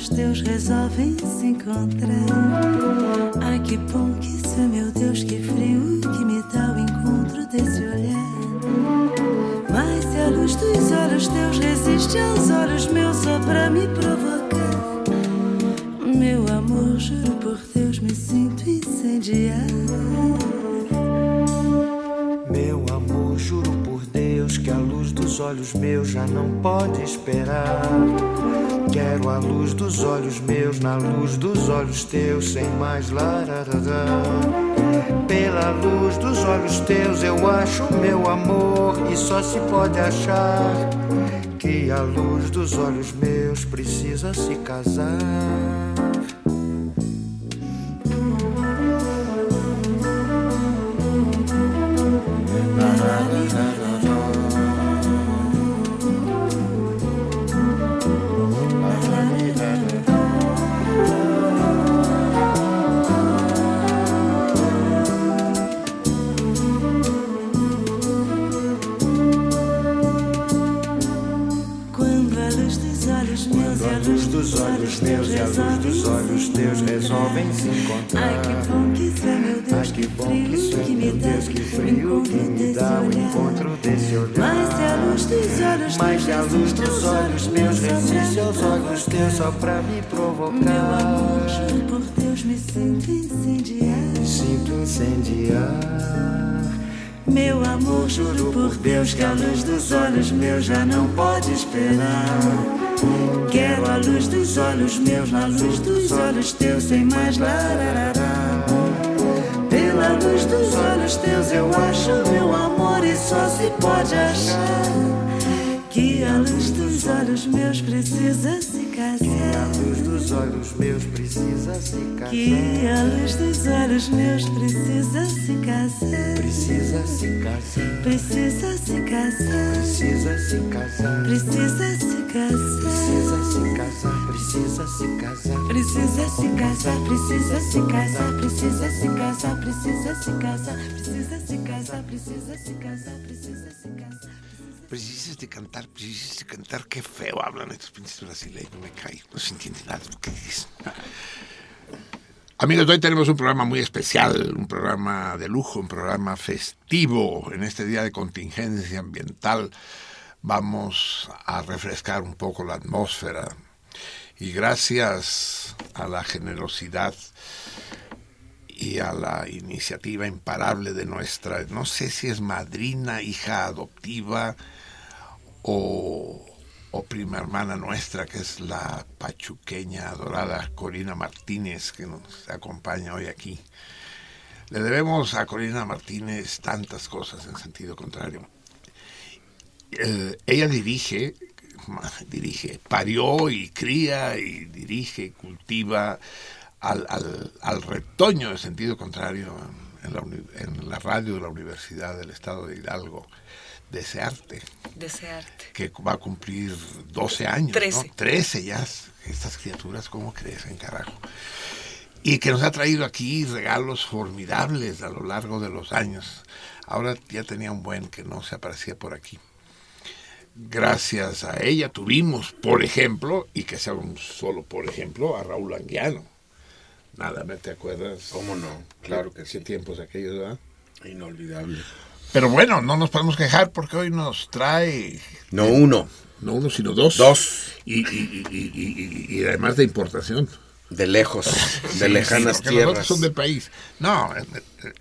Olhos teus resolvem se encontrar. Olhos teus, sem mais lararará. Pela luz dos olhos teus eu acho meu amor e só se pode achar que a luz dos olhos meus precisa se casar. Dos meus precisa se casar. Precisa se casar. Precisa se casar. Precisa se casar. Precisa se casar. Precisa se casar. Precisa se casar. Precisa se casar. Precisa se casar. Precisa se casar. Precisa se casar. Precisa se casar. Precisa se casar. Precisa se casar. Precisas de cantar, precisas de cantar. Qué feo hablan estos pinches brasileños, me cae. No se entiende nada Amigos, hoy tenemos un programa muy especial, un programa de lujo, un programa festivo. En este día de contingencia ambiental vamos a refrescar un poco la atmósfera. Y gracias a la generosidad y a la iniciativa imparable de nuestra, no sé si es madrina, hija adoptiva, o, prima hermana nuestra, que es la pachuqueña adorada Corina Martínez, que nos acompaña hoy aquí. Le debemos a Corina Martínez tantas cosas en sentido contrario. Eh, ella dirige, dirige, parió y cría y dirige, cultiva al, retoño de sentido contrario en la radio de la Universidad del Estado de Hidalgo Desearte. Desearte. Que va a cumplir 12 años. 13. ¿no? 13 ya. Estas criaturas, ¿cómo crecen, carajo? Y que nos ha traído aquí regalos formidables a lo largo de los años. Ahora ya tenía un buen que no se aparecía por aquí. Gracias a ella tuvimos, por ejemplo, y que sea un solo por ejemplo, a Raúl Anguiano. Nada, ¿me te acuerdas? ¿Cómo no? Claro que sí. ¿Qué tiempos aquellos, verdad? Inolvidable. Pero bueno, no nos podemos quejar porque hoy nos trae... No uno. No uno, sino dos. Dos. Y, y, y, y además de importación. De lejos, de lejanas sí, tierras. Nosotros son del país. No, eh, eh,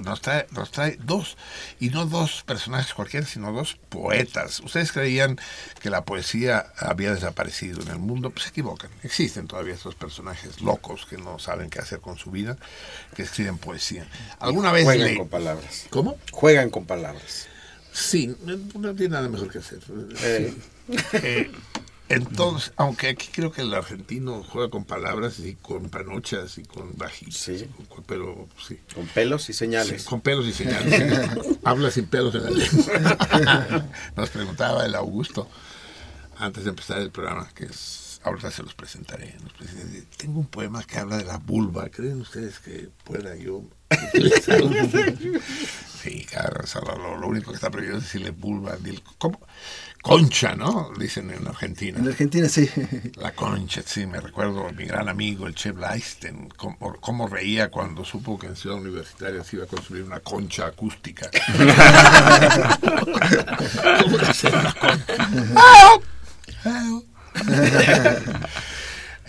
nos trae, nos trae dos, y no dos personajes cualquiera, sino dos poetas. Ustedes creían que la poesía había desaparecido en el mundo, pues se equivocan. Existen todavía estos personajes locos que no saben qué hacer con su vida, que escriben poesía. ¿Alguna vez Juegan con palabras. ¿Cómo? Juegan con palabras. Sí, no tiene nada mejor que hacer. Eh. Eh, entonces, aunque aquí creo que el argentino juega con palabras y con panochas y con bajitas, sí. pero sí. Con pelos y señales. Sí, con pelos y señales. Habla sin pelos en la lengua. Nos preguntaba el Augusto, antes de empezar el programa, que es, ahorita se los presentaré. Tengo un poema que habla de la vulva. ¿Creen ustedes que pueda yo Sí, claro, lo, lo, único que está prohibido es decirle vulva. ¿Cómo? Concha, ¿no? Dicen en Argentina. En Argentina, sí. La concha, sí, me recuerdo mi gran amigo, el Chef Leisten, cómo, cómo, reía cuando supo que en Ciudad Universitaria se iba a construir una concha acústica. ¿Cómo hacer una concha?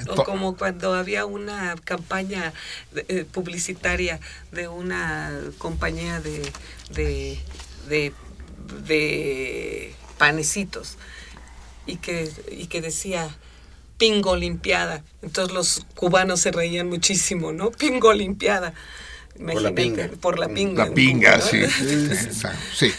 o como cuando había una campaña eh, publicitaria de una compañía de, de, de, de panecitos y que, y que decía pingo limpiada. Entonces los cubanos se reían muchísimo, ¿no? Pingo limpiada. Por la pinga. Por la pinga. La pinga, ¿no? sí. sí.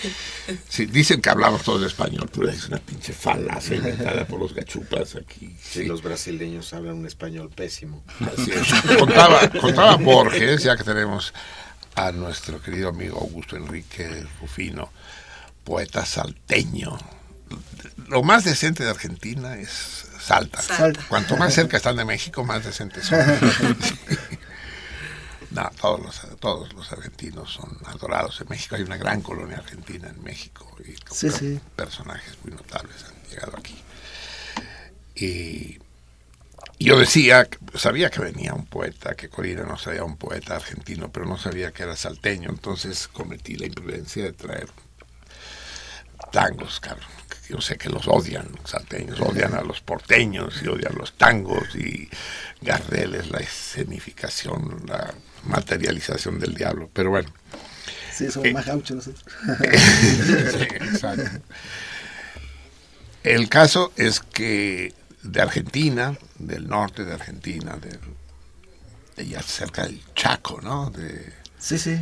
sí. Dicen que hablamos todos español, pero es una pinche falacia inventada por los gachupas aquí. Sí, los brasileños hablan un español pésimo. Así es. Contaba, contaba Borges, ya que tenemos a nuestro querido amigo Augusto Enrique Rufino, poeta salteño. Lo más decente de Argentina es Salta. Salta. Cuanto más cerca están de México, más decentes son. No, todos los, todos los argentinos son adorados. En México hay una gran colonia argentina en México y sí, sí. personajes muy notables han llegado aquí. Y yo decía, sabía que venía un poeta, que Corina no sabía un poeta argentino, pero no sabía que era salteño, entonces cometí la imprudencia de traer tangos, cabrón. Yo sé que los odian, los salteños odian a los porteños y odian los tangos y Gardel es la escenificación, la materialización del diablo. Pero bueno. Sí, somos eh, más gauchos nosotros. sí, exacto. El caso es que de Argentina, del norte de Argentina, de, de ya cerca del Chaco, ¿no? De, sí, sí.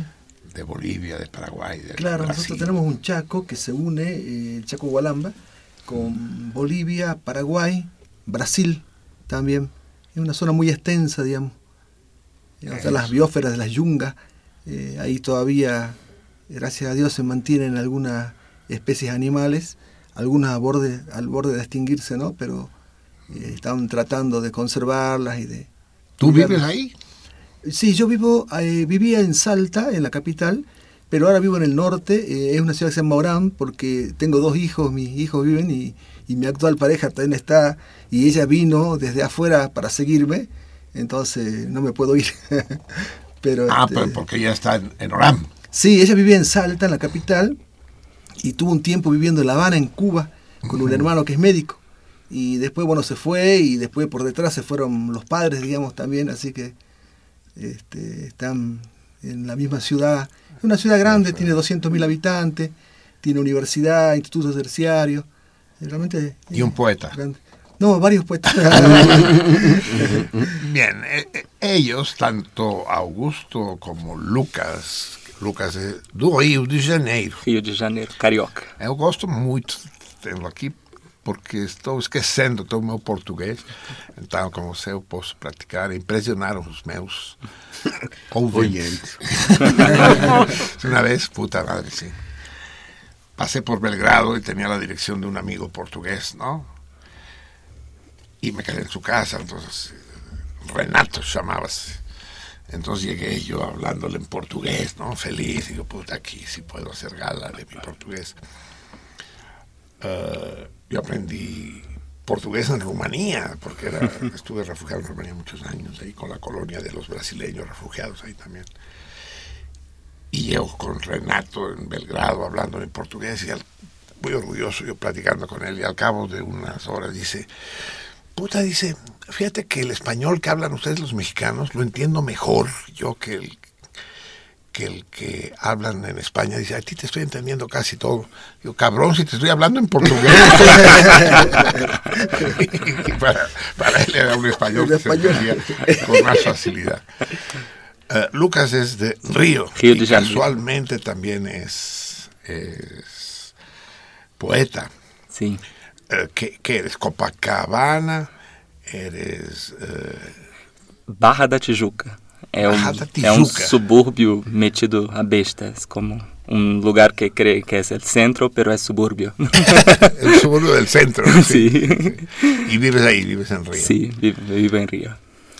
De Bolivia, de Paraguay. De claro, Brasil. nosotros tenemos un Chaco que se une, eh, el Chaco Gualamba, con Bolivia, Paraguay, Brasil también. Es una zona muy extensa, digamos. O sea, las biósferas de las yungas, eh, ahí todavía, gracias a Dios, se mantienen algunas especies animales, algunas al borde, al borde de extinguirse, ¿no? Pero eh, están tratando de conservarlas y de... ¿Tú vives ahí? Sí, yo vivo, eh, vivía en Salta, en la capital, pero ahora vivo en el norte, eh, es una ciudad que se llama Orán, porque tengo dos hijos, mis hijos viven y, y mi actual pareja también está, y ella vino desde afuera para seguirme, entonces no me puedo ir. pero, ah, este, pero porque ella está en, en Orán. Sí, ella vivía en Salta, en la capital, y tuvo un tiempo viviendo en La Habana, en Cuba, con un hermano que es médico. Y después, bueno, se fue y después por detrás se fueron los padres, digamos, también, así que este, están en la misma ciudad. Es una ciudad grande, tiene 200.000 habitantes, tiene universidad, institutos terciarios. Realmente y un poeta. Grande. No, varios poetas. Bien, eh, eh, ellos, tanto Augusto como Lucas, Lucas é do Rio de Janeiro. Rio de Janeiro, carioca. Eu gosto muito de tê-lo aqui porque estou esquecendo todo o meu português. Então, com você eu posso praticar e impressionar os meus ouvintes. Una vez, puta madre, sí. Pasé por Belgrado y tenía la dirección de un amigo portugués, ¿no? Y me quedé en su casa, entonces Renato llamábase. Entonces llegué yo hablándole en portugués, ¿no? Feliz, digo, puta, aquí sí puedo hacer gala de mi portugués. Eh, yo aprendí portugués en Rumanía, porque era, estuve refugiado en Rumanía muchos años, ahí con la colonia de los brasileños refugiados ahí también. Y llego con Renato en Belgrado hablando en portugués y al, muy orgulloso yo platicando con él y al cabo de unas horas dice, puta, dice, fíjate que el español que hablan ustedes los mexicanos lo entiendo mejor yo que el que el que hablan en España dice, a ti te estoy entendiendo casi todo. Digo, cabrón, si te estoy hablando en portugués. y para, para, él era un español que se entendía con más facilidad. Uh, Lucas es de Río, Río de y casualmente también es, es poeta. Sí. Uh, ¿qué, ¿qué, eres? ¿Copacabana? ¿Eres...? Uh... Barra da Tijuca. É um, é um subúrbio metido a bestas, como um lugar que cree que é o centro, pero é subúrbio. el suburbio del centro. Sí. sí. Y vives ahí, vives en Río. Sí, vivo, vivo en Río.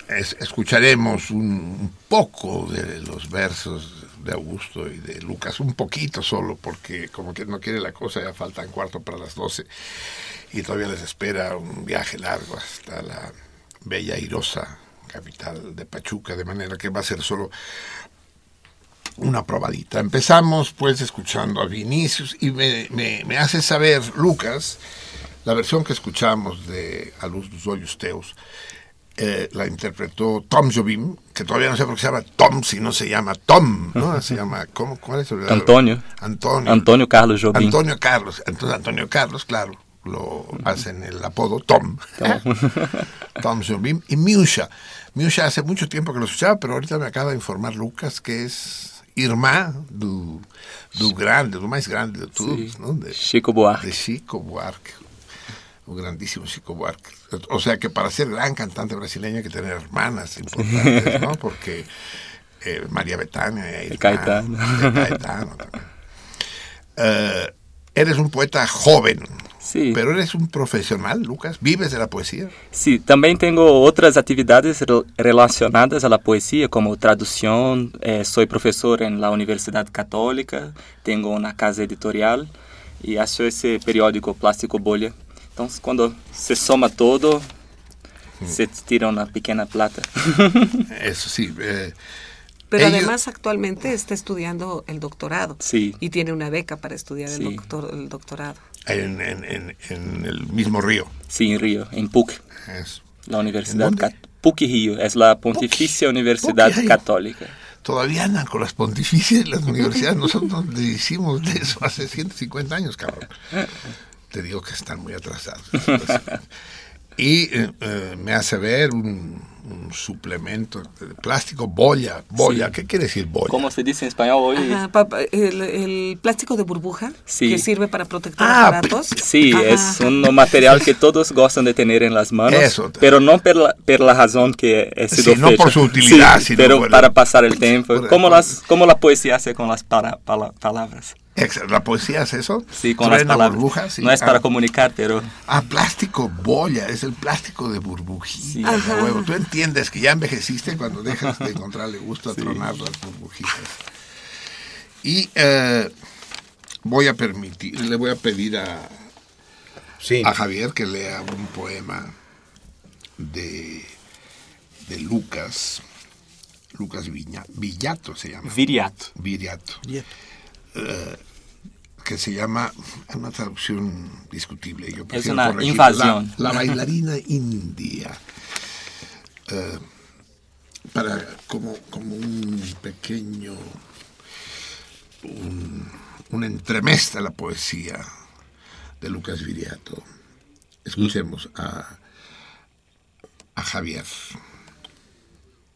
Es, escucharemos un, un, poco de los versos de Augusto y de Lucas, un poquito solo, porque como que no quiere la cosa, ya faltan cuarto para las doce y todavía les espera un viaje largo hasta la bella Irosa capital de Pachuca, de manera que va a ser solo una probadita. Empezamos pues escuchando a Vinicius y me, me, me hace saber Lucas, la versión que escuchamos de A Luz dos Olhos Teus, eh, la interpretó Tom Jobim, que todavía no sé por qué se llama Tom, si no se llama Tom, ¿no? Se llama, ¿cómo, ¿cuál es el Antonio. Antonio. Antonio Carlos Jobim. Antonio Carlos. Entonces Antonio Carlos, claro, lo hacen el apodo Tom. Tom, Tom Jobim y Miusha. Miusha hace mucho tiempo que lo escuchaba, pero ahorita me acaba de informar Lucas que es irmã do, do grande, do mais grande de todos, sí. ¿no? De, Chico Buarque. De Chico Buarque. Un grandísimo Chico Buarque. O sea que para ser gran cantante brasileño hay que tener hermanas importantes, ¿no? Porque eh, María Betania, el Caetano. El Caetano también. Uh, eres un poeta joven. Sí. Pero eres un profesional, Lucas. ¿Vives de la poesía? Sí, también tengo otras actividades relacionadas a la poesía, como traducción. Eh, soy profesor en la Universidad Católica, tengo una casa editorial y hago ese periódico Plástico Bolha. Entonces, cuando se soma todo, mm. se tira una pequeña plata. Eso sí. Eh, Pero ellos... además actualmente está estudiando el doctorado. Sí. Y tiene una beca para estudiar sí. el, doctor, el doctorado. En, en, en, en, el mismo río. Sí, en Río, en PUC. La Universidad Río, es la Pontificia Puc, Universidad Puc Católica. Todavía andan con las pontificias de las universidades. Nosotros le hicimos de eso hace 150 años, cabrón. Te digo que están muy atrasados. y eh, eh, me hace ver un, un, suplemento de plástico, boya. Boya, sí. ¿qué quiere decir boya? ¿Cómo se dice en español hoy? Ajá, papá, el, el, plástico de burbuja sí. que sirve para proteger ah, aparatos. Sí, Ajá. es un material que todos gustan de tener en las manos, Eso. pero no por la, por la razón que es sí, no por su utilidad, sino pero por para pasar el tiempo. ¿Cómo, las, ¿Cómo la poesía hace con las para, para, palabras? ¿La poesía es eso? Sí, con las palabras. Burbuja, sí. No es ah. para comunicar, pero... Ah, plástico boya, es el plástico de burbujita. Sí. Huevo. Tú entiendes que ya envejeciste cuando dejas de encontrarle gusto a sí. tronar las burbujitas. Y eh, voy a permitir, le voy a pedir a, sí. a Javier que lea un poema de, de Lucas. Lucas Viña, Villato se llama. Viriato. Viriato. Uh, que se llama, es una traducción discutible. Yo es una invasión. La, la bailarina india. Uh, para como, como un pequeño, un, un entremés de la poesía de Lucas Viriato. Escuchemos a a Javier.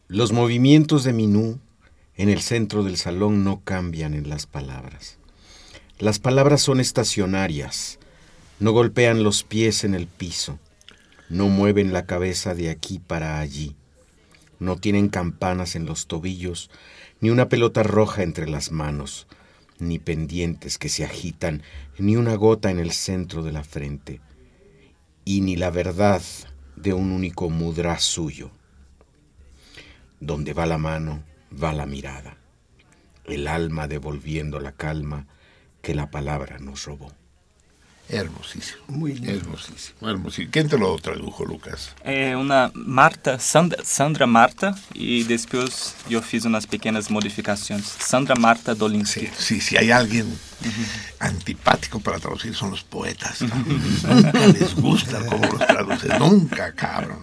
Los movimientos de Minú en el centro del salón no cambian en las palabras. Las palabras son estacionarias, no golpean los pies en el piso, no mueven la cabeza de aquí para allí, no tienen campanas en los tobillos, ni una pelota roja entre las manos, ni pendientes que se agitan, ni una gota en el centro de la frente, y ni la verdad de un único mudra suyo. Donde va la mano, va la mirada, el alma devolviendo la calma que la palabra nos robó. Hermosísimo. Muy lindo. Hermosísimo, hermosísimo. ¿Quién te lo tradujo, Lucas? É uma Marta, Sandra, Sandra Marta, e depois eu fiz umas pequenas modificações. Sandra Marta Dolinsky. Sí, sí, si hay alguien antipático para traducir son los poetas. Nunca les gusta cómo los traduces, nunca, cabrón.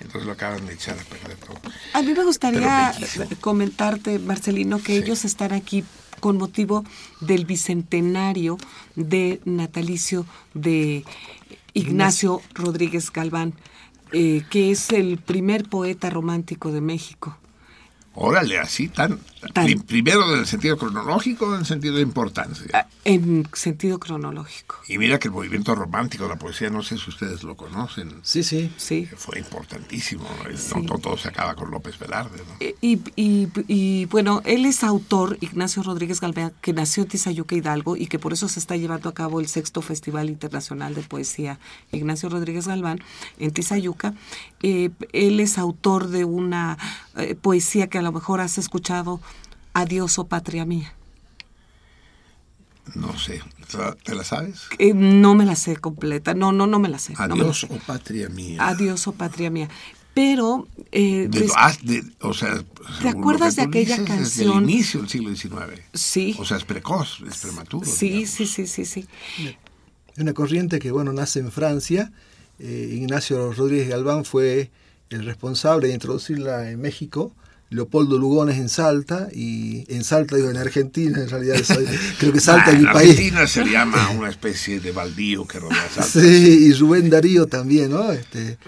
Entonces lo acaban de echar a perder todo. A mí me gustaría comentarte, Marcelino, que Sí. ellos están aquí con motivo del bicentenario de natalicio de Ignacio Rodríguez Galván, eh, que es el primer poeta romántico de México. Órale, así tan, Tan. Primero en el sentido cronológico o en el sentido de importancia. Ah, En sentido cronológico. Y mira que el movimiento romántico de la poesía, no sé si ustedes lo conocen, Sí, sí. Sí. fue importantísimo. Sí. No todo se acaba con López Velarde. ¿no? Eh, Y, y- y, bueno, él es autor, Ignacio Rodríguez Galván, que nació en Tizayuca Hidalgo y que por eso se está llevando a cabo el sexto Festival Internacional de Poesía Ignacio Rodríguez Galván en Tizayuca. Eh, él es autor de una eh, poesía que a lo mejor has escuchado, Adiós, oh patria mía. No sé, ¿te- ¿te la sabes? Eh, no me la sé completa, no, no, no me la sé. no me la Adiós, sé. oh patria mía. Adiós, oh patria mía. Pero... eh, De- des- ah, de- o sea, según lo acuerdas de aquella dices, canción? Desde el inicio del siglo XIX. Sí. O sea, es precoz, es prematuro. sí, digamos. sí, sí, sí, sí. Es una corriente que, bueno, nace en Francia. Eh, Ignacio Rodríguez Galván fue el responsable de introducirla en México. Leopoldo Lugones en Salta y en Salta digo en Argentina en realidad creo que Salta Ah, es en mi país Argentina se llama una especie de baldío que rodea Salta. sí y Rubén Darío también no este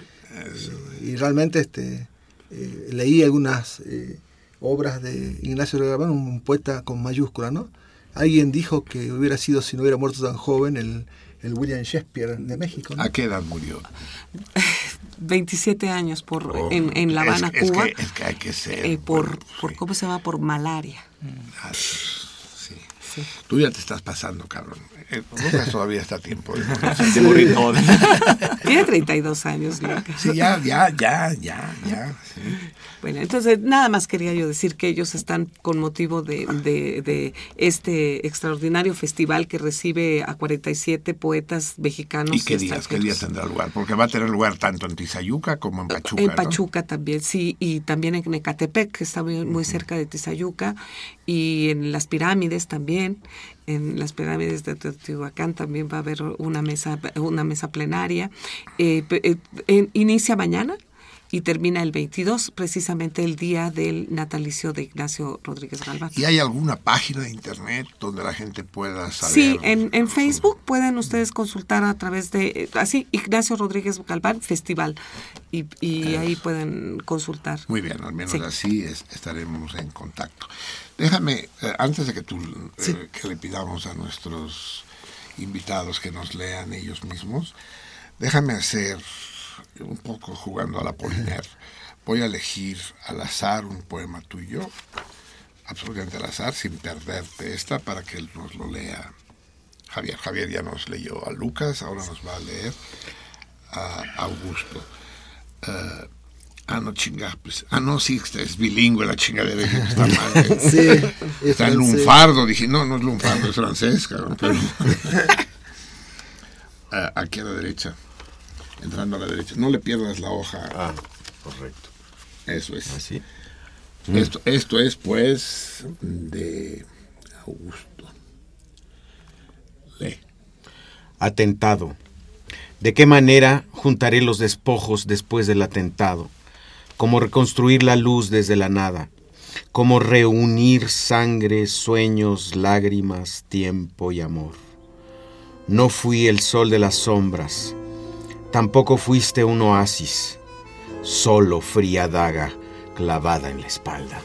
y realmente este eh, leí algunas eh, obras de Ignacio Galván un poeta con mayúscula no alguien dijo que hubiera sido si no hubiera muerto tan joven el, el William Shakespeare de México ¿no? ¿A qué edad murió? 27 años por, Oh, en, en La es- Habana, es Cuba, que- es que hay que ser, eh, por, bueno, por, sí. ¿cómo se llama? Por malaria. Ah, sí. Sí. Tú ya te estás pasando, cabrón. Eh, Lucas todavía está a tiempo. de. De morir joven. Tiene 32 años, Lucas. Sí, ya, ya, ya, ya, ya. Bueno, entonces nada más quería yo decir que ellos están con motivo de, de- de este extraordinario festival que recibe a 47 poetas mexicanos. ¿Y qué días? ¿Qué días tendrá lugar? Porque va a tener lugar tanto en Tizayuca como en Pachuca. En ¿no? Pachuca también, sí, y también en Ecatepec, que está muy, muy cerca de Tizayuca, y en las pirámides también, en las pirámides de Teotihuacán también va a haber una mesa, una mesa plenaria. Eh, eh, inicia mañana y termina el 22, precisamente el día del natalicio de Ignacio Rodríguez Galván. ¿Y hay alguna página de internet donde la gente pueda saber? Sí, en, en Facebook pueden ustedes consultar a través de, eh, así, Ignacio Rodríguez Galván Festival, y, y ahí pueden consultar. Muy bien, al menos Sí. así es- estaremos en contacto. Déjame, eh, antes de que tú eh, que le pidamos a nuestros invitados que nos lean ellos mismos, déjame hacer un poco jugando a la Poliner. Voy a elegir al azar un poema tuyo, absolutamente al azar, sin perderte esta, para que él nos lo lea. Javier, Javier ya nos leyó a Lucas, ahora nos va a leer a Augusto. Eh, Ah, no chinga, pues. Ah, no, sí, es bilingüe la chingadera. Está mal. eh. Sí, es Está en francés. lunfardo. Dije, no, no es lunfardo, es francés, cabrón. Pero... Ah, aquí a la derecha. Entrando a la derecha. No le pierdas la hoja. Ah, correcto. Eso es. Así. Esto, esto es, pues, de Augusto. Lee. Atentado. ¿De qué manera juntaré los despojos después del atentado? ¿Cómo reconstruir la luz desde la nada? ¿Cómo reunir sangre, sueños, lágrimas, tiempo y amor? No fui el sol de las sombras, tampoco fuiste un oasis. solo fría daga clavada en la espalda.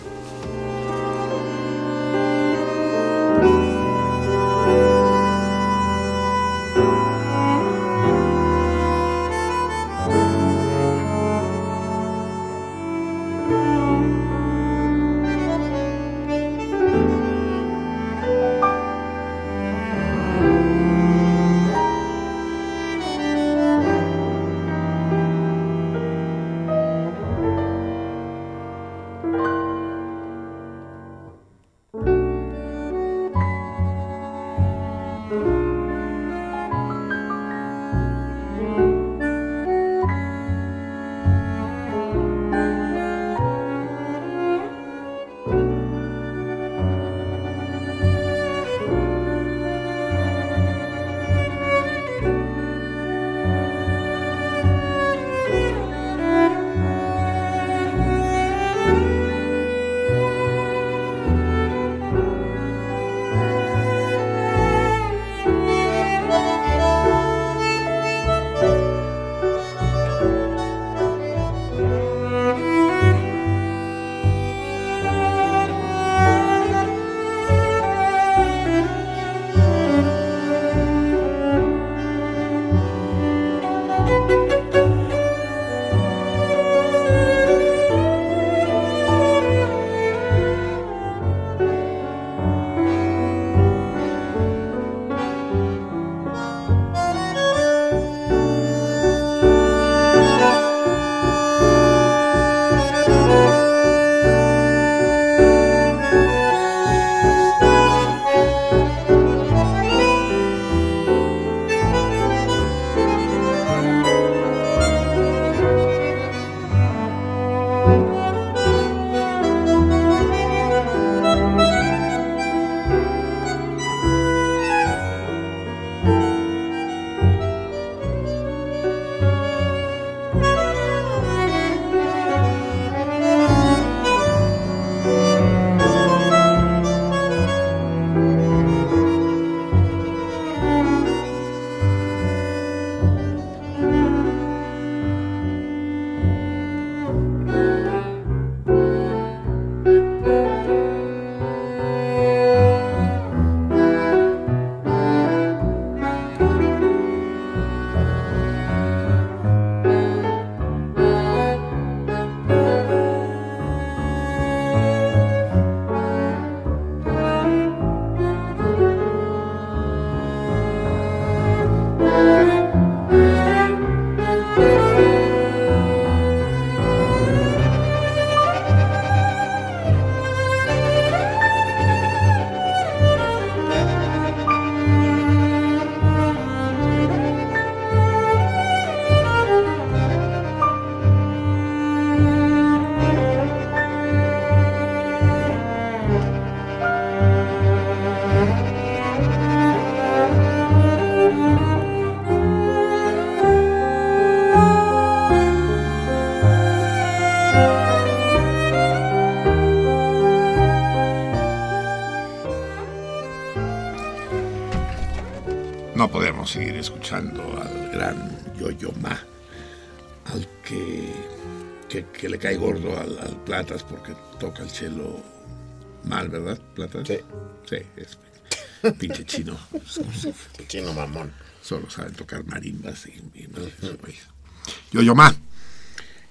Seguir escuchando al gran Yo-Yo Ma, al que, que, le cae gordo al, Platas porque toca el chelo mal, ¿verdad, Platas? Sí. Sí, es pinche chino. chino mamón. Solo saben tocar marimbas y, y Yo-Yo Ma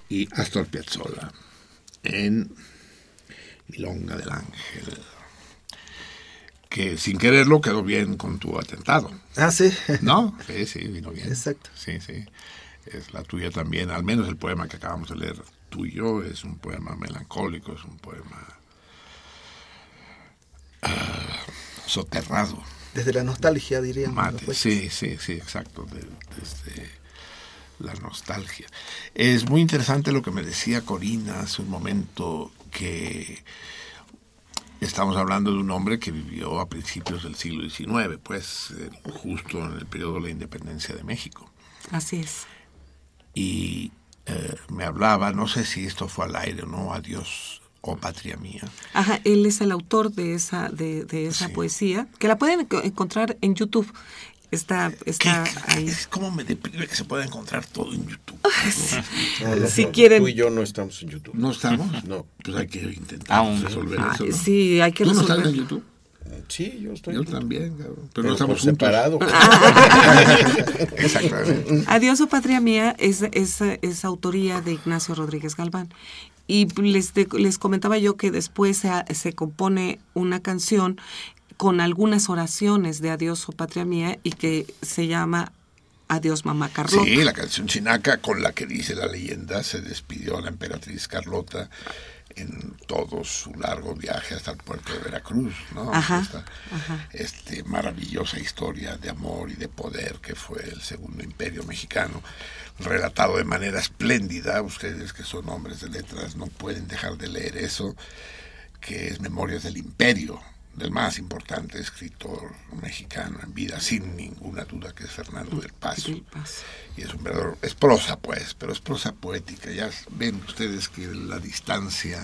y Astor Piazzolla en Milonga del Ángel que sin quererlo quedó bien con tu atentado. Ah, sí. ¿No? Sí, sí, vino bien. Exacto. Sí, sí. Es la tuya también, al menos el poema que acabamos de leer tuyo es un poema melancólico, es un poema ah, soterrado. Desde la nostalgia, diríamos. sí, sí, sí, exacto, desde la nostalgia. Es muy interesante lo que me decía Corina hace un momento, que Estamos hablando de un hombre que vivió a principios del siglo XIX, pues justo en el periodo de la independencia de México. Así es. Y eh, me hablaba, no sé si esto fue al aire o no, adiós o Patria Mía. Ajá, él es el autor de esa, de, de esa Sí. poesía, que la pueden enco- encontrar en YouTube. Está, está ¿Qué- ahí. es como me deprime que se pueda encontrar todo en YouTube. No, no, Si no, quieren- Tú y yo no estamos en YouTube. ¿No estamos? No. Pues hay que intentar Aún. resolver Ah, eso. ¿no? sí, hay que ¿Tú no estás en YouTube? Sí, yo estoy. Yo en YouTube. también, cabrón. Pero, Pero no estamos por juntos. separado. Exactamente. Adiós o Patria Mía es, es, es autoría de Ignacio Rodríguez Galván. Y les, de- les comentaba yo que después se, ha- se compone una canción con algunas oraciones de Adiós o Patria Mía y que se llama Adiós Mamá Carlota. Sí, la canción chinaca con la que dice la leyenda se despidió la emperatriz Carlota en todo su largo viaje hasta el puerto de Veracruz, ¿no? Ajá, Esta ajá. este, maravillosa historia de amor y de poder que fue el segundo imperio mexicano, relatado de manera espléndida. Ustedes que son hombres de letras no pueden dejar de leer eso, que es Memorias del Imperio, del más importante escritor mexicano en vida, sin ninguna duda, que es Fernando del Paso. Del Paso. Y es un verdadero, es prosa pues, pero es prosa poética. Ya ven ustedes que la distancia...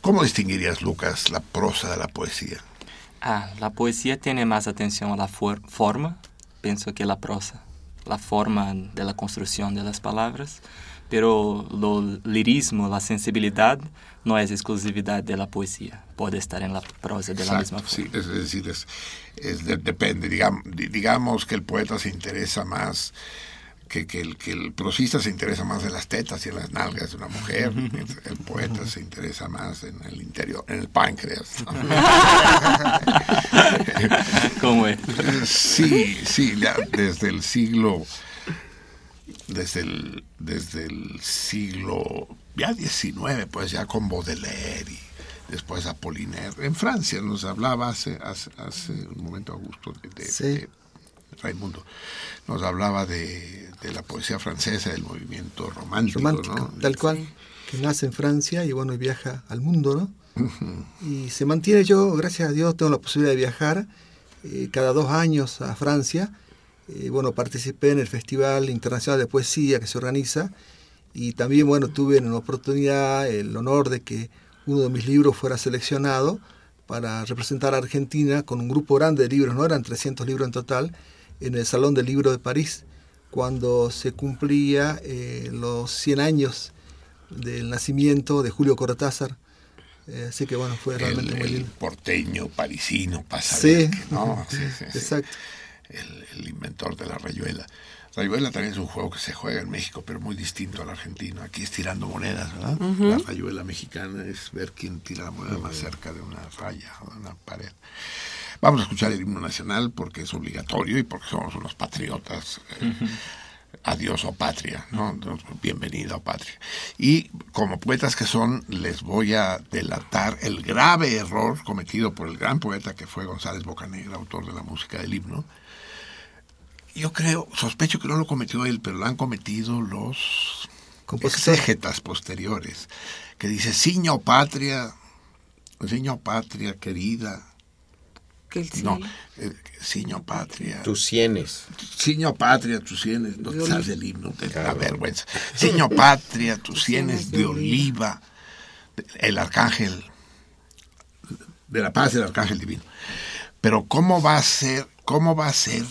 ¿Cómo distinguirías, Lucas, la prosa de la poesía? Ah, la poesía tiene más atención a la for- forma, pienso que la prosa, la forma de la construcción de las palabras, pero lo lirismo, la sensibilidad no es exclusividad de la poesía, puede estar en la prosa de la misma forma. sí, es, decir, es, es de- depende. Digamos, digamos que el poeta se interesa más, que, que el, que el prosista se interesa más en las tetas y en las nalgas de una mujer. el poeta se interesa más en el interior, en el páncreas. ¿no? ¿Cómo es? Sí, sí, desde el siglo, desde el, desde el siglo ya 19, pues ya con Baudelaire y después Apollinaire. En Francia nos hablaba hace, hace, hace un momento Augusto de, de- Sí. de Raimundo, nos hablaba de, de la poesía francesa, del movimiento romántico, romántico, ¿no? tal cual, que nace en Francia y bueno, y viaja al mundo, ¿no? Y se mantiene yo, gracias a Dios, tengo la posibilidad de viajar eh, cada dos años a Francia. Eh, bueno, participé en el Festival Internacional de Poesía que se organiza y también, bueno, tuve la oportunidad, el honor de que uno de mis libros fuera seleccionado para representar a Argentina con un grupo grande de libros, no eran 300 libros en total, en el Salón del Libro de París, cuando se cumplía eh, los 100 años del nacimiento de Julio Cortázar. Eh, así que bueno, fue realmente el, muy el lindo. porteño parisino pasa Sí. ¿no? Sí, sí, sí. Exacto. El, el inventor de la rayuela. Rayuela también es un juego que se juega en México, pero muy distinto al argentino. Aquí es tirando monedas, ¿verdad? La rayuela mexicana es ver quién tira la moneda más cerca de una raya o de una pared. Vamos a escuchar el himno nacional porque es obligatorio y porque somos unos patriotas. eh, Adiós o patria, ¿no? Entonces, Bienvenido a patria. Y como poetas que son, les voy a delatar el grave error cometido por el gran poeta que fue González Bocanegra, autor de la música del himno. Yo creo, sospecho que no lo cometió él, pero lo han cometido los exégetas posteriores, que dice, Siño patria, Siño patria querida, Que el no, eh, Siño patria. Tus sienes. Siño patria, tus sienes, no te sabes el himno, te da vergüenza. Siño patria, tus sienes de oliva, el arcángel, de la paz del arcángel divino. Pero ¿cómo va a ser, cómo va a ser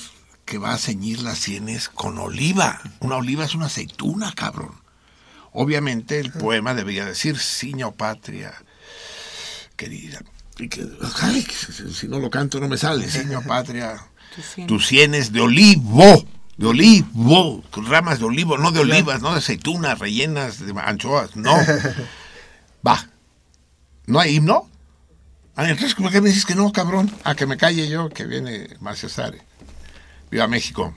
que va a ceñir las sienes con oliva? Una oliva es una aceituna, cabrón. Obviamente el poema debería decir, Siño patria, querida. Y que, ay, que si no lo canto no me sale, Siño patria tus sienes. de olivo, de olivo, ramas de olivo, no de olivas, no de aceitunas rellenas de anchoas, no. Va. ¿No hay himno? Ah, entonces, ¿por qué me dices que no, cabrón? A que me calle yo, que viene Marcia Sare. Viva México.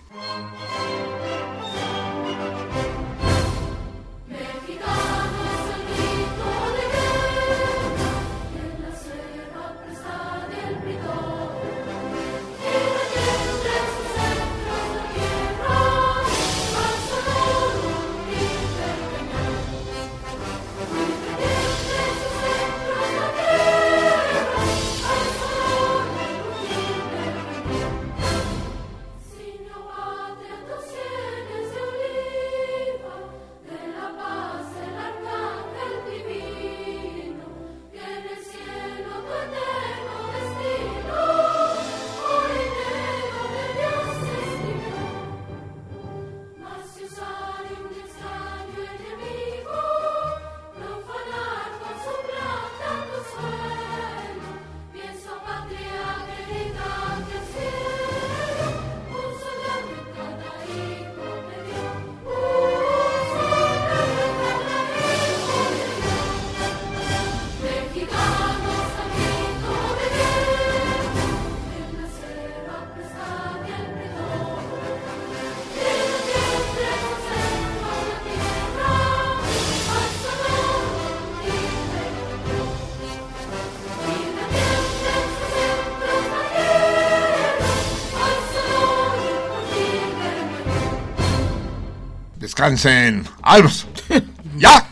Descansen. ¡Almas! ¡Ya!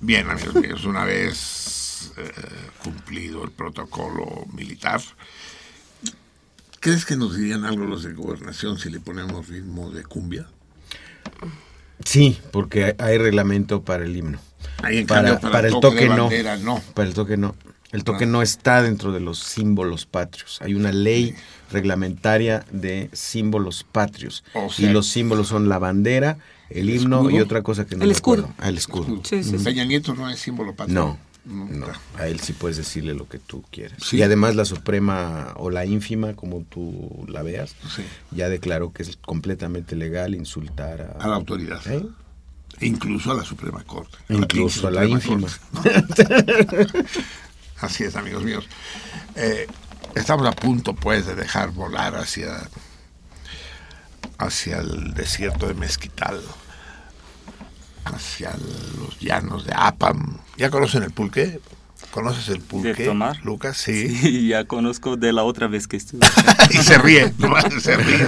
Bien, amigos míos, una vez eh, cumplido el protocolo militar, ¿crees que nos dirían algo los de gobernación si le ponemos ritmo de cumbia? Sí, porque hay reglamento para el himno. Ahí, en Para, cambio, para el el toque no. Para el toque no. El toque no está dentro de los símbolos patrios. Hay una ley reglamentaria de símbolos patrios. O y los símbolos son la bandera, el, himno escudo. y otra cosa que no El escudo. Ah, el escudo. Sí, sí, sí. Peña Nieto no es símbolo patrio. No, No, no. está. A él sí puedes decirle lo que tú quieras. Sí. Y además la Suprema o la ínfima, como tú la veas, Sí. ya declaró que es completamente legal insultar a, A la autoridad. ¿Eh? E incluso a la Suprema Corte. Incluso a la ínfima. Así es, amigos míos. Eh, estamos a punto, pues, de dejar volar hacia, hacia el desierto de Mezquital, hacia los llanos de Apam. ¿Ya conocen el pulque? ¿Conoces el pulque, tomar? Lucas? Sí. Sí, ya conozco de la otra vez que estuve. y se ríe, nomás se ríe.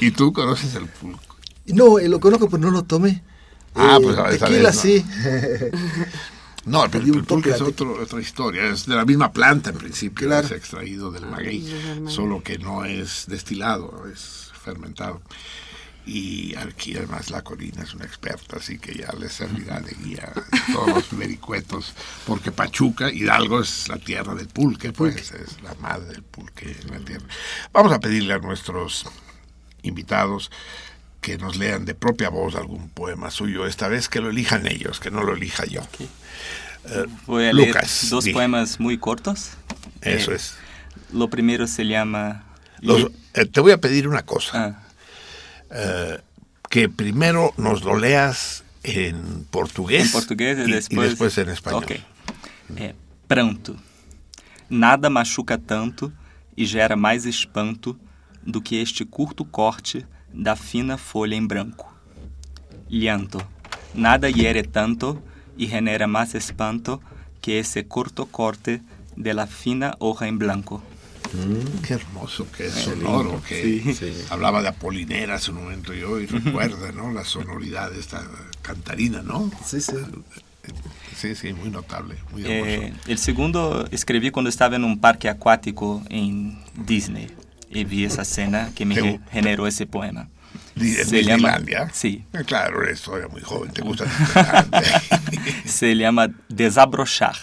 ¿Y tú conoces el pulque? No, eh, lo conozco, pero no lo tomé. Ah, Eh, pues, esta tequila vez no. sí. No, pero dio el un pulque toque es otro- otra historia. Es de la misma planta en principio. Claro. Es extraído del maguey. del maguey. Solo que no es destilado, es fermentado. Y aquí además la colina es una experta, así que ya les servirá de guía todos los vericuetos. Porque Pachuca, Hidalgo, es la tierra del pulque, pues es la madre del pulque en la tierra. Vamos a pedirle a nuestros invitados que nos lean de propia voz algún poema suyo, esta vez que lo elijan ellos, que no lo elija yo. Voy a leer Lucas, dos di. poemas muy cortos. Eso Eh, es. Lo primero se llama... Los- eh, te voy a pedir una cosa, Ah, eh, que primero nos lo leas en portugués, em português e, y, y depois... después en español. Ok. É, pranto. Nada machuca tanto e gera mais espanto do que este curto corte da fina folha em branco. Llanto. Nada hiere tanto y genera más espanto que ese corto corte de la fina hoja en blanco. Qué hermoso, qué sonoro, que sí. hablaba de Apolinera hace un momento y hoy recuerda, ¿no? La sonoridad de esta cantarina, ¿no? Sí, sí. Sí, sí, muy notable, muy hermoso. Eh, el segundo escribí cuando estaba en un parque acuático en Disney y vi esa escena que me generó ese poema. Se llama- Disneylandia. sí. Eh, Claro, eres todavía muy joven, te gusta. Se llama Desabrochar.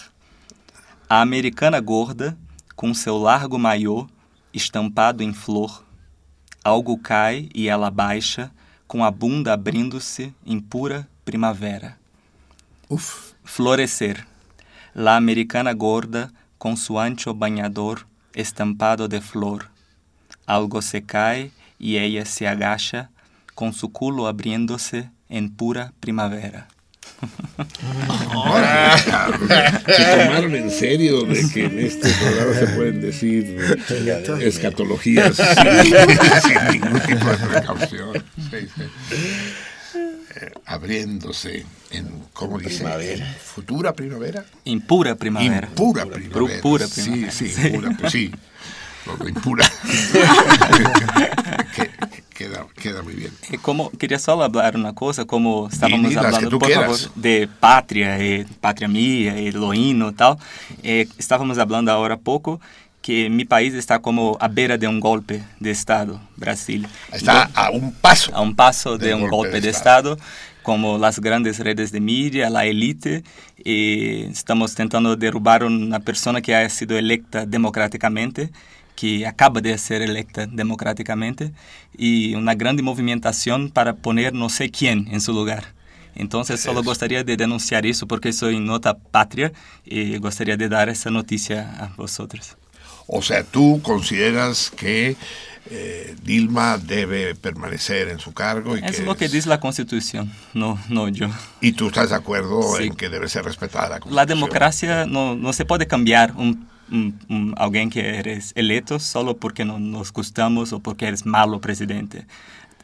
A americana gorda, com seu largo maiô estampado em flor, algo cai e ela baixa, com a bunda abrindo-se em pura primavera. Uf, Florescer. La americana gorda com su ancho bañador estampado de flor. Algo se cae y ella se agacha con su culo abriéndose en pura primavera. se tomaron en serio de que en este programa se pueden decir escatologías sin, ningún tipo de precaución. Sí, sí. Eh, abriéndose en, ¿cómo dice? Primavera. Futura primavera. Impura primavera. Impura primavera. pura primavera. sí, Sí. impura, pues sí. Lo de impura. Que- que- queda, queda muy bien. Eh, Como, quería solo hablar una cosa, como estábamos las que hablando, por quieras. favor, de patria, eh, patria mía, y lo hino y tal. Eh, estábamos hablando ahora poco que mi país está como a beira de un golpe de Estado, Brasil. Está a un paso. a un paso de Del un golpe golpe, de de, Estado. Estado. como las grandes redes de media, la élite, y estamos tentando derrubar una persona que ha sido electa democráticamente, que acaba de ser electa democráticamente, y una grande movimentación para poner no sé quién en su lugar. Entonces, solo gostaria de denunciar isso porque soy nota patria y gostaria de dar essa notícia a vosotros. O sea, tú consideras que eh, Dilma debe permanecer en su cargo y Es que lo que es- dice la Constitución, no, no yo. y tú estás de acuerdo Sí. en que debe ser respetada la La Constitución. democracia no, no se puede cambiar un, un- un- alguien que eres electo solo porque no nos gustamos o porque eres malo presidente.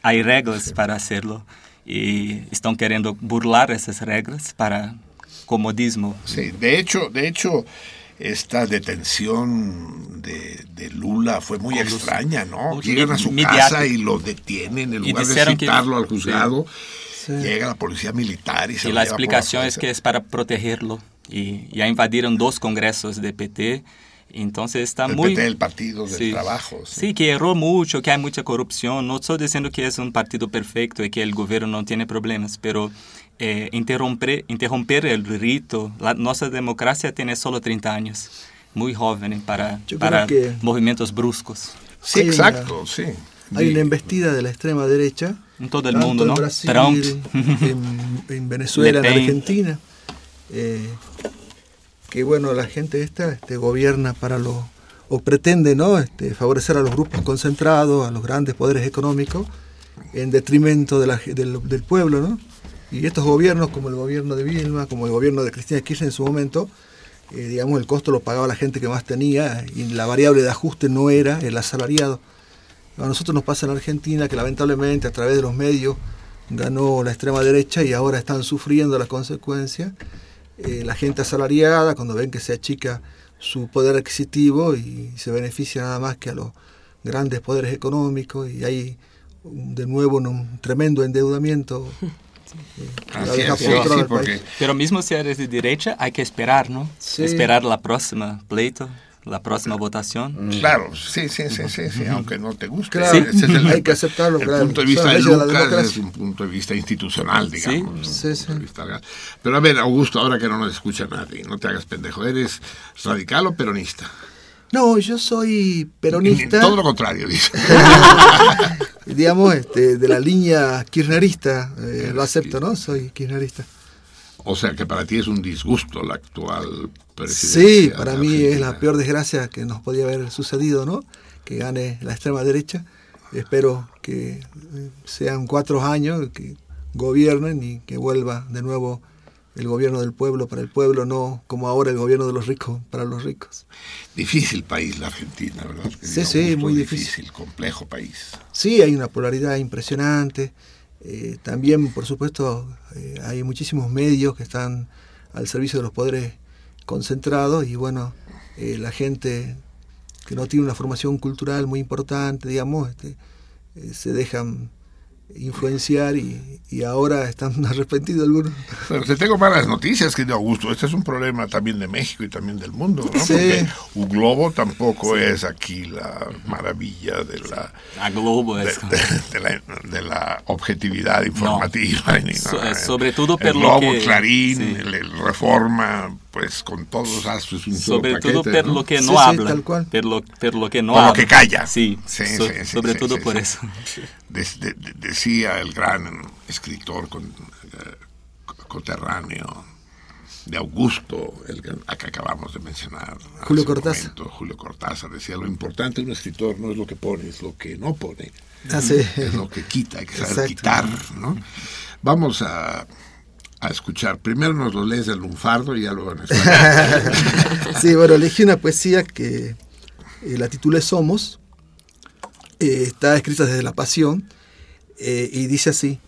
Hay reglas para hacerlo y están queriendo burlar esas reglas para comodismo. Sí, de hecho, de hecho, esta detención de, de Lula fue muy los- extraña, ¿no? Llegan a su casa y lo detienen en lugar de que- citarlo al juzgado. Sí. Llega la policía militar y se Y lo la lleva por explicación es que es para protegerlo. Y ya invadieron dos congresos de PT. Entonces está el muy... PT, el Partido del Sí. Trabajo. Sí, que erró mucho, que hay mucha corrupción. No estoy diciendo que es un partido perfecto y que el gobierno no tiene problemas, pero eh, interromper, interromper el rito, la, nuestra democracia tiene solo 30 años, muy joven para, para que- movimientos bruscos. Sí, Hay una- exacto, sí. Hay Sí. una embestida de la extrema derecha. En todo el mundo, en ¿no? Brasil, Trump. en, en Venezuela, en. Argentina. Eh, que bueno, la gente esta este, gobierna para los, o pretende ¿no? este, favorecer a los grupos concentrados, a los grandes poderes económicos, en detrimento del, del pueblo. ¿no? Y estos gobiernos, como el gobierno de Vilma, como el gobierno de Cristina Kirchner en su momento, eh, digamos, el costo lo pagaba la gente que más tenía y la variable de ajuste no era el asalariado. A nosotros nos pasa en Argentina que lamentablemente a través de los medios ganó la extrema derecha y ahora están sufriendo las consecuencias. Eh, la gente asalariada, cuando ven que se achica su poder adquisitivo y se beneficia nada más que a los grandes poderes económicos y hay de nuevo un, un tremendo endeudamiento. eh, Así porque. Pero mismo si eres de derecha, hay que esperar, ¿no? Sí. Esperar la próxima pleito, la próxima votación. Claro, sí, sí, sí, sí, sí, aunque no te guste. Claro, Ese es el, hay que aceptarlo, El claro. punto de vista de Lucas es un punto de vista institucional, digamos. ¿no? Sí, sí. Vista. Pero a ver, Augusto, ahora que no nos escucha nadie, no te hagas pendejo, ¿eres radical o peronista? No, yo soy peronista. Todo lo contrario, dice. digamos, este, de la línea kirchnerista, eh, lo acepto, ¿no? Soy kirchnerista. O sea que para ti es un disgusto la actual presidencia. Sí, para mí es la peor desgracia que nos podía haber sucedido, ¿no? Que gane la extrema derecha. Espero que eh, sean cuatro años, que gobiernen y que vuelva de nuevo el gobierno del pueblo para el pueblo, no como ahora el gobierno de los ricos para los ricos. Difícil país la Argentina, ¿verdad? Sí, sí, muy difícil. complejo país. Sí, hay una polaridad impresionante. Eh, también, por supuesto, eh, hay muchísimos medios que están al servicio de los poderes concentrados y bueno, eh, la gente que no tiene una formación cultural muy importante, digamos, este, eh, se dejan influenciar y, y ahora están arrepentidos algunos. Pero te tengo malas noticias, querido Augusto. Este es un problema también de México y también del mundo, ¿no? Sí. Porque un globo tampoco es aquí la maravilla de la, A Globo de, es... de- de la, de la objetividad informativa. ni So- nada. sobre todo el per lo globo, que- Clarín, sí. el, el Reforma, pues con todos los astros un solo Sobre todo paquete, por ¿no? lo que no sí, habla. tal cual. Per lo, per lo que no Por lo habla. que calla. Sí, Sí, so- sí, sí, sobre sí, todo sí, por sí. eso. De- de- de- decía el gran escritor con, eh, coterráneo de Augusto, el que, a que acabamos de mencionar. Julio Cortázar. momento, Julio Cortázar decía, lo importante de un escritor no es lo que pone, es lo que no pone. Así. Es lo que quita, hay que saber Exacto. quitar. ¿no? Vamos a, a escuchar. Primero nos lo lees del lunfardo y ya luego en español. Sí, bueno, elegí una poesía que eh, la titulé Somos. Eh, está escrita desde la pasión eh, y dice así.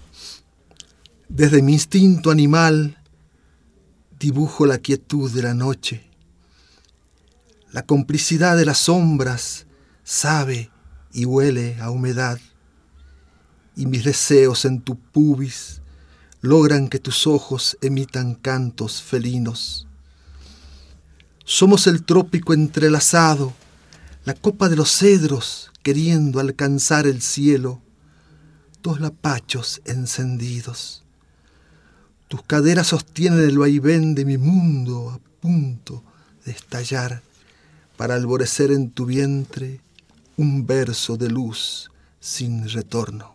Desde mi instinto animal dibujo la quietud de la noche. La complicidad de las sombras sabe y huele a humedad. Y mis deseos en tu pubis logran que tus ojos emitan cantos felinos. Somos el trópico entrelazado, la copa de los cedros queriendo alcanzar el cielo, dos lapachos encendidos. Tus caderas sostienen el vaivén de mi mundo a punto de estallar para alborecer en tu vientre un verso de luz sin retorno.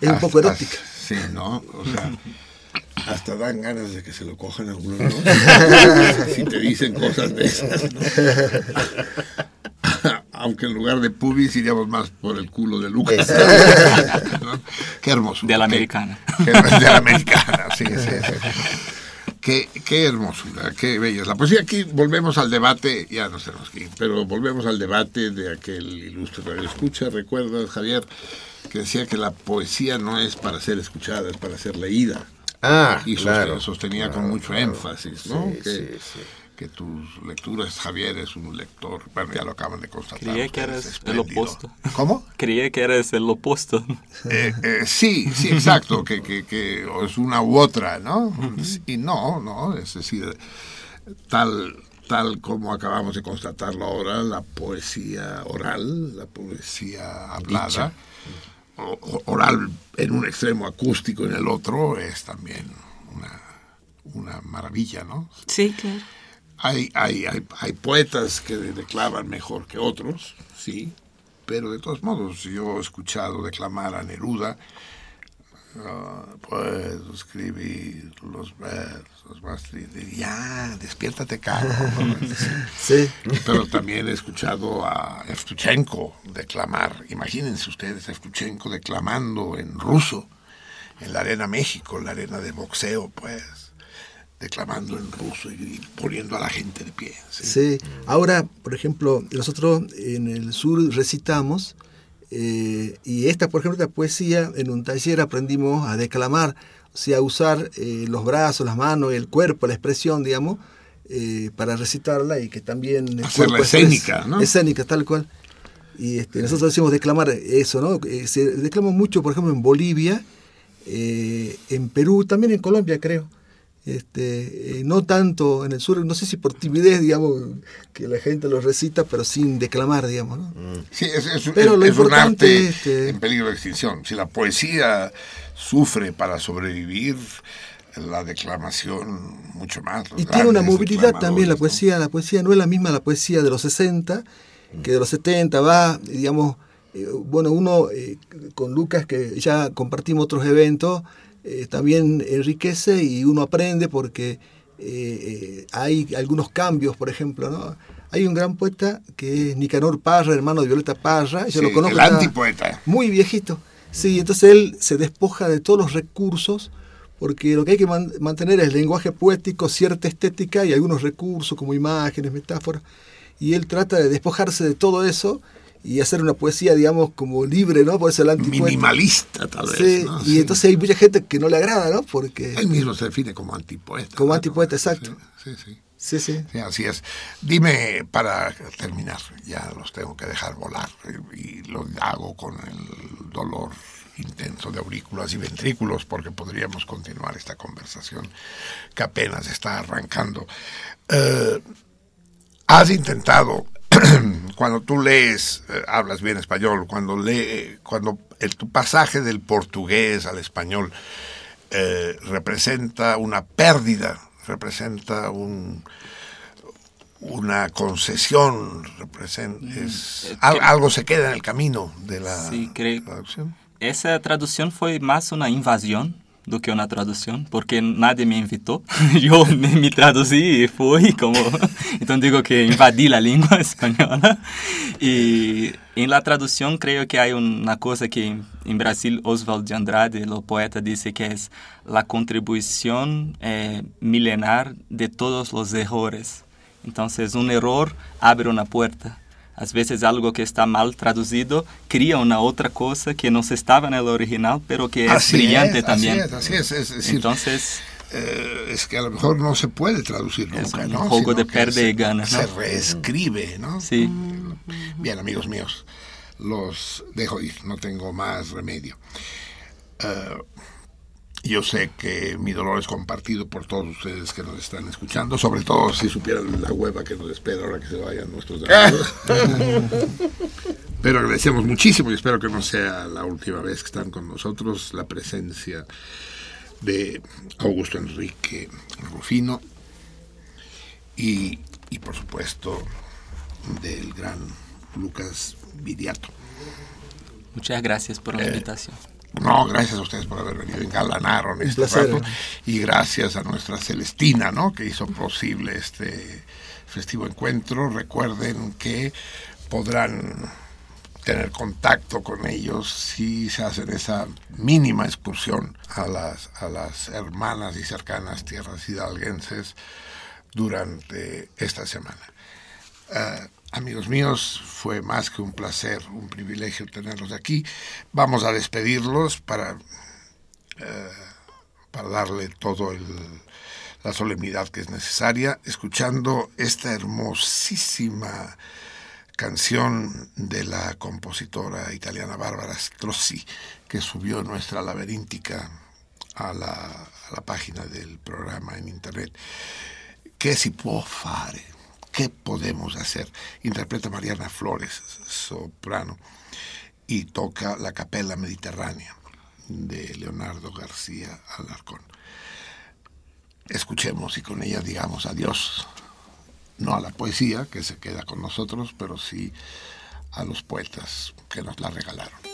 Es un poco Hasta- erótica. Sí, ¿no? O sea, hasta dan ganas de que se lo cojan a uno, ¿no? si te dicen cosas de esas, ¿no? Aunque en lugar de pubis iríamos más por el culo de Lucas. ¿no? Qué hermoso. De la Qué- americana. qué- de la americana, sí, sí, sí. Qué, qué hermosura, qué bella es la poesía. Aquí volvemos al debate, ya no tenemos que ir, pero volvemos al debate de aquel ilustre radio escucha. ¿Recuerdas, Javier, que decía que la poesía no es para ser escuchada, es para ser leída? Ah, y claro, sostenía con mucho énfasis, ¿no? Sí, que, sí, sí. Que tus lecturas, Javier es un lector, bueno, ya lo acaban de constatar. Creía que eras el opuesto. ¿Cómo? Creía que eres el opuesto. Eh, eh, sí, sí, exacto, que, que, que es una u otra, ¿no? Y no, no, es decir, tal, tal como acabamos de constatarlo ahora, la poesía oral, la poesía hablada, o- oral en un extremo, acústico en el otro, es también una, una maravilla, ¿no? Sí, claro. Hay, hay, hay, hay poetas que declaman mejor que otros, sí, pero de todos modos yo he escuchado declamar a Neruda, ah, puedo escribir los versos más tristes, ya, despiértate, caro. ¿no? Sí. Pero también he escuchado a Evtuchenko declamar. Imagínense ustedes Evtuchenko declamando en ruso, en la Arena México, en la arena de boxeo, pues, declamando en ruso y poniendo a la gente de pie. ¿sí? Sí. Ahora, por ejemplo, nosotros en el sur recitamos eh, y esta, por ejemplo, esta poesía, en un taller aprendimos a declamar, o sea, a usar eh, los brazos, las manos, el cuerpo, la expresión, digamos, eh, para recitarla y que también... el Hacerla escénica, ¿no? Escénica, tal cual. Y este, nosotros decimos declamar eso, ¿no? Se declama mucho, por ejemplo, en Bolivia, en Perú, también en Colombia, creo. Este, eh, no tanto en el sur, no sé si por timidez, digamos, que la gente lo recita, pero sin declamar, digamos. ¿no? Sí, es, es- Pero es- lo es un arte es que- en peligro de extinción. Si la poesía sufre para sobrevivir, la declamación mucho más. Y tiene una movilidad también la poesía. La poesía no es la misma la poesía de los 60, que de los 70 va, digamos, eh, bueno, uno eh, con Lucas, que ya compartimos otros eventos, eh, también enriquece y uno aprende porque eh, eh, hay algunos cambios, por ejemplo, ¿no? Hay un gran poeta que es Nicanor Parra, hermano de Violeta Parra, yo Sí, lo conozco. el antipoeta. Muy viejito. Sí, entonces él se despoja de todos los recursos porque lo que hay que man- mantener es lenguaje poético, cierta estética y algunos recursos como imágenes, metáforas. Y él trata de despojarse de todo eso y hacer una poesía, digamos, como libre, ¿no? Por eso el antipoeta. Minimalista, tal vez. Sí, ¿no? y Sí. entonces hay mucha gente que no le agrada, ¿no? Porque... Él mismo se define como antipoeta. Como ¿no? antipoeta, exacto. Sí, sí, sí. Sí, sí. Sí, así es. Dime, para terminar, ya los tengo que dejar volar y lo hago con el dolor intenso de aurículas y ventrículos porque podríamos continuar esta conversación que apenas está arrancando. Eh, has intentado, cuando tú lees, eh, hablas bien español, cuando lee, cuando el, tu pasaje del portugués al español eh, representa una pérdida, representa un, una concesión, representa, es- eh, al- algo se queda en el camino de la Sí, traducción. Essa tradução foi mais uma invasão do que uma tradução, porque nadie me invitou. Eu me, me traduzi e fui como... Então digo que invadi a língua espanhola. E em la tradução creio que há uma coisa que em Brasil Oswald de Andrade, o poeta, disse que é a contribuição eh, milenar de todos os errores. Então, um error abre uma porta. Às vezes algo que está mal traduzido cria una otra cosa que no estaba en el original, pero que es Así brillante es, también. Así es, así es. Es Entonces, eh, es que a lo mejor no se puede traducir Es nunca, un ¿no? juego Sino de perde y gana, ¿no? Se reescribe, ¿no? sí. Bien, amigos míos, los dejo ir, no tengo más remedio. Eh, yo sé que mi dolor es compartido por todos ustedes que nos están escuchando, sobre todo si supieran la hueva que nos espera ahora que se vayan nuestros amigos. Pero agradecemos muchísimo y espero que no sea la última vez que están con nosotros la presencia de Augusto Enrique Rufino y, y por supuesto del gran Lucas Viriato. Muchas gracias por la Eh, invitación. No, gracias a ustedes por haber venido, engalanaron este rato. Y gracias a nuestra Celestina, ¿no? Que hizo posible este festivo encuentro. Recuerden que podrán tener contacto con ellos si se hacen esa mínima excursión a las, a las hermanas y cercanas tierras hidalguenses durante esta semana. Eh, amigos míos, fue más que un placer, un privilegio tenerlos aquí. Vamos a despedirlos para, eh, para darle todo la solemnidad que es necesaria, escuchando esta hermosísima canción de la compositora italiana Bárbara Strozzi, que subió nuestra laberíntica a la, a la página del programa en internet. ¿Qué si può fare? ¿Qué podemos hacer? Interpreta Mariana Flores, soprano, y toca la Capella Mediterránea de Leonardo García Alarcón. Escuchemos y con ella digamos adiós, no a la poesía que se queda con nosotros, pero sí a los poetas que nos la regalaron.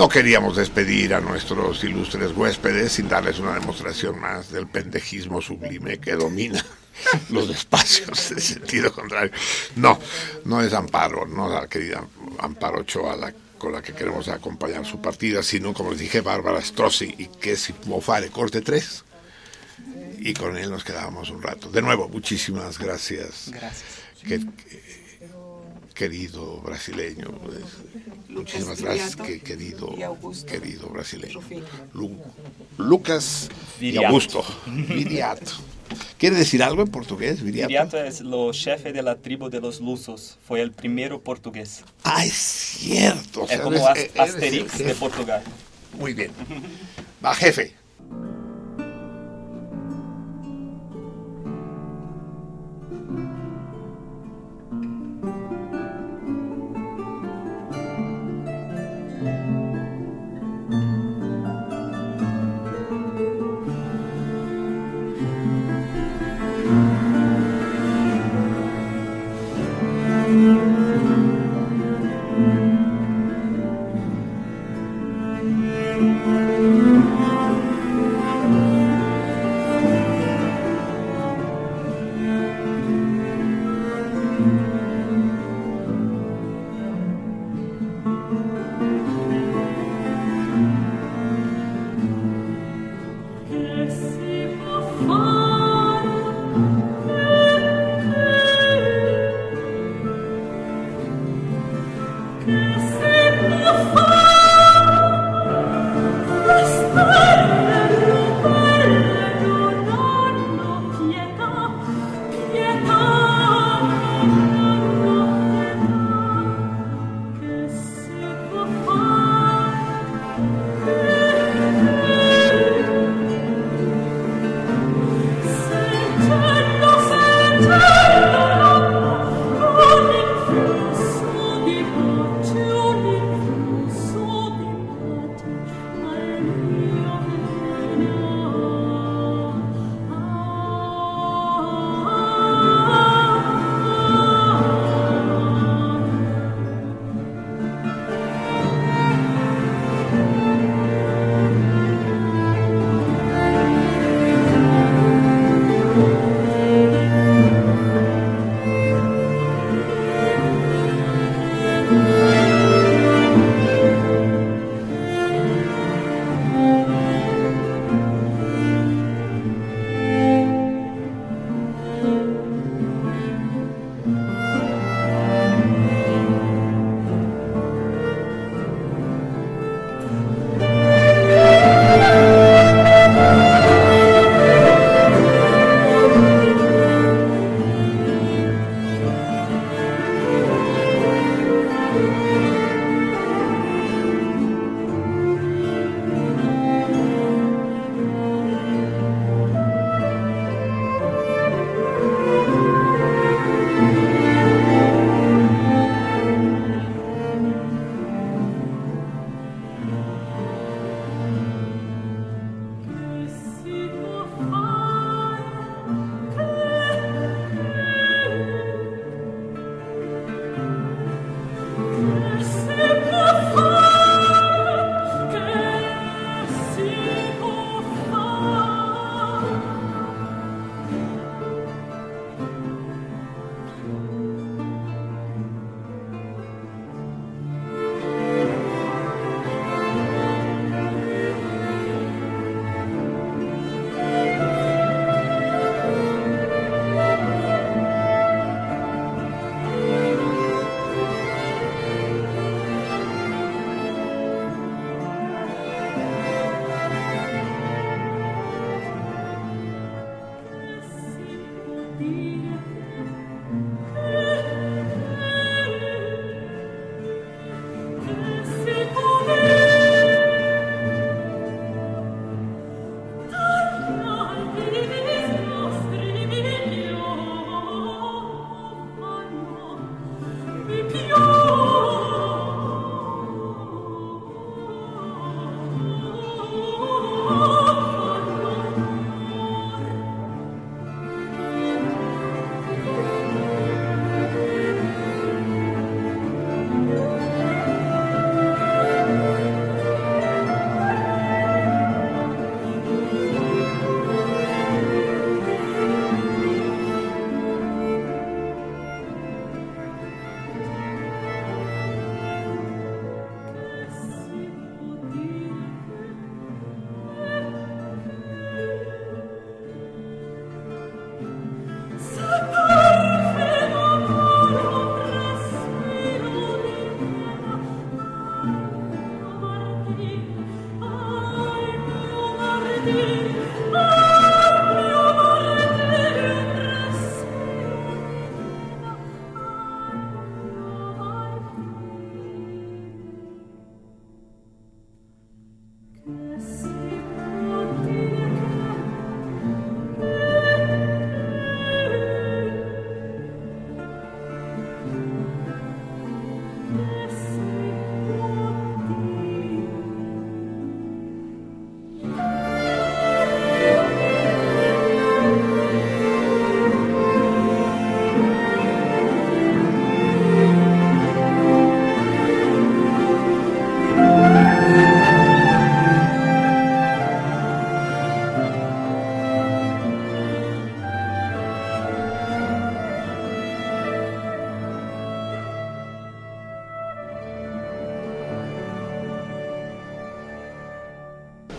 No queríamos despedir a nuestros ilustres huéspedes sin darles una demostración más del pendejismo sublime que domina los espacios en sentido contrario. No, no es Amparo, no la querida Amparo Ochoa la, con la que queremos acompañar su partida, sino, como les dije, Bárbara Strozzi y que si Mofare corte 3. Y con él nos quedábamos un rato. De nuevo, muchísimas gracias. Gracias. querido brasileño. Pues, Muchísimas gracias, que, querido, querido brasileño. Lu, Lucas Viriato. y Augusto. Viriato. ¿Quiere decir algo en portugués, Viriato? Viriato es el jefe de la tribu de los lusos. Fue el primero portugués. Ah, es cierto. Es como Asterix de Portugal. Muy bien. Va, jefe.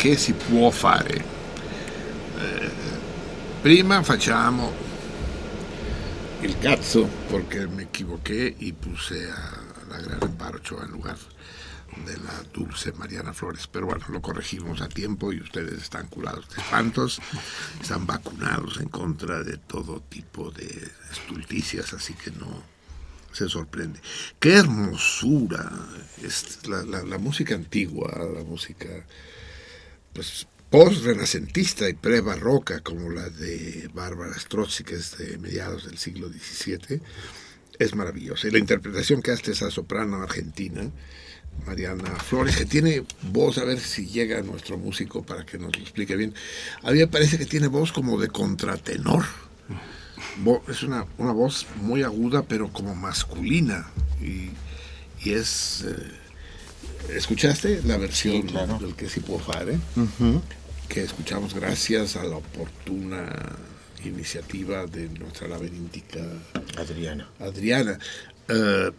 Che si può fare? Eh, prima facciamo il cazzo perché mi equivoqué y puse a la gran Amparo en lugar de la dulce Mariana Flores. Pero bueno, lo corregimos a tiempo y ustedes están curados de espantos, están vacunados en contra de todo tipo de estulticias, así que no se sorprende. Qué hermosura es la música antigua, la música pues post-renacentista y pre-barroca, como la de Bárbara Strozzi, que es de mediados del siglo XVII, es maravillosa. Y la interpretación que hace esa soprano argentina, Mariana Flores, que tiene voz, a ver si llega nuestro músico para que nos lo explique bien. A mí me parece que tiene voz como de contratenor. Es una, una voz muy aguda, pero como masculina. Y, es. Eh, ¿Escuchaste la versión del que si puedo fare? Que escuchamos gracias a la oportuna iniciativa de nuestra laberíntica Adriana. Adriana. Eh,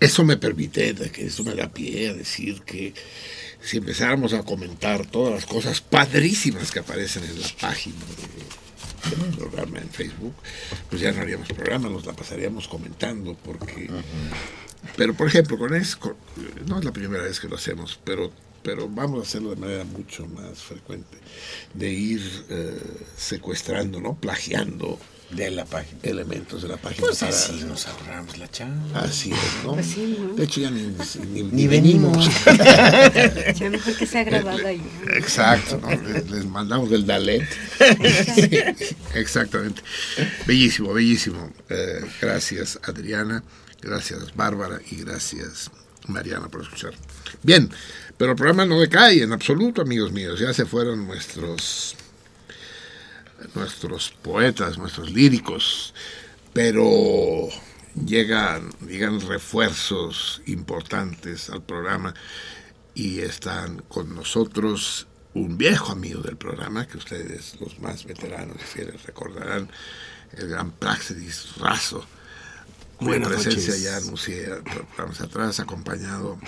eso me permite, que eso me da pie a decir que si empezáramos a comentar todas las cosas padrísimas que aparecen en la página del programa en Facebook, pues ya no haríamos programa, nos la pasaríamos comentando, porque... Pero, por ejemplo, con eso, no es la primera vez que lo hacemos, pero pero vamos a hacerlo de manera mucho más frecuente, de ir eh, secuestrando, ¿no? Plagiando de la página. Elementos de la página. Pues así nos ahorramos la chamba. Así es, ¿no? Pues de hecho, ya ni, ni, venimos. ya mejor que sea grabada ahí. Exacto, ¿no? les, mandamos el Dalet. exactamente. Bellísimo, bellísimo. Eh, gracias, Adriana. Gracias, Bárbara. Y gracias, Mariana, por escuchar. Bien, pero el programa no decae en absoluto, amigos míos. Ya se fueron nuestros nuestros poetas, nuestros líricos, pero llegan, llegan refuerzos importantes al programa y están con nosotros un viejo amigo del programa, que ustedes, los más veteranos y fieles, recordarán, el gran Praxedis Razo, cuya presencia ya anuncié programas atrás, acompañado,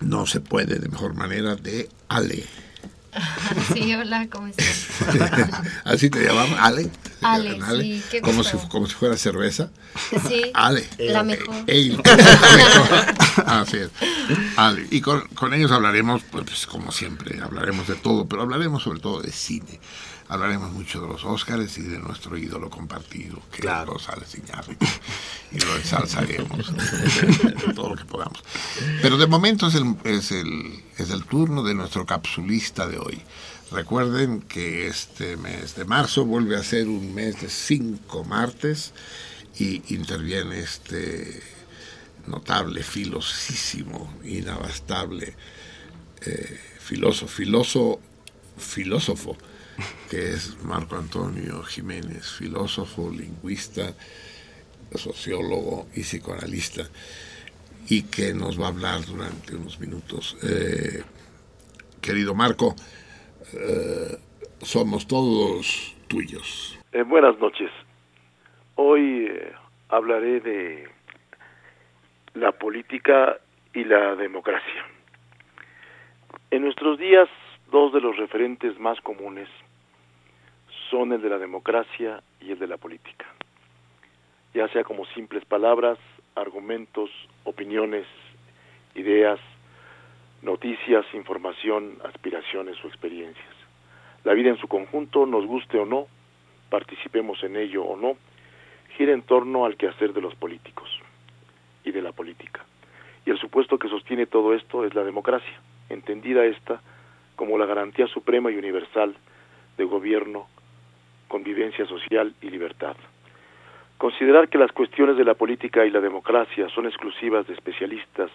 no se puede de mejor manera, de Ale. Sí, hola, ¿cómo estás? Así te llamamos, Ale. Ale, sí, qué como si, como si fuera cerveza. Sí, Ale. la mejor. Así es. Ale. Y con, con ellos hablaremos, pues como siempre, hablaremos de todo, pero hablaremos sobre todo de cine hablaremos mucho de los Óscares y de nuestro ídolo compartido, que claro. es González Iñárritu, y lo ensalzaremos, todo lo que podamos. Pero de momento es el, es, el, es el turno de nuestro capsulista de hoy. Recuerden que este mes de marzo vuelve a ser un mes de cinco martes y interviene este notable, filosísimo, inabastable eh, filósofo, filósofo, filósofo que es Marco Antonio Jiménez, filósofo, lingüista, sociólogo y psicoanalista, y que nos va a hablar durante unos minutos. Eh, querido Marco, eh, somos todos tuyos. Eh, buenas noches. Hoy hablaré de la política y la democracia. En nuestros días, dos de los referentes más comunes son el de la democracia y el de la política, ya sea como simples palabras, argumentos, opiniones, ideas, noticias, información, aspiraciones o experiencias. La vida en su conjunto, nos guste o no, participemos en ello o no, gira en torno al quehacer de los políticos y de la política. Y el supuesto que sostiene todo esto es la democracia, entendida esta como la garantía suprema y universal de gobierno, convivencia social y libertad. Considerar que las cuestiones de la política y la democracia son exclusivas de especialistas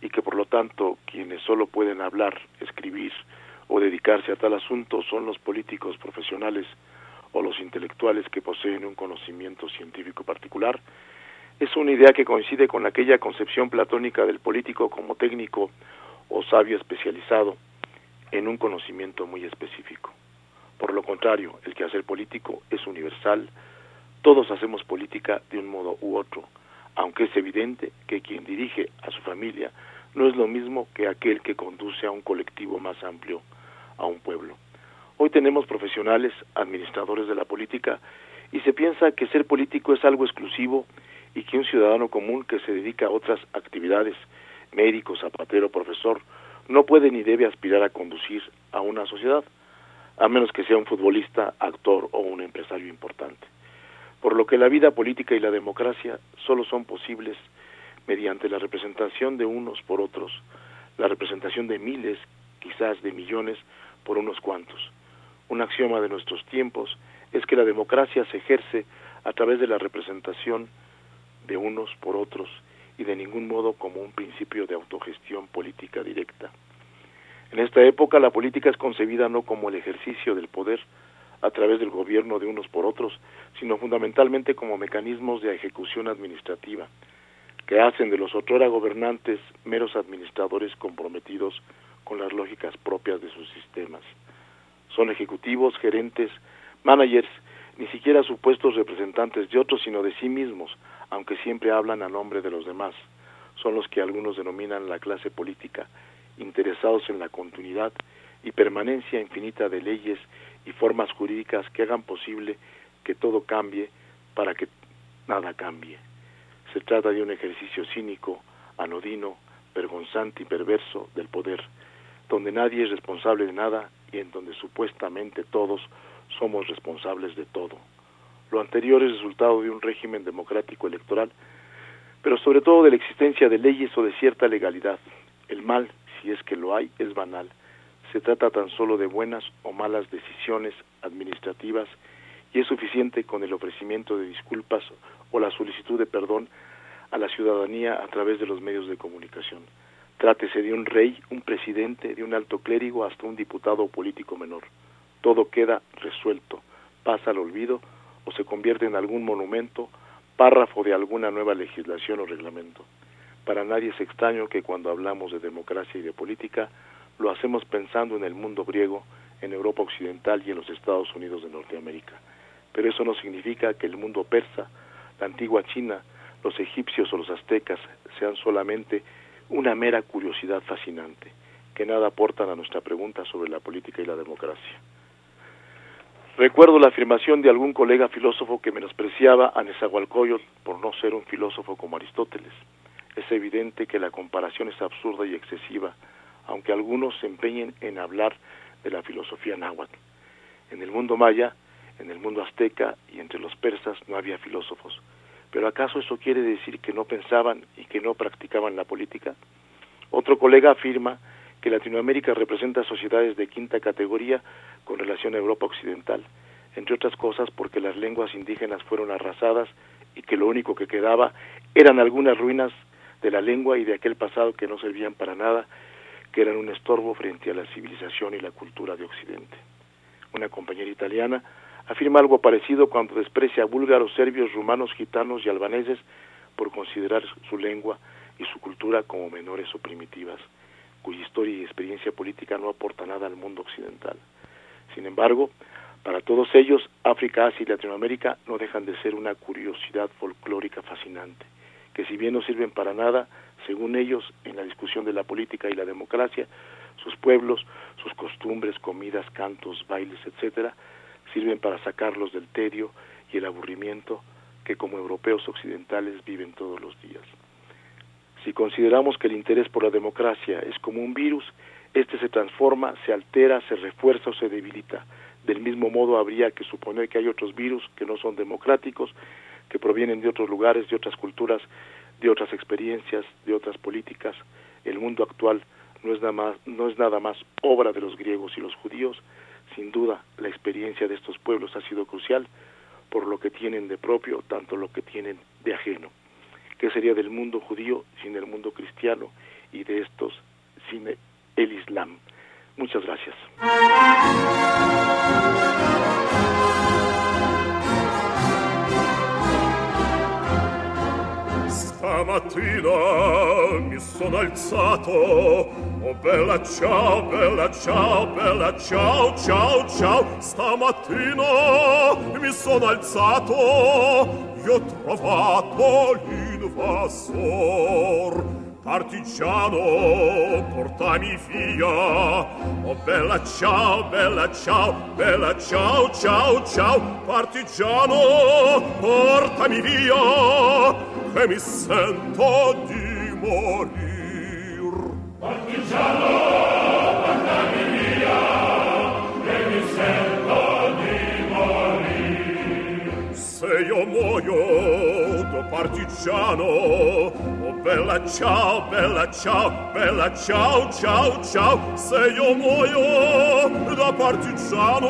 y que por lo tanto quienes solo pueden hablar, escribir o dedicarse a tal asunto son los políticos profesionales o los intelectuales que poseen un conocimiento científico particular, es una idea que coincide con aquella concepción platónica del político como técnico o sabio especializado en un conocimiento muy específico. Por lo contrario, el quehacer político es universal, todos hacemos política de un modo u otro, aunque es evidente que quien dirige a su familia no es lo mismo que aquel que conduce a un colectivo más amplio, a un pueblo. Hoy tenemos profesionales, administradores de la política, y se piensa que ser político es algo exclusivo y que un ciudadano común que se dedica a otras actividades, médico, zapatero, profesor, no puede ni debe aspirar a conducir a una sociedad, a menos que sea un futbolista, actor o un empresario importante. Por lo que la vida política y la democracia solo son posibles mediante la representación de unos por otros, la representación de miles, quizás de millones, por unos cuantos. Un axioma de nuestros tiempos es que la democracia se ejerce a través de la representación de unos por otros y de ningún modo como un principio de autogestión política directa. En esta época la política es concebida no como el ejercicio del poder a través del gobierno de unos por otros, sino fundamentalmente como mecanismos de ejecución administrativa, que hacen de los otrora gobernantes meros administradores comprometidos con las lógicas propias de sus sistemas. Son ejecutivos, gerentes, managers, ni siquiera supuestos representantes de otros, sino de sí mismos, aunque siempre hablan a nombre de los demás. Son los que algunos denominan la clase política, interesados en la continuidad y permanencia infinita de leyes y formas jurídicas que hagan posible que todo cambie para que nada cambie. Se trata de un ejercicio cínico, anodino, vergonzante y perverso del poder, donde nadie es responsable de nada y en donde supuestamente todos somos responsables de todo. Lo anterior es resultado de un régimen democrático electoral, pero sobre todo de la existencia de leyes o de cierta legalidad. El mal, si es que lo hay, es banal. Se trata tan solo de buenas o malas decisiones administrativas y es suficiente con el ofrecimiento de disculpas o la solicitud de perdón a la ciudadanía a través de los medios de comunicación. Trátese de un rey, un presidente, de un alto clérigo hasta un diputado o político menor. Todo queda resuelto, pasa al olvido o se convierte en algún monumento, párrafo de alguna nueva legislación o reglamento. Para nadie es extraño que cuando hablamos de democracia y de política, lo hacemos pensando en el mundo griego, en Europa Occidental y en los Estados Unidos de Norteamérica. Pero eso no significa que el mundo persa, la antigua China, los egipcios o los aztecas sean solamente una mera curiosidad fascinante, que nada aportan a nuestra pregunta sobre la política y la democracia. Recuerdo la afirmación de algún colega filósofo que menospreciaba a Nezahualcóyotl por no ser un filósofo como Aristóteles. Es evidente que la comparación es absurda y excesiva, aunque algunos se empeñen en hablar de la filosofía náhuatl. En el mundo maya, en el mundo azteca y entre los persas no había filósofos. Pero ¿acaso eso quiere decir que no pensaban y que no practicaban la política? Otro colega afirma que Latinoamérica representa sociedades de quinta categoría con relación a Europa Occidental, entre otras cosas porque las lenguas indígenas fueron arrasadas y que lo único que quedaba eran algunas ruinas de la lengua y de aquel pasado que no servían para nada, que eran un estorbo frente a la civilización y la cultura de Occidente. Una compañera italiana afirma algo parecido cuando desprecia a búlgaros, serbios, rumanos, gitanos y albaneses por considerar su lengua y su cultura como menores o primitivas cuya historia y experiencia política no aporta nada al mundo occidental. Sin embargo, para todos ellos, África, Asia y Latinoamérica no dejan de ser una curiosidad folclórica fascinante, que si bien no sirven para nada, según ellos, en la discusión de la política y la democracia, sus pueblos, sus costumbres, comidas, cantos, bailes, etcétera, sirven para sacarlos del tedio y el aburrimiento que como europeos occidentales viven todos los días. Si consideramos que el interés por la democracia es como un virus, este se transforma, se altera, se refuerza o se debilita. Del mismo modo habría que suponer que hay otros virus que no son democráticos, que provienen de otros lugares, de otras culturas, de otras experiencias, de otras políticas. El mundo actual no es nada más, obra de los griegos y los judíos. Sin duda, la experiencia de estos pueblos ha sido crucial por lo que tienen de propio, tanto lo que tienen de ajeno. ¿Qué sería del mundo judío sin el mundo cristiano y de estos sin el Islam? Muchas gracias. Stamattina mi sono alzato. Oh bella ciao, bella ciao, bella ciao, ciao, ciao. Stamattina mi sono alzato. Io ho trovato invasor partigiano portami via. Oh bella ciao bella ciao bella ciao ciao ciao. Partigiano portami via che mi sento di morir. Partigiano portami via che mi sento di morir se io muoio da partigiano oh bella ciao bella ciao bella ciao ciao ciao. Se io muoio da partigiano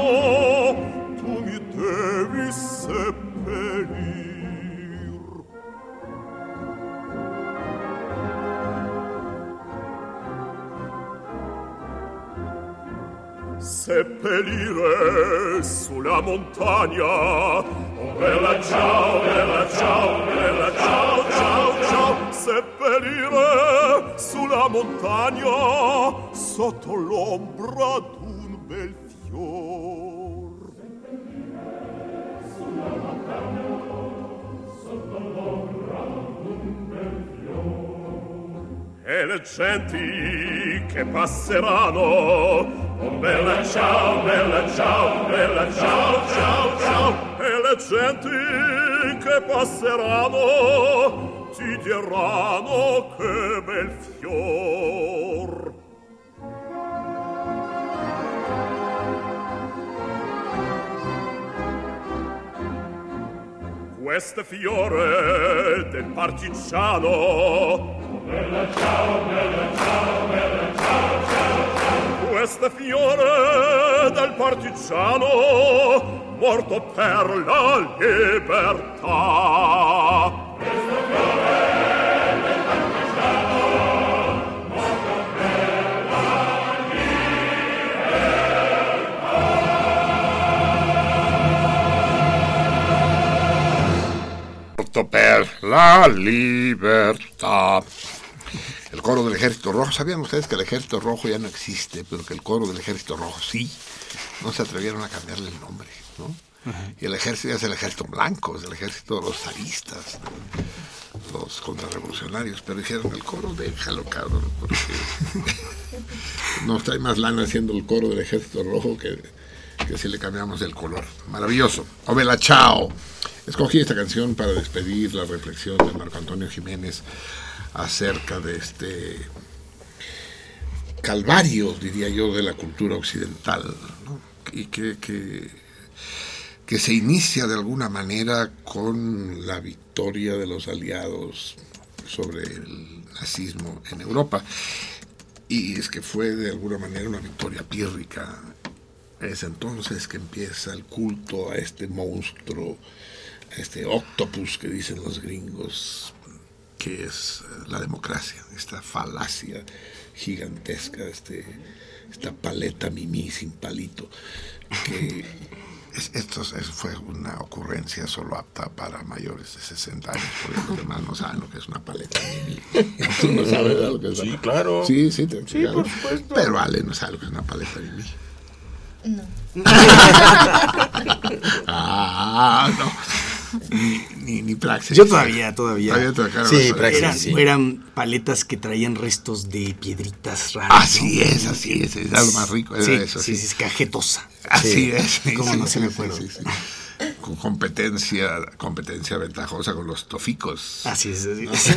tu mi devi seppellir seppellire sulla montagna. Oh bella ciao bella ciao bella ciao ciao ciao. Seppellire sulla montagna sotto l'ombra d'un bel fior sulla montagna sotto l'ombra d'un bel fior. E le genti che passeranno Oh bella ciao, bella ciao, bella ciao, ciao, ciao. E le genti che passeranno Ti diranno che bel fior. Questo fiore del partigiano. Oh bella ciao, bella ciao, bella ciao, questo fiore del partigiano morto per la libertà. Questo fiore del partigiano morto per la libertà. Morto per la libertà. El coro del Ejército Rojo. ¿Sabían ustedes que el Ejército Rojo ya no existe, pero que el coro del Ejército Rojo sí? No se atrevieron a cambiarle el nombre, ¿no? Uh -huh. Y el ejército ya es el ejército blanco, es el ejército de los zaristas, los contrarrevolucionarios, pero dijeron el coro, déjalo, cabrón, porque nos trae más lana haciendo el coro del ejército rojo que, que si le cambiamos el color. Maravilloso. Ovela, chao. Escogí esta canción para despedir la reflexión de Marco Antonio Jiménez acerca de este calvario, diría yo, de la cultura occidental, y que, que, que, se inicia de alguna manera con la victoria de los aliados sobre el nazismo en Europa. Y es que fue de alguna manera una victoria pírrica. Es entonces que empieza el culto a este monstruo, a este octopus que dicen los gringos, que es la democracia, esta falacia gigantesca, este, esta paleta mimí sin palito, que es, esto es, fue una ocurrencia solo apta para mayores de 60 años, porque los demás no saben lo que es una paleta mimí. Tú no sabes lo que es Sí, claro. Sí, sí, te, Sí, por supuesto. Pero Ale no sabe lo que es una paleta mimí. No. ah, no. Ni, ni, ni praxis. Yo todavía, todavía. Sí, praxis. Eran, sí. eran paletas que traían restos de piedritas raras. Así ¿no? es, así es, es lo más rico era Sí, eso. sí, es cajetosa. Así Sí. es. sí, ¿Cómo sí, no se sí, me acuerdo? sí, sí. Con competencia, competencia ventajosa con los toficos. Así es. así es.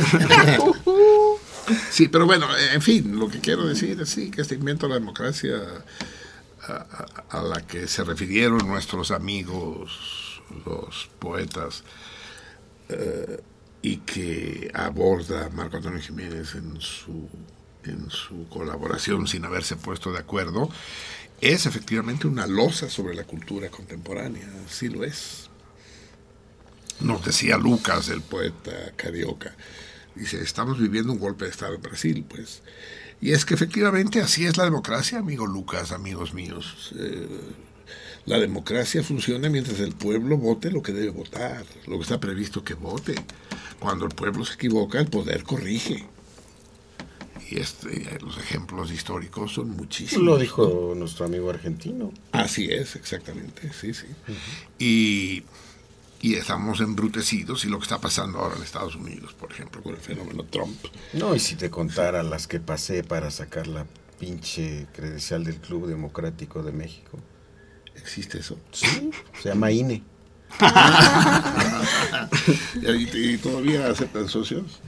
Sí, pero bueno, en fin, lo que quiero decir es sí, que este invento de la democracia a, a- a la que se refirieron nuestros amigos, los poetas, eh, y que aborda Marco Antonio Jiménez en su, en su colaboración sin haberse puesto de acuerdo, es efectivamente una losa sobre la cultura contemporánea, sí lo es. Nos decía Lucas, el poeta carioca, dice, estamos viviendo un golpe de Estado en Brasil, pues. Y es que efectivamente así es la democracia, amigo Lucas, amigos míos. Eh, la democracia funciona mientras el pueblo vote lo que debe votar, lo que está previsto que vote. Cuando el pueblo se equivoca, el poder corrige. Y este, los ejemplos históricos son muchísimos. Lo dijo nuestro amigo argentino. Así es, exactamente, sí, sí. y, y estamos embrutecidos y lo que está pasando ahora en Estados Unidos, por ejemplo, con el fenómeno Trump. No, y si te contara las que pasé para sacar la pinche credencial del Club Democrático de México. ¿Existe eso? Sí, se llama INE. ¿Y, y todavía aceptan socios?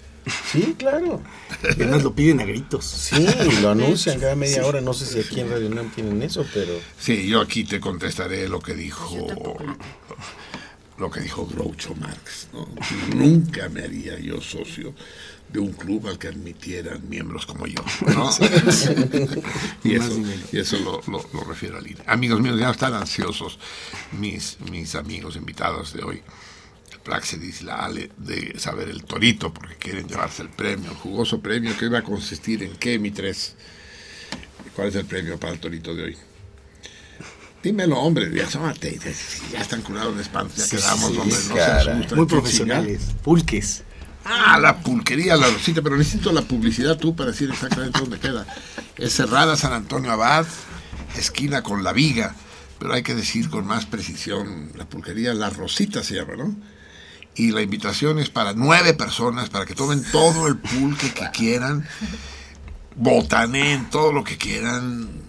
Sí, claro. Y además lo piden a gritos. Sí, lo anuncian cada media hora. No sé si aquí en Radio Nam tienen eso, pero. Sí, yo aquí te contestaré lo que dijo. Lo que dijo Groucho Marx. ¿no? Nunca me haría yo socio de un club al que admitieran miembros como yo. ¿no? y, eso, y eso lo, lo, lo refiero al INE. Amigos míos, ya están ansiosos mis, mis amigos invitados de hoy. Praxedis y la Ale de saber el torito porque quieren llevarse el premio, el jugoso premio que va a consistir en qué, mi tres. ¿Cuál es el premio para el torito de hoy? Dímelo, hombre, ya, asómate, ya están curados de espanto, ya Sí, quedamos, sí, hombre, no cara. se asusten, Muy profesionales, pulques. Ah, la pulquería, la rosita, pero necesito la publicidad tú para decir exactamente dónde queda. Es cerrada San Antonio Abad, esquina con la viga, pero hay que decir con más precisión, la pulquería La Rosita se llama, ¿no? Y la invitación es para nueve personas, para que tomen todo el pulque que quieran, botaneen todo lo que quieran.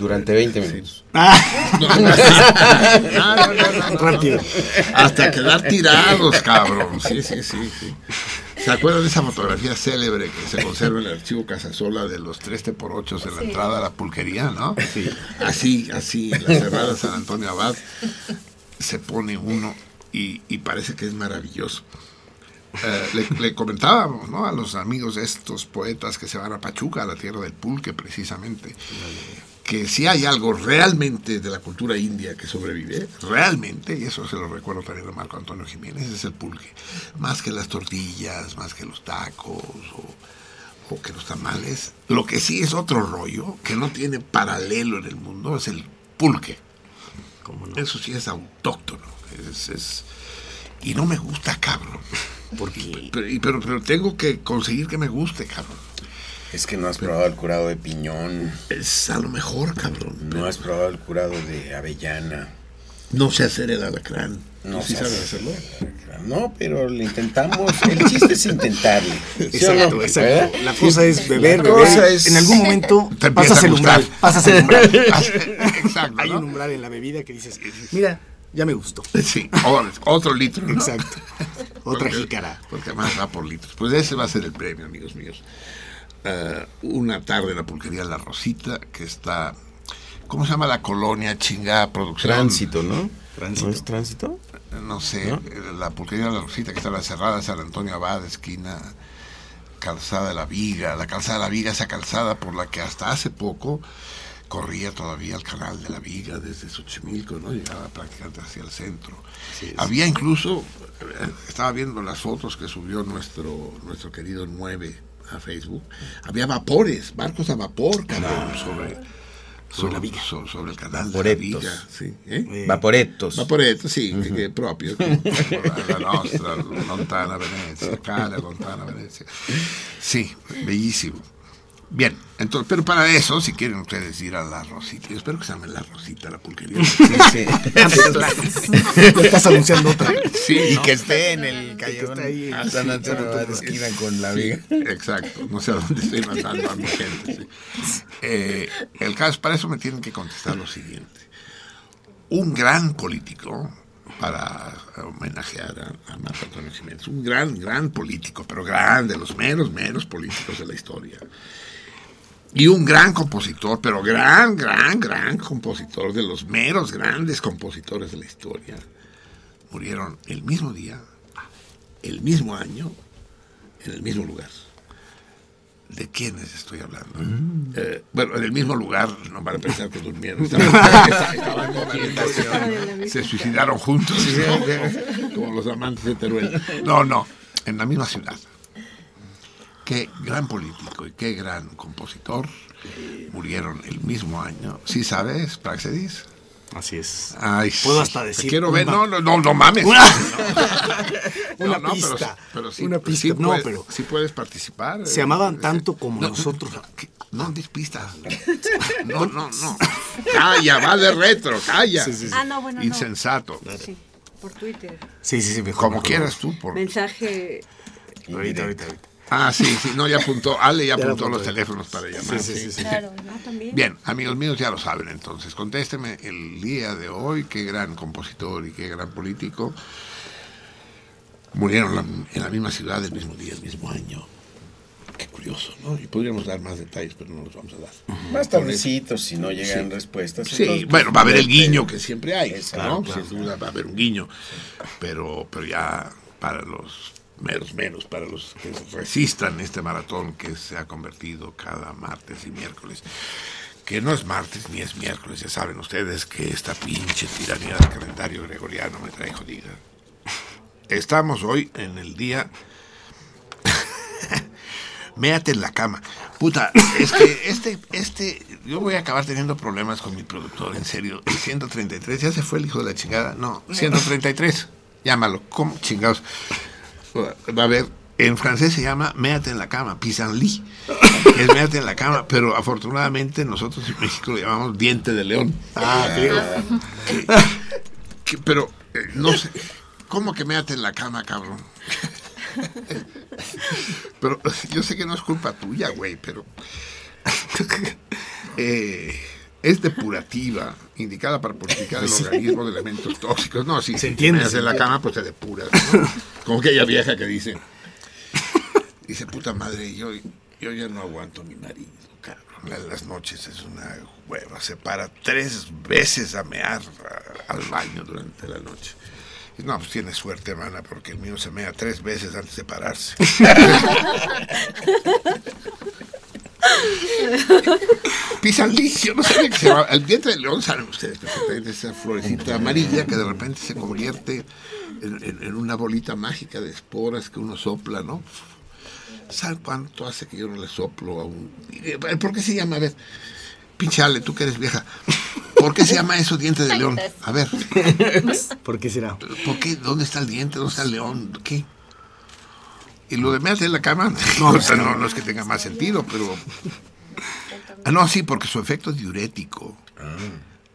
Durante 20 minutos. No. Rápido. Hasta quedar tirados, cabrón. Sí, sí, sí, sí. ¿Se acuerdan de esa fotografía célebre que se conserva en el archivo Casasola de los 3 por 8 en la entrada a la pulquería, no? Sí. Así, así, en la cerrada San Antonio Abad se pone uno y, y parece que es maravilloso. Eh, le, le comentábamos ¿no? a los amigos de estos poetas que se van a Pachuca, a la tierra del pulque precisamente, que si hay algo realmente de la cultura india que sobrevive, realmente, y eso se lo recuerdo también a Marco Antonio Jiménez, es el pulque. Más que las tortillas, más que los tacos o, o que los tamales. Lo que sí es otro rollo, que no tiene paralelo en el mundo, es el pulque. Eso sí es autóctono. Es, es- y no me gusta, cabrón. Porque Pero, pero, pero tengo que conseguir que me guste, cabrón. Es que no has probado el curado de piñón. Es a lo mejor, cabrón. No has probado el curado de avellana. No sé hacer el alacrán. No sí sabes hacerlo? No, pero le intentamos. El chiste es intentarle. ¿Sí o Exacto, no? exacto. ¿Eh? La cosa es beber, La beber. cosa es- En algún momento Te empieza pasas a el umbral. Pasas el umbral. Exacto. Hay ¿no? un umbral en la bebida que dices, mira, ya me gustó. Sí, ahora, otro litro. ¿no? Exacto. Otra Porque- jícara. Porque además va por litros. Pues ese va a ser el premio, amigos míos. Eh, una tarde en la pulquería La Rosita, que está. ¿Cómo se llama la colonia chingada producción? Tránsito, ¿no? Tránsito. ¿No es tránsito? No sé, eh, la pulquería La Rosita, que está en la cerrada San Antonio Abad, esquina Calzada de la Viga. La Calzada de la Viga, esa calzada por la que hasta hace poco corría todavía el canal de la Viga desde Xochimilco, ¿no? Llegaba prácticamente hacia el centro. Había incluso, eh, estaba viendo las fotos que subió nuestro, nuestro querido 9 a Facebook, había vapores, barcos a vapor, cabrón, sobre, sobre, la viga. so- sobre el canal Vaporetos. de la. Sí, ¿eh? Vaporetos. Vaporetto, sì, che- che è proprio come la nostra lontana Venezia, cara lontana Venezia. Sí, bellísimo. Bien, entonces, pero para eso, si quieren ustedes ir a la Rosita, yo espero que se llame la Rosita, la pulquería. Sí. Ya estás anunciando otra. Sí, Y ¿no? que esté en el que callejón. esté ahí. Ah, San Antonio Abad, esquina con la Sí, viga. Exacto, no sé a dónde estoy mandando a mi gente. sí. Eh, el caso, para eso me tienen que contestar lo siguiente. Un gran político, para homenajear a, a Marco Antonio Jiménez, un gran, gran político, pero grande, los menos, menos políticos de la historia. Y un gran compositor, pero gran, gran, gran compositor, de los meros grandes compositores de la historia. Murieron el mismo día, el mismo año, en el mismo lugar. ¿De quiénes estoy hablando? Eh, bueno, en el mismo lugar, no van a pensar que durmieron. Estaban, se suicidaron juntos, ¿no? como los amantes de Teruel. No, no, en la misma ciudad. Qué gran político y qué gran compositor murieron el mismo año. ¿Sí sabes, Praxedis? Así es. Ay, Puedo sí, hasta te decir Quiero ver. No, no, no, no mames. Una- No, Una no, pero pista, sí- pero sí- una sí pista. No, puedes- pero- sí puedes participar. Se eh, amaban eh, tanto como no, nosotros. No, que- no pistas. No, no, no. Calla, va de retro, calla. Sí, sí, sí. Ah, no, bueno, no. Insensato. Sí. por Twitter. Sí, sí, sí, mejor. Como mejor. quieras tú. Por... Mensaje. Ahorita, ahorita, ahorita. Ah, sí, sí, no, ya apuntó. Ale ya apuntó los teléfonos para llamar. Sí, sí, sí, sí. Claro, ¿no? También. Bien, amigos míos ya lo saben entonces. Contésteme el día de hoy, qué gran compositor y qué gran político. Murieron la- en la misma ciudad el mismo día, el mismo año. Qué curioso, ¿no? Y podríamos dar más detalles, pero no los vamos a dar. Más tardecito, si no llegan Sí. respuestas. Sí, entonces, bueno, va a haber el este, guiño que siempre hay, Exacto, ¿no? claro, Sin duda va a haber un guiño, pero, pero ya para los menos menos, para los que resistan este maratón que se ha convertido cada martes y miércoles, que no es martes ni es miércoles, ya saben ustedes que esta pinche tiranía del calendario gregoriano me trae jodida. Estamos hoy en el día Méate en la cama. Puta, es que este, este, yo voy a acabar teniendo problemas con mi productor, en serio. El 133, ya se fue el hijo de la chingada. No, 133, llámalo. ¿Cómo chingados? A ver, en francés se llama Méate en la cama, pissenlit. Es Méate en la cama, pero afortunadamente nosotros en México lo llamamos diente de león. Ah, feo. Que- que- pero, eh, no sé, ¿cómo que méate en la cama, cabrón? Pero yo sé que no es culpa tuya, güey, pero eh, es depurativa, indicada para purificar el organismo de elementos tóxicos. No, si Se si entiende, se en la cama, pues te depuras. ¿no? Como aquella vieja que dice, dice, puta madre, yo, yo ya no aguanto mi marido, cabrón. Las noches es una hueva, se para tres veces a mear al baño durante la noche. No, pues tiene suerte, hermana, porque el mío se mea tres veces antes de pararse. Pisandí, yo no sabía que se llamaba. El diente de león, saben ustedes perfectamente, esa florecita amarilla que de repente se convierte en, en- en una bolita mágica de esporas que uno sopla, ¿no? ¿Saben cuánto hace que yo no le soplo a un. Eh, ¿Por qué se llama? A ver, pinchale, tú que eres vieja. ¿Por qué se llama eso diente de león? A ver. ¿Por qué será? ¿Por qué? ¿Dónde está el diente? ¿Dónde está el león? ¿Qué? Y lo de en la cama, no, o sea, no, no es que tenga más sentido, pero... Ah, no, sí, porque su efecto es diurético.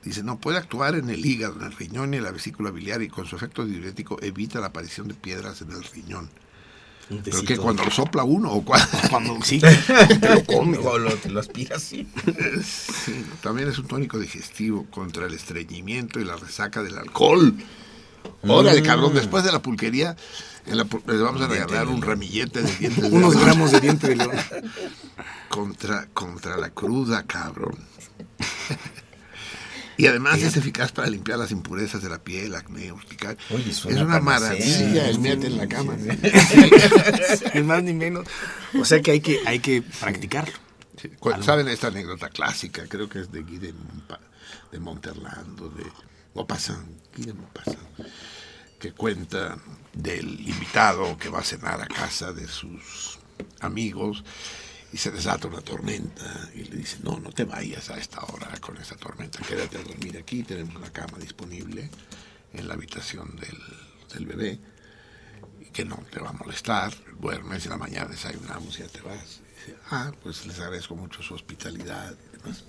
Dice, no, puede actuar en el hígado, en el riñón y en la vesícula biliar y con su efecto diurético evita la aparición de piedras en el riñón. Pero que cuando lo sopla uno o cuando... Cuando sí, te lo come. O lo, te lo aspiras, sí. Sí, también es un tónico digestivo contra el estreñimiento y la resaca del alcohol. Órale, Mm. cabrón, después de la pulquería, en la les vamos a regalar un ramillete de dientes de Unos león. gramos de diente de león. Contra, contra la cruda, cabrón. Y además es eficaz para limpiar las impurezas de la piel, acné, urticaria. Es una maravilla el Sí, mete en la cama. Ni más ni menos. O sea que hay que, hay que practicarlo. Sí, ¿Saben esta anécdota clásica? Creo que es de Guy de, de Monterlando, de Maupassant, Guy de Maupassant, cuenta del invitado que va a cenar a casa de sus amigos y se desata una tormenta y le dice, no, no te vayas a esta hora con esta tormenta, quédate a dormir aquí, tenemos una cama disponible en la habitación del, bebé y que no te va a molestar, duermes y en la mañana desayunamos y ya te vas. Ah, pues les agradezco mucho su hospitalidad y demás.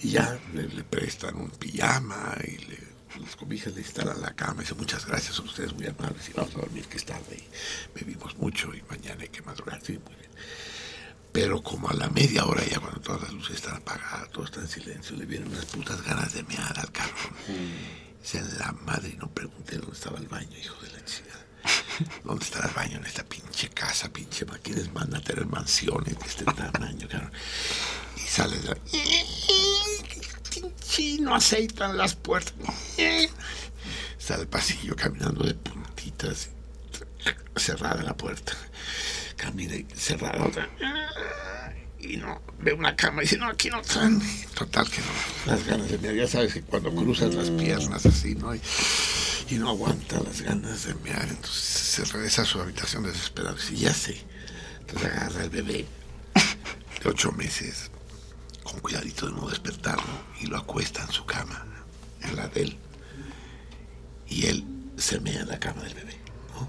Y ya le, le prestan un pijama y le, las cobijas le instalan la cama y dice, muchas gracias a ustedes, muy amables, y vamos a dormir que es tarde y bebimos mucho y mañana hay que madrugar. Sí, muy bien. Pero como a la media hora ya cuando todas las luces están apagadas, todo está en silencio, le vienen unas putas ganas de mear al cabrón. Dice, la madre, y no pregunté dónde estaba el baño, hijo de la chica. ¿Dónde estará el baño en esta pinche casa, pinche ¿Quiénes mandan a tener mansiones de este tamaño, cabrón? Y sale de la... Pinche, no aceitan las puertas. Está el pasillo caminando de puntitas, cerrada la puerta. Camina y cerrada otra. Y no, ve una cama y dice, no, aquí no están. Total que no. Las ganas de mear, ya sabes que cuando cruzas las piernas así, ¿no? Y, y no aguanta las ganas de mear, entonces se regresa a su habitación desesperado. Y ya sé. Entonces agarra al bebé de ocho meses, con cuidadito de no despertarlo, y lo acuesta en su cama, en la de él. Y él se mea en la cama del bebé. ¿no?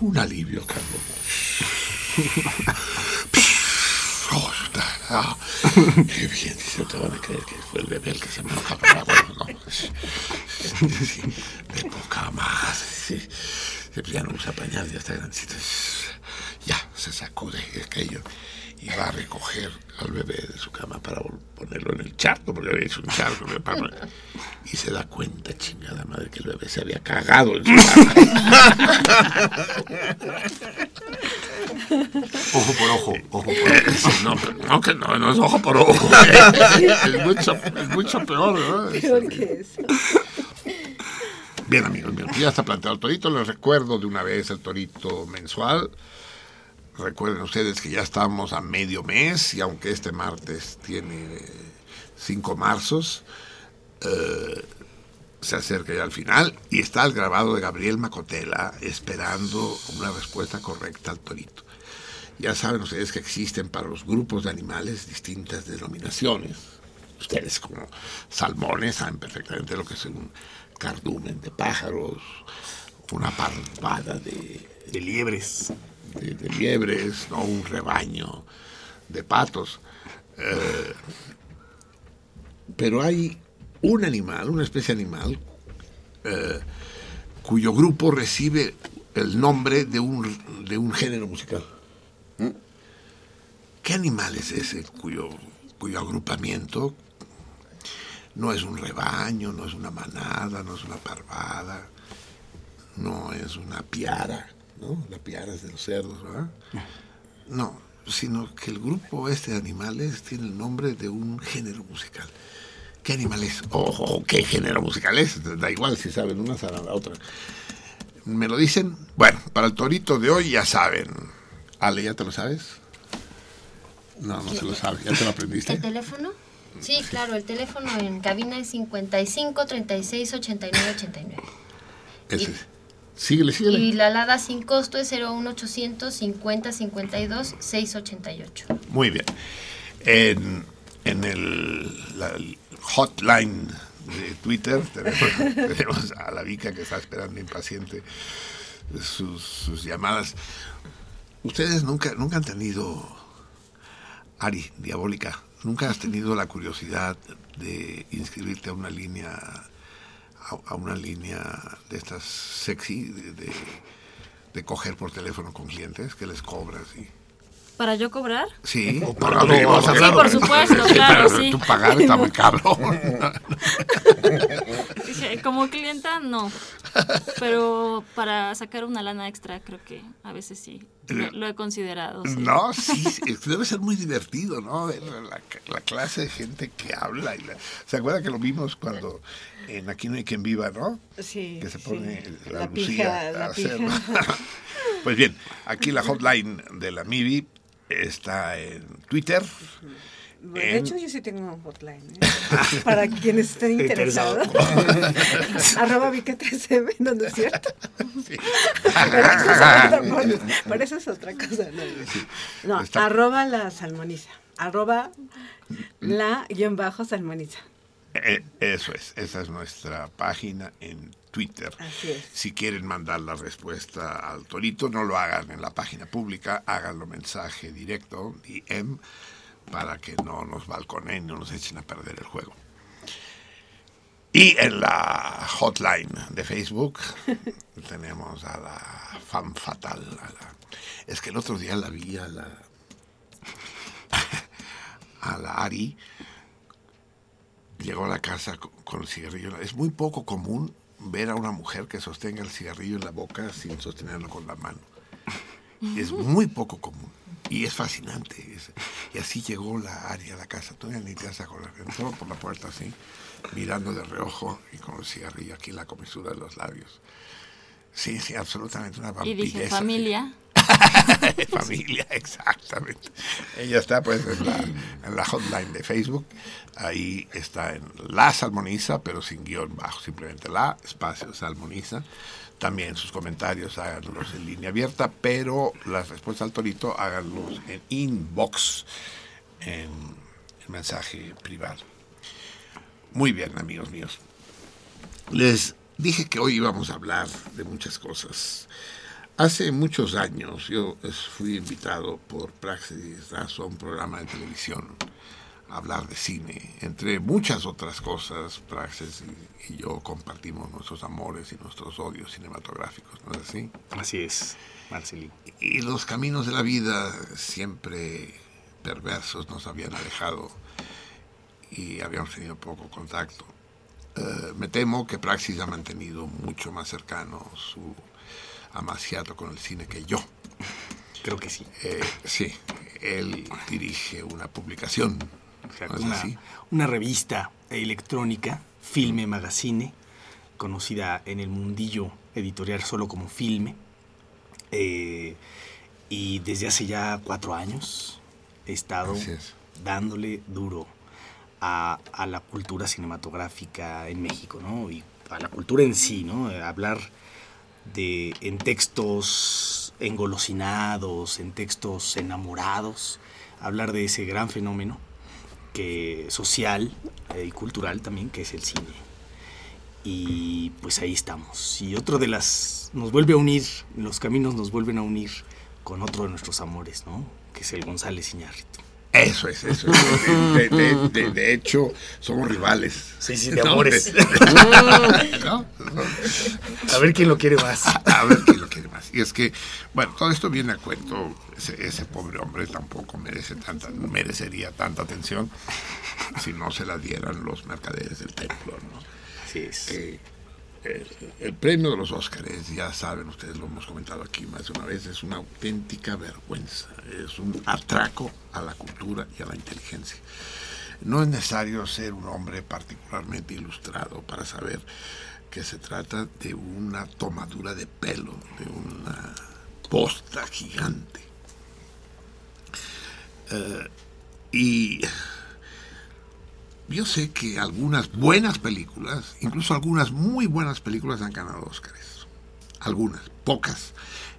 Un alivio, Carlos. Oh, Ah, qué bien, dice, te van a creer que fue el bebé el que se me para bueno, no. Sí, sí, de poca más. Sí, ya no usa pañal, ya está grandecito. Ya, se sacude aquello y va a recoger al bebé de su cama para ponerlo en el charco, porque había hecho un charco. Y se da cuenta, chingada madre, que el bebé se había cagado en su cama. Ojo por ojo, ojo por ojo. No, no, que no, no es ojo por ojo. Es mucho, es mucho peor, ¿no? Peor que eso. Bien, amigos míos, ya está planteado el torito. Les recuerdo de una vez el torito mensual. Recuerden ustedes que ya estamos a medio mes y aunque este martes tiene cinco marzos, eh, se acerca ya al final y está el grabado de Gabriel Macotela esperando una respuesta correcta al torito. Ya saben ustedes que existen para los grupos de animales distintas denominaciones. Ustedes como salmones saben perfectamente lo que es un cardumen de pájaros, una parvada De liebres. De, liebres, ¿no? un rebaño de patos. Eh, pero hay un animal, una especie animal, eh, cuyo grupo recibe el nombre de un, de un género musical. ¿Mm? ¿Qué animal es ese cuyo, cuyo agrupamiento no es un rebaño, no es una manada, no es una parvada, no es una piara, ¿no? La piara es de los cerdos, ¿verdad? No, sino que el grupo este de animales tiene el nombre de un género musical. ¿Qué animal es? Ojo, ¿qué género musical es? Da igual si saben una, saben la otra. ¿Me lo dicen? Bueno, para el torito de hoy ya saben. Ale, ¿ya te lo sabes? No, no se lo sabe. ¿Ya te lo aprendiste? ¿El teléfono? Sí, claro, el teléfono en cabina es 55 36 89 89. Ese es. Síguele, síguele. Y la alada sin costo es 01800 50 52 688. Muy bien. En, en el, la- el hotline de Twitter tenemos, tenemos a la Vica que está esperando impaciente sus, sus llamadas. Ustedes nunca, nunca han tenido, Ari, diabólica, nunca has tenido la curiosidad de inscribirte a una línea, a, a una línea de estas sexy, de, de, de coger por teléfono con clientes que les cobras y... ¿Para yo cobrar? Sí, O para- no, no, sí, por supuesto, claro, sí. Tú pagar está muy cabrón. Dije, como clienta, no. Pero para sacar una lana extra, creo que a veces sí. Lo, lo he considerado. sí. No, sí, debe ser muy divertido, ¿no? Ver La, la clase de gente que habla. Y la- ¿Se acuerda que lo vimos cuando en Aquí no hay quien viva, ¿no? Sí. Que se sí. pone la, La Lucía pija, a la hacer, pija. ¿no? Pues bien, aquí la hotline de la MIBI está en Twitter. Bueno, de hecho, yo sí tengo un hotline. ¿eh? Para quienes estén Interesado. interesados. Arroba Vique3M, no, no es cierto. Sí. Pero eso es otra cosa. Pero eso es otra cosa. No, no. Arroba la salmoniza. Arroba la guion bajo salmoniza. Eh, Eso es, esa es nuestra página en Twitter. Así es. Si quieren mandar la respuesta al Torito, no lo hagan en la página pública, háganlo mensaje directo, DM, para que no nos balconen, no nos echen a perder el juego. Y en la hotline de Facebook tenemos a la fan fatal. la- es que el otro día la vi a la, a la Ari llegó a la casa co- con el cigarrillo. Es muy poco común ver a una mujer que sostenga el cigarrillo en la boca sin sostenerlo con la mano. Es muy poco común. Y es fascinante. es- y así llegó la área a la casa. Todavía ni te vas a acordar. Entró por la puerta así, mirando de reojo y con el cigarrillo aquí en la comisura de los labios. Sí, sí, absolutamente una Y vampiresa. dije, familia. familia, exactamente. Ella está pues en la, en la hotline de Facebook. Ahí está en la salmoniza, pero sin guion bajo, simplemente la espacio salmoniza. También sus comentarios háganlos en línea abierta, pero las respuestas al torito háganlos en inbox, en el mensaje privado. Muy bien, amigos míos. Les dije que hoy íbamos a hablar de muchas cosas. Hace muchos años yo fui invitado por Praxis a un programa de televisión hablar de cine. Entre muchas otras cosas, Praxis y, yo compartimos nuestros amores y nuestros odios cinematográficos, ¿no es así? Así es, Marcelín. Y los caminos de la vida siempre perversos nos habían alejado y habíamos tenido poco contacto. Eh, me temo que Praxis ha mantenido mucho más cercano su amaciato con el cine que yo. Creo que sí. Eh, sí, él dirige una publicación. Una, una, revista electrónica, Filme Magazine, conocida en el mundillo editorial solo como Filme. Eh, y desde hace ya cuatro años he estado dándole duro a, la cultura cinematográfica en México, ¿no? Y a la cultura en sí, ¿no? Hablar de, en textos engolosinados, en textos enamorados, hablar de ese gran fenómeno social eh, y cultural también, que es el cine. Y pues ahí estamos. Y otro de las... nos vuelve a unir, los caminos nos vuelven a unir con otro de nuestros amores, ¿no? Que es el González Iñárritu. Eso es, eso es. De, hecho, somos rivales. Sí, sí, de amores. A ver quién lo quiere más. A, ver quién lo quiere más. Y es que, bueno, todo esto viene a cuento. Ese, pobre hombre tampoco merece tanta, merecería tanta atención si no se la dieran los mercaderes del templo, ¿no? Así es. Eh, el, premio de los Óscares, ya saben, ustedes lo hemos comentado aquí más de una vez, es una auténtica vergüenza, es un atraco a la cultura y a la inteligencia. No es necesario ser un hombre particularmente ilustrado para saber que se trata de una tomadura de pelo, de una posta gigante. Eh, y yo sé que algunas buenas películas, incluso algunas muy buenas películas han ganado Óscares. Algunas, pocas.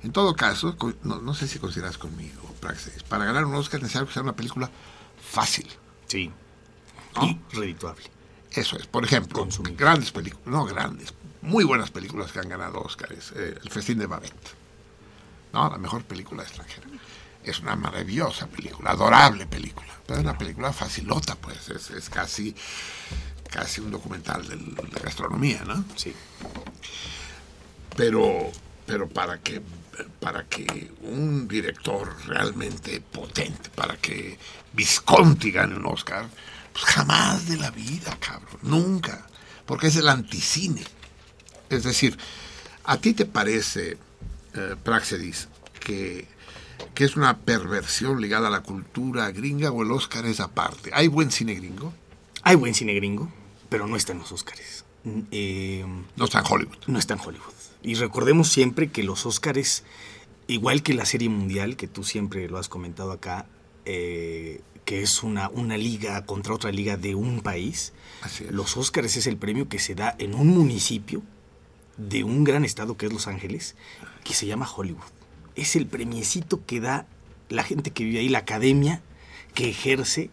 En todo caso, no, sé si consideras conmigo, Praxis, para ganar un Óscar es necesario que sea una película fácil. Sí. Y redituable. Eso es. Por ejemplo, grandes películas, no grandes, muy buenas películas que han ganado Óscares. Eh, el Festín de Babette. ¿No? La mejor película extranjera es una maravillosa película, adorable película, pero es una película facilota, pues, es, casi, casi un documental de, gastronomía, ¿no? Sí. Pero, pero para que para que un director realmente potente, para que Visconti gane un Oscar, pues jamás de la vida, cabrón, nunca, porque es el anticine. Es decir, ¿a ti te parece, eh, Praxedis, que que es una perversión ligada a la cultura gringa o el Oscar es aparte. ¿Hay buen cine gringo? Hay buen cine gringo, pero no está en los Oscars. Eh, no está en Hollywood. No está en Hollywood. Y recordemos siempre que los Oscars, igual que la Serie Mundial, que tú siempre lo has comentado acá, eh, que es una, una liga contra otra liga de un país, los Oscars es el premio que se da en un municipio de un gran estado que es Los Ángeles, que se llama Hollywood es el premiecito que da la gente que vive ahí, la academia, que ejerce...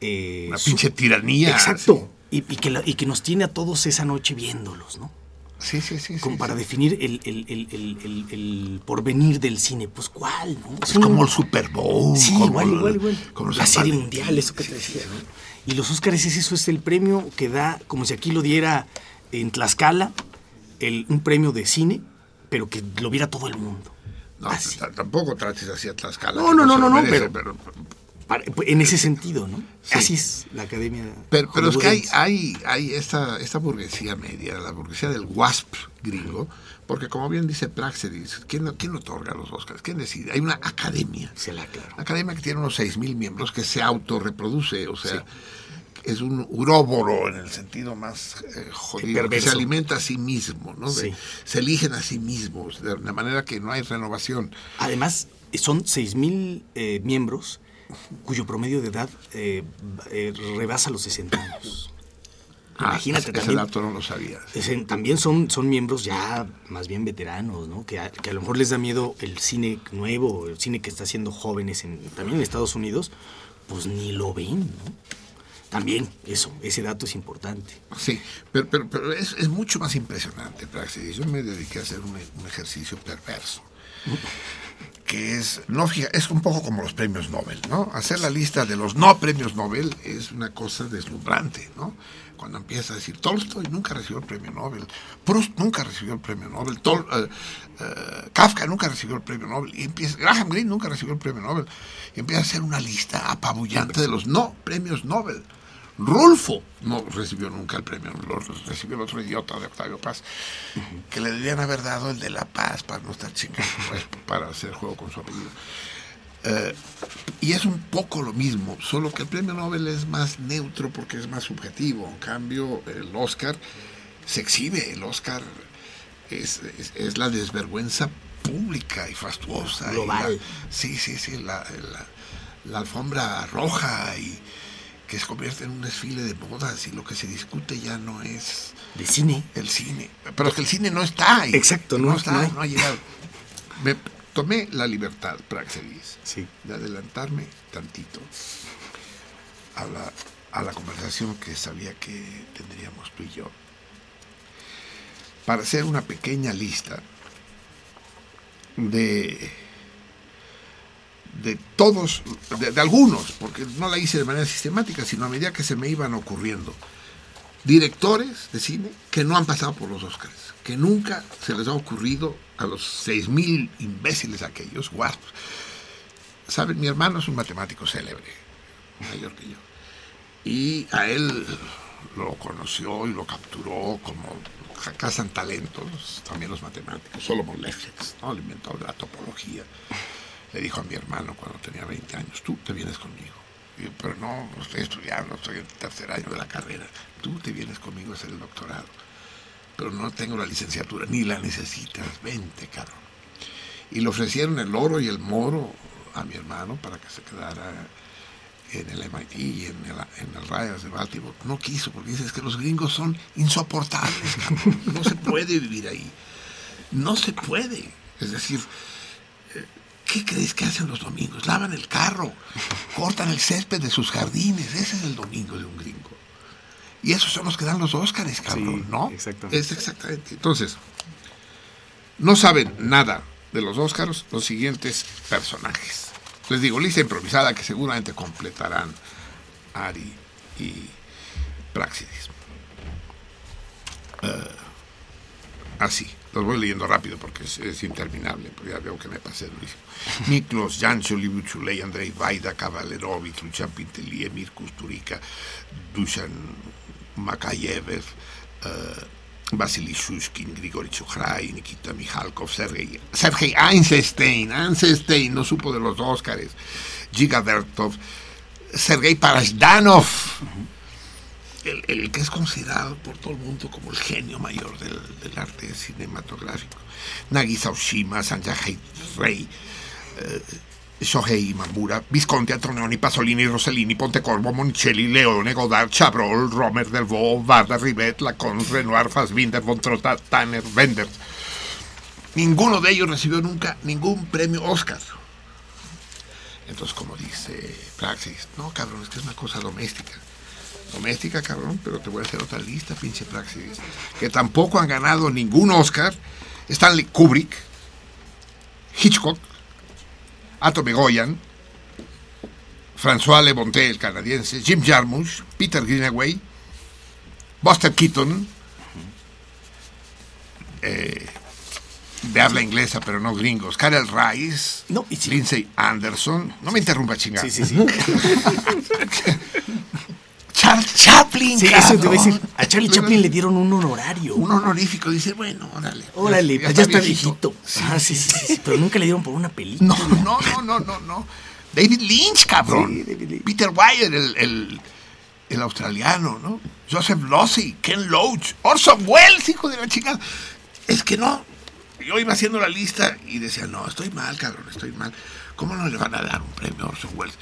Eh, Una pinche tiranía. Exacto. Y, que y, que nos tiene a todos esa noche viéndolos, ¿no? Sí, sí, sí. Como para definir el, porvenir del cine. Pues, ¿cuál? No? Es, como el Super Bowl. Sí, igual, igual, igual. Como la serie mundial, eso que te decía, ¿no? Y los Óscares es eso, es el premio que da, como si aquí lo diera en Tlaxcala, un premio de cine, pero que lo viera todo el mundo. No, tampoco trates así a Tlaxcala. No, no, no, no, pero, en ese sentido, ¿no? Así es la academia. Pero, pero es que hay, hay, hay esta, esta burguesía media, la burguesía del WASP gringo, porque como bien dice Praxedis, ¿quién, ¿quién otorga los Oscars? ¿Quién decide? Hay una academia. Se la claro. academia que tiene unos 6.000 miembros que se autorreproduce, o sea es un uróboro en el sentido más eh, jodido, que se alimenta a sí mismo, ¿no? se eligen a sí mismos, de, manera que no hay renovación. Además, son 6.000 eh, miembros cuyo promedio de edad eh, rebasa los 60 años. Ah, Imagínate ese, también. dato no lo sabía. también son, son miembros ya más bien veteranos, ¿no? Que a, que a, lo mejor les da miedo el cine nuevo, el cine que está haciendo jóvenes en, también en Estados Unidos, pues ni lo ven, ¿no? También eso, ese dato es importante. Sí, pero, pero, es, mucho más impresionante, Praxis. Yo me dediqué a hacer un, ejercicio perverso. Es, no es un poco como los premios Nobel, ¿no? Hacer la lista de los no premios Nobel es una cosa deslumbrante, ¿no? Cuando empieza a decir, Tolstoy nunca recibió el premio Nobel, Proust nunca recibió el premio Nobel, eh, eh, Kafka nunca recibió el premio Nobel, y empieza, Graham Greene nunca recibió el premio Nobel, y empieza a hacer una lista apabullante de los no premios Nobel. Rulfo no recibió nunca el premio, lo recibió el otro idiota de Octavio Paz, que le debían haber dado el de La Paz para no estar chingando, pues, para hacer juego con su apellido. Eh, y es un poco lo mismo, solo que el premio Nobel es más neutro porque es más subjetivo. En cambio, el Oscar se exhibe, el Oscar es, es, la desvergüenza pública y fastuosa. Global. sí, sí, sí, la, la alfombra roja y que se convierte en un desfile de bodas y lo que se discute ya no es de cine. el cine. Pero es que el cine no está ahí. Exacto no, está no, ha llegado. Me tomé la libertad Praxedis sí. de adelantarme tantito a la, a la conversación que sabía que tendríamos tú y yo. Para hacer una pequeña lista de de todos, de, algunos, porque no la hice de manera sistemática, sino a medida que se me iban ocurriendo, directores de cine que no han pasado por los Oscars, que nunca se les ha ocurrido a los 6.000 imbéciles aquellos, guapos. Saben, mi hermano es un matemático célebre, mayor que yo, y a él lo conoció y lo capturó como cazan talentos, también los matemáticos, Solomon Lefebvre, ¿no? el inventor de la topología le dijo a mi hermano cuando tenía 20 años, tú te vienes conmigo. pero no, estoy estudiando, estoy en el tercer año de la carrera, tú te vienes conmigo a hacer el doctorado. Pero no tengo la licenciatura, ni la necesitas, vente, cabrón. Y le ofrecieron el oro y el moro a mi hermano para que se quedara en el MIT y en el, en el Rayas de Baltimore. No quiso, porque dice que los gringos son insoportables. No se puede vivir ahí. No se puede. Es decir, ¿Qué crees que hacen los domingos? Lavan el carro, cortan el césped de sus jardines. Ese es el domingo de un gringo. Y esos son los que dan los Óscares, cabrón, ¿no? Exactamente. Es exactamente. Entonces, no saben nada de los Óscaros los siguientes personajes. Les digo, lista improvisada que seguramente completarán Ari y Praxidis. Eh, así. Los voy leyendo rápido porque es, interminable, pero ya veo que me pasé durísimo. Miklos, Jancho, Libuchuley, Andrei Vaida, Kavalerovich, Luchan Pintelí, Emir Kusturica, Dushan Makayev, uh, Vasily Shushkin, Grigori Chukray, Nikita Mikhalkov, Sergei, Sergei Einstein, Einstein, no supo de los Óscares, Giga Vertov, Sergei Parashdanov el, que es considerado por todo el mundo como el genio mayor del, arte cinematográfico. Nagisa Oshima, Sanjay Rey, eh, Shohei Mamura, Visconti, Antonioni, Pasolini, Rossellini, Pontecorvo, Moncelli, Leone, Godard, Chabrol, Romer, Delvaux, Varda, Rivet, Lacan, Renoir, Fassbinder, von Trotha, Tanner, Wenders. Ninguno de ellos recibió nunca ningún premio Oscar. Entonces, como dice Praxis, no, cabrón, es que es una cosa doméstica doméstica, cabrón, pero te voy a hacer otra lista, pinche praxis, que tampoco han ganado ningún Oscar. Stanley Kubrick, Hitchcock, Ato Begoyan, François Le Bonté, el canadiense, Jim Jarmusch, Peter Greenaway, Buster Keaton, eh, de habla inglesa pero no gringos, Karel Rice, no, Lindsay Anderson, no me interrumpa chingada. Sí, sí, sí. Charles Chaplin. Sí, eso te voy a decir. A Charlie Chaplin le dieron un honorario. Un honorífico. Dice, bueno, órale. Órale, ya, está, viejito. ah, sí, sí, sí, Pero nunca le dieron por una película. No, no, no, no, no. no. David Lynch, cabrón. David Lynch. Peter Weir, el, el, el, australiano, ¿no? Joseph Losey, Ken Loach, Orson Welles, hijo de la chica. Es que no. Yo iba haciendo la lista y decía, no, estoy mal, cabrón, estoy mal. ¿Cómo no le van a dar un premio a Orson Welles?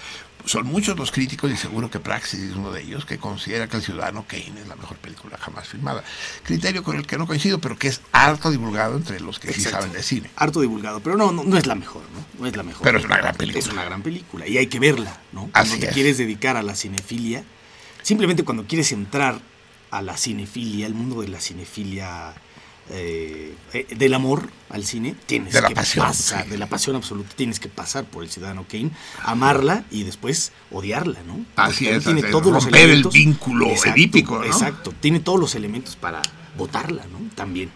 Son muchos los críticos y seguro que Praxis es uno de ellos que considera que El Ciudadano Kane es la mejor película jamás filmada. Criterio con el que no coincido, pero que es harto divulgado entre los que sí saben de cine. Harto divulgado, pero no, no, es la mejor, ¿no? No es la mejor. Pero es una gran película. Es una gran película y hay que verla, ¿no? Cuando te quieres dedicar a la cinefilia, simplemente cuando quieres entrar a la cinefilia, al mundo de la cinefilia eh, eh, del amor al cine, tienes De la que pasión, pasar, de la pasión absoluta, tienes que pasar por el Ciudadano Kane, amarla y después odiarla, ¿no? Así Porque es, tiene todos los romper el elementos. vínculo edípico, ¿no? Exacto, tiene todos los elementos para votarla, ¿no? También.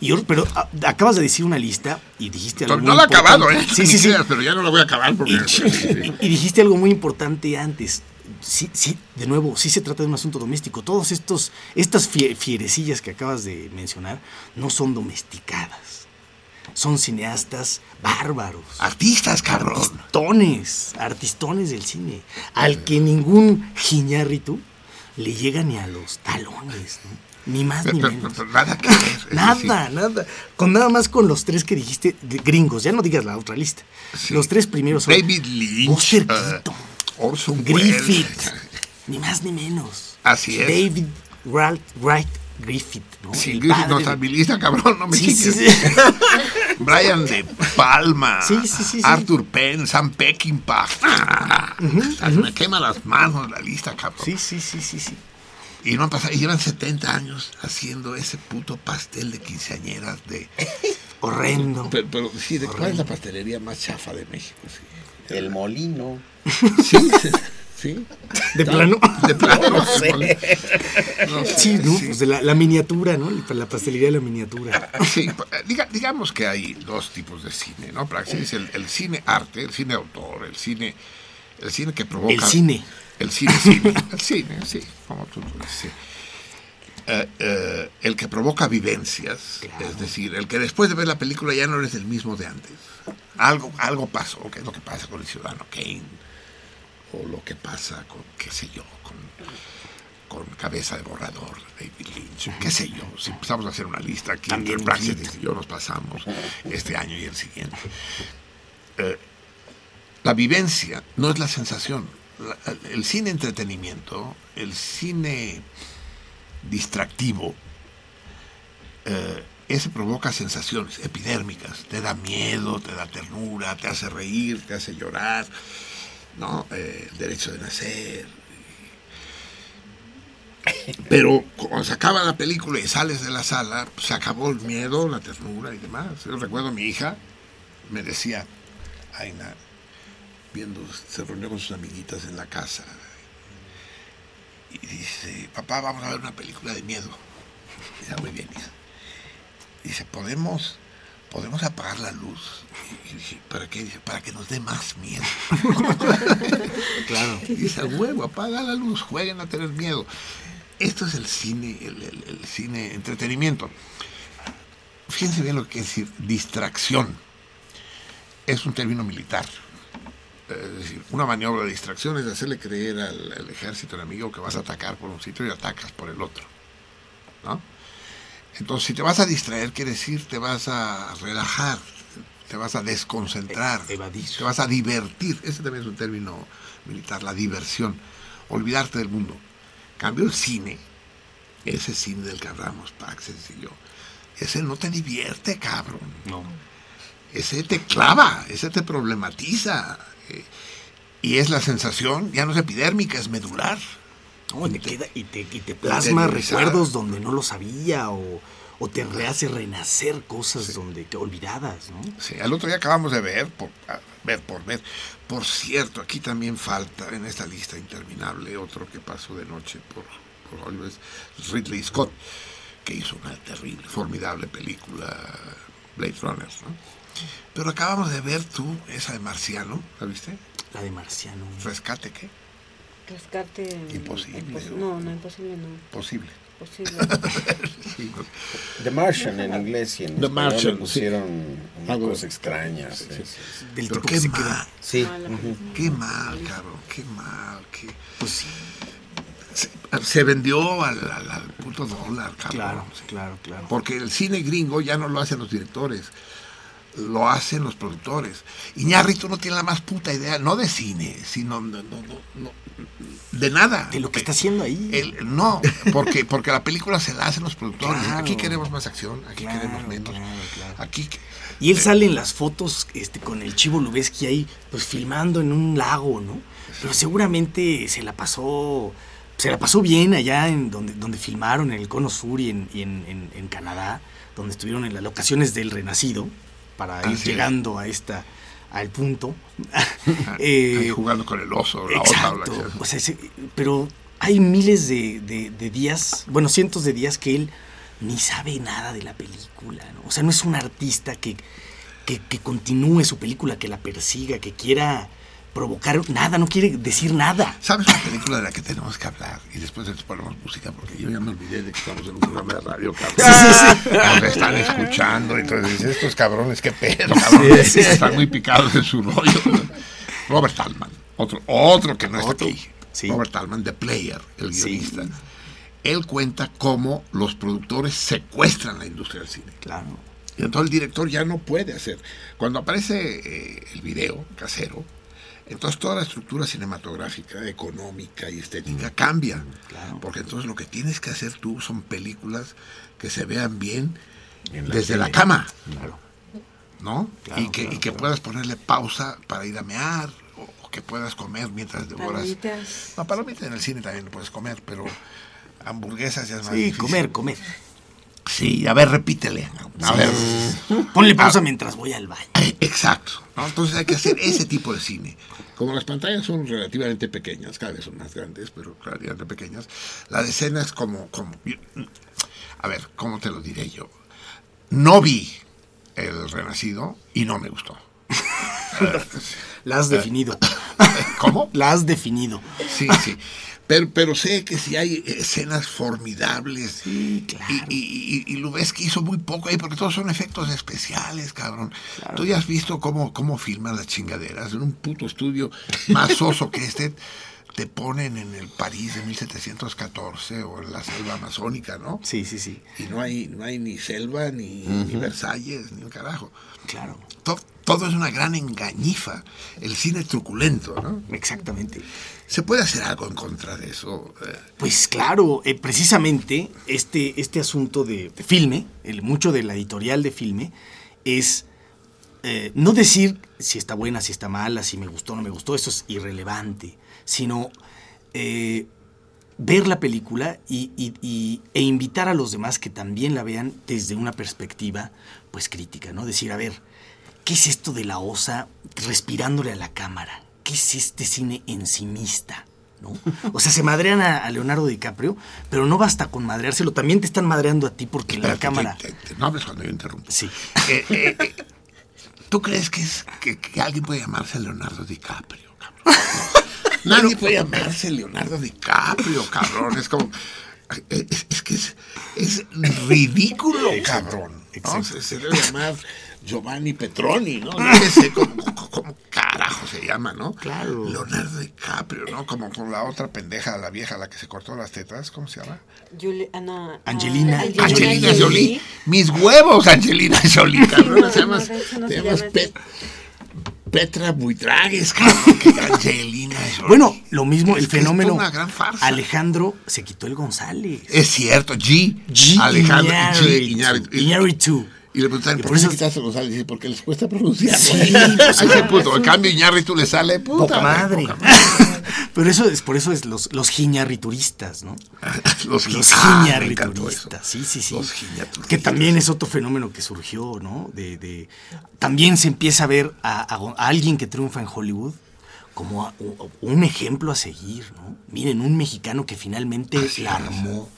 Y yo- pero ah, acabas de decir una lista y dijiste algo No, muy la he acabado, ¿eh? Sí, sí, sí. Pero ya no la voy a acabar porque... Y, y dijiste algo muy importante antes. Sí, sí, de nuevo, sí se trata de un asunto doméstico. Todos estos, estas fie- fierecillas que acabas de mencionar no son domesticadas. Son cineastas bárbaros. Artistas, cabrón. Artistones, artistones del cine. Al que ningún Giñárritu le llega ni a los talones, ¿no? Ni más ni Pero- menos. pero nada que ver, Nada, nada. Con nada más con los tres que dijiste, gringos, ya no digas la otra lista. Los tres primeros son David Lynch, Buster Keaton, Orson Griffith, Welles. ni más ni menos. Así es. David Wright, Wright Griffith, ¿no? Sí, El Griffith no padre está de- en mi lista, cabrón, no me Sí, sí. Brian De Palma, Sí, sí, sí, sí. Arthur Penn, Sam Peckinpah. Ah, Me quema las manos la lista, cabrón. Sí, sí, sí, sí, sí. Y no han pasado, y llevan 70 años haciendo ese puto pastel de quinceañeras de... Horrendo. Pero, pero sí, ¿de cuál es la pastelería más chafa de México? Sí. El molino. Sí, sí, sí. De plano. De plano. No sé. No sé, Sí, ¿no? sí. Pues de la, la miniatura, ¿no? La pastelería de la miniatura. Sí, diga- digamos que hay dos tipos de cine, ¿no? Praxis, el, el cine arte, el cine autor, el cine, el cine que provoca. El cine. El cine, cine, el cine, sí, como tú dices. Eh, eh, el que provoca vivencias, es decir, el que después de ver la película ya no eres el mismo de antes. Algo, algo pasó, que es lo que pasa con el ciudadano Kane, o lo que pasa con, qué sé yo, con, con Cabeza de Borrador, David Lynch, qué sé yo, si empezamos a hacer una lista aquí, También y yo nos pasamos este año y el siguiente. Eh, la vivencia no es la sensación. La- el cine entretenimiento, el cine distractivo, eh, ese provoca sensaciones epidérmicas. Te da miedo, te da ternura, te hace reír, te hace llorar. ¿No? Eh, el derecho de nacer. Pero cuando se acaba la película y sales de la sala, pues, se acabó el miedo, la ternura y demás. Yo recuerdo a mi hija, me decía, Aina, viendo, se reunió con sus amiguitas en la casa y dice, papá, vamos a ver una película de miedo. "Ah, muy bien, hija. Dice, ¿podemos, podemos apagar la luz? Y dije, ¿para qué? Dice, para que nos dé más miedo. Claro. Y dice, "A huevo, apaga la luz, jueguen a tener miedo. Esto es el cine, el, el- el cine entretenimiento. Fíjense bien lo que quiere decir distracción. Es un término militar. Es decir, una maniobra de distracción es hacerle creer al, al ejército enemigo que vas a atacar por un sitio y atacas por el otro. ¿no? Entonces, si te vas a distraer, quiere decir te vas a relajar, te vas a desconcentrar, te vas a divertir. Ese también es un término militar, la diversión. Olvidarte del mundo. Cambio el cine, ese cine del que hablamos, Pax y yo, ese no te divierte, cabrón. No. Ese te clava, ese te problematiza. eh, y es la sensación, ya no es epidérmica, es medular. No, y te queda y te, y te plasma recuerdos donde no lo sabía o, o te rehace renacer cosas donde te olvidadas, ¿no? Sí, al otro día acabamos de ver, por, ver por ver. Por cierto, aquí también falta en esta lista interminable otro que pasó de noche por, por Hollywood, Ridley Scott, que hizo una terrible, formidable película, Blade Runner, ¿no? Pero acabamos de ver tú esa de Marciano, ¿la viste? La de Marciano. ¿Rescate qué? Rescate. Imposible. impos- no, no, imposible no. Posible. Posible. Sí. The Martian en inglés y en The Martian, le pusieron sí. Algo- cosa extraña. sí, sí, sí. Del Pero tipo qué que se mal, queda. Sí. Qué mal, cabrón, qué mal, qué... Pues sí. Se, se vendió al, al, al puto dólar, cabrón. Claro, claro, claro. Porque el cine gringo ya no lo hacen los directores, lo hacen los productores. Iñárritu no tiene la más puta idea, no de cine, sino no, no, no, no, de nada. De lo que está haciendo ahí. No, porque, porque la película se la hacen los productores. Claro. Aquí queremos más acción, aquí Claro, queremos menos. claro. Aquí Y él sale en las fotos este, con el Chivo Lubeski ahí, pues filmando en un lago, ¿no? Pero seguramente se la pasó, se la pasó bien allá en donde, donde filmaron, en el Cono Sur y en, y en, en- en Canadá. donde estuvieron en las locaciones del Renacido, para ir Así es. llegando a esta al punto. Ahí jugando con el oso, la exacto. O sea, pero hay miles de, de- de días, bueno, cientos de días que él ni sabe nada de la película, ¿no? O sea, no es un artista que, que, que continúe su película, que la persiga, que quiera provocar nada, no quiere decir nada. ¿Sabes la película de la que tenemos que hablar? Y después les ponemos música, porque yo ya me olvidé de que estamos en un programa de radio, cabrón. Sí, sí, sí. Nos están escuchando, entonces estos cabrones, qué pedo. Están muy picados en su rollo. Robert Altman, otro, otro que no está aquí. Robert Altman, The Player, el guionista. Él cuenta cómo los productores secuestran la industria del cine. Claro. Y entonces el director ya no puede hacer. Cuando aparece eh, el video casero, entonces toda la estructura cinematográfica, económica y estética cambia. Porque entonces lo que tienes que hacer tú son películas que se vean bien la desde la cama. Claro. ¿No? Claro, y que, claro, y que puedas ponerle pausa para ir a mear o, o que puedas comer mientras devoras. Palomitas. No, palomitas en el cine también lo puedes comer, pero hamburguesas ya es más Sí, difícil. comer, comer. Sí, a ver, repítele. A Sí. ver. Ponle pausa Ah, mientras voy al baño. Exacto. ¿no? Entonces hay que hacer ese tipo de cine. Como las pantallas son relativamente pequeñas, cada vez son más grandes, pero relativamente pequeñas, la escena es como, como... A ver, ¿cómo te lo diré yo? No vi El Renacido y no me gustó. La has definido. ¿Cómo? La has definido. Sí, sí. Pero, pero sé que si hay escenas formidables. Sí, claro. Y, y, lo ves que hizo muy poco ahí, porque todos son efectos especiales, cabrón. Tú ya has visto cómo, cómo filman las chingaderas. En un puto estudio más soso que este, te ponen en el París de 1714 o en la selva amazónica, ¿no? Sí, sí, sí. Y no hay, no hay ni selva, ni, ni Versalles, ni un carajo. Claro. To- todo es una gran engañifa. El cine truculento, ¿no? Exactamente. ¿Se puede hacer algo en contra de eso? Pues claro, eh, precisamente este, este asunto de, de filme, el, mucho de la editorial de filme, es eh, no decir si está buena, si está mala, si me gustó o no me gustó, eso es irrelevante, sino eh, ver la película y, y- y- e invitar a los demás que también la vean desde una perspectiva pues crítica, ¿no? Decir, a ver, ¿qué es esto de la osa respirándole a la cámara? ¿Qué es este cine encimista? ¿no? O sea, se madrean a, a Leonardo DiCaprio, pero no basta con madreárselo, también te están madreando a ti porque la cámara... te- te- no hables cuando yo interrumpo. Sí. Eh, eh, eh, ¿Tú crees que, es, que, que alguien puede llamarse Leonardo DiCaprio, cabrón? Nadie puede llamarse Leonardo DiCaprio, cabrón. Es como... Es, es que es, es ridículo, cabrón. ¿no? Se, se debe llamar Giovanni Petroni, ¿no? No sé cómo, cómo- cómo carajo se llama, ¿no? Claro. Leonardo DiCaprio, ¿no? Como con la otra pendeja, la vieja, la que se cortó las tetas, ¿cómo se llama? Julie- ah, no, ah, Angelina. Angelina Jolie. Mis huevos, Angelina Jolie, cabrón. Llamas, No, te se llamas llama Pet- Petra Buitragues, cabrón. Angelina Jolie. Bueno, lo mismo Es el fenómeno. una gran farsa. Alejandro se quitó el González. Es cierto, G. G. Alejandro G. Iñárritu. Y le preguntaban, Y ¿por por qué quitaste González? Dice, porque les cuesta pronunciar. Sí, pues, puto. En cambio, Iñárritu le sale puta. Poca madre. poca madre. Pero eso es por eso es los, los giñarrituristas, ¿no? Los, Los ah, giñarrituristas. Sí, sí, sí. Los. Que también es otro fenómeno que surgió, ¿no? De, de- también se empieza a ver a, a- a alguien que triunfa en Hollywood como a- un ejemplo a seguir, ¿no? Miren, un mexicano que finalmente la armó.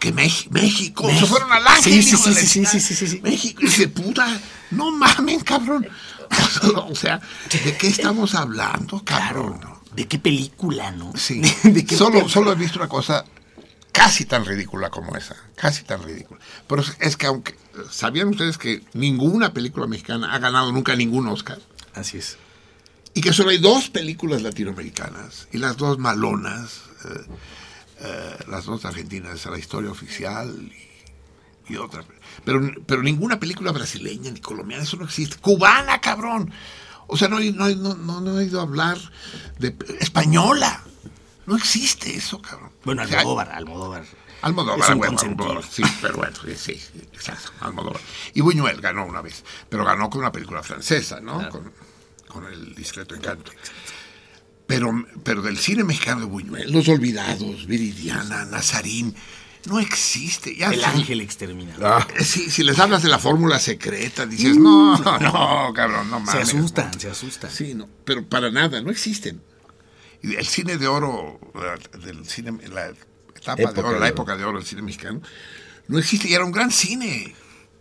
Que México, se fueron al ángel. Sí, sí, sí, sí. México, dice, puta, no mamen, cabrón. o sea, ¿de qué estamos hablando, cabrón? ¿De qué película, no? Sí. ¿De qué solo, he visto una cosa casi tan ridícula como esa. Casi tan ridícula. Pero es- es que aunque. ¿Sabían ustedes que ninguna película mexicana ha ganado nunca ningún Oscar? Así es. Y que solo hay dos películas latinoamericanas, y las dos malonas, eh, eh, las dos argentinas, La historia oficial y, y otra. Pero, pero ninguna película brasileña ni colombiana, eso no existe. Cubana, cabrón. O sea, no, he- no, no, no, no he ido a hablar de española. No existe eso, cabrón. Bueno, O sea, Almodóvar, Almodóvar. Almodóvar, Es un bueno, consentido. Almodóvar, sí, pero bueno, sí, sí, exacto, Almodóvar. Y Buñuel ganó una vez, pero ganó con una película francesa, ¿no? Con, con el discreto encanto. Pero, pero del cine mexicano de Buñuel, Los Olvidados, Viridiana, Nazarín, no existe. Ya El si- ángel exterminador. Ah, sí, si les hablas de la fórmula secreta, dices, no, no, cabrón, no Se mames. asustan, se asustan. Sí, no, pero para nada, no existen. Y el cine de oro, eh, del cine, la etapa de Época oro, de la oro. época de oro del cine mexicano, no existe y era un gran cine.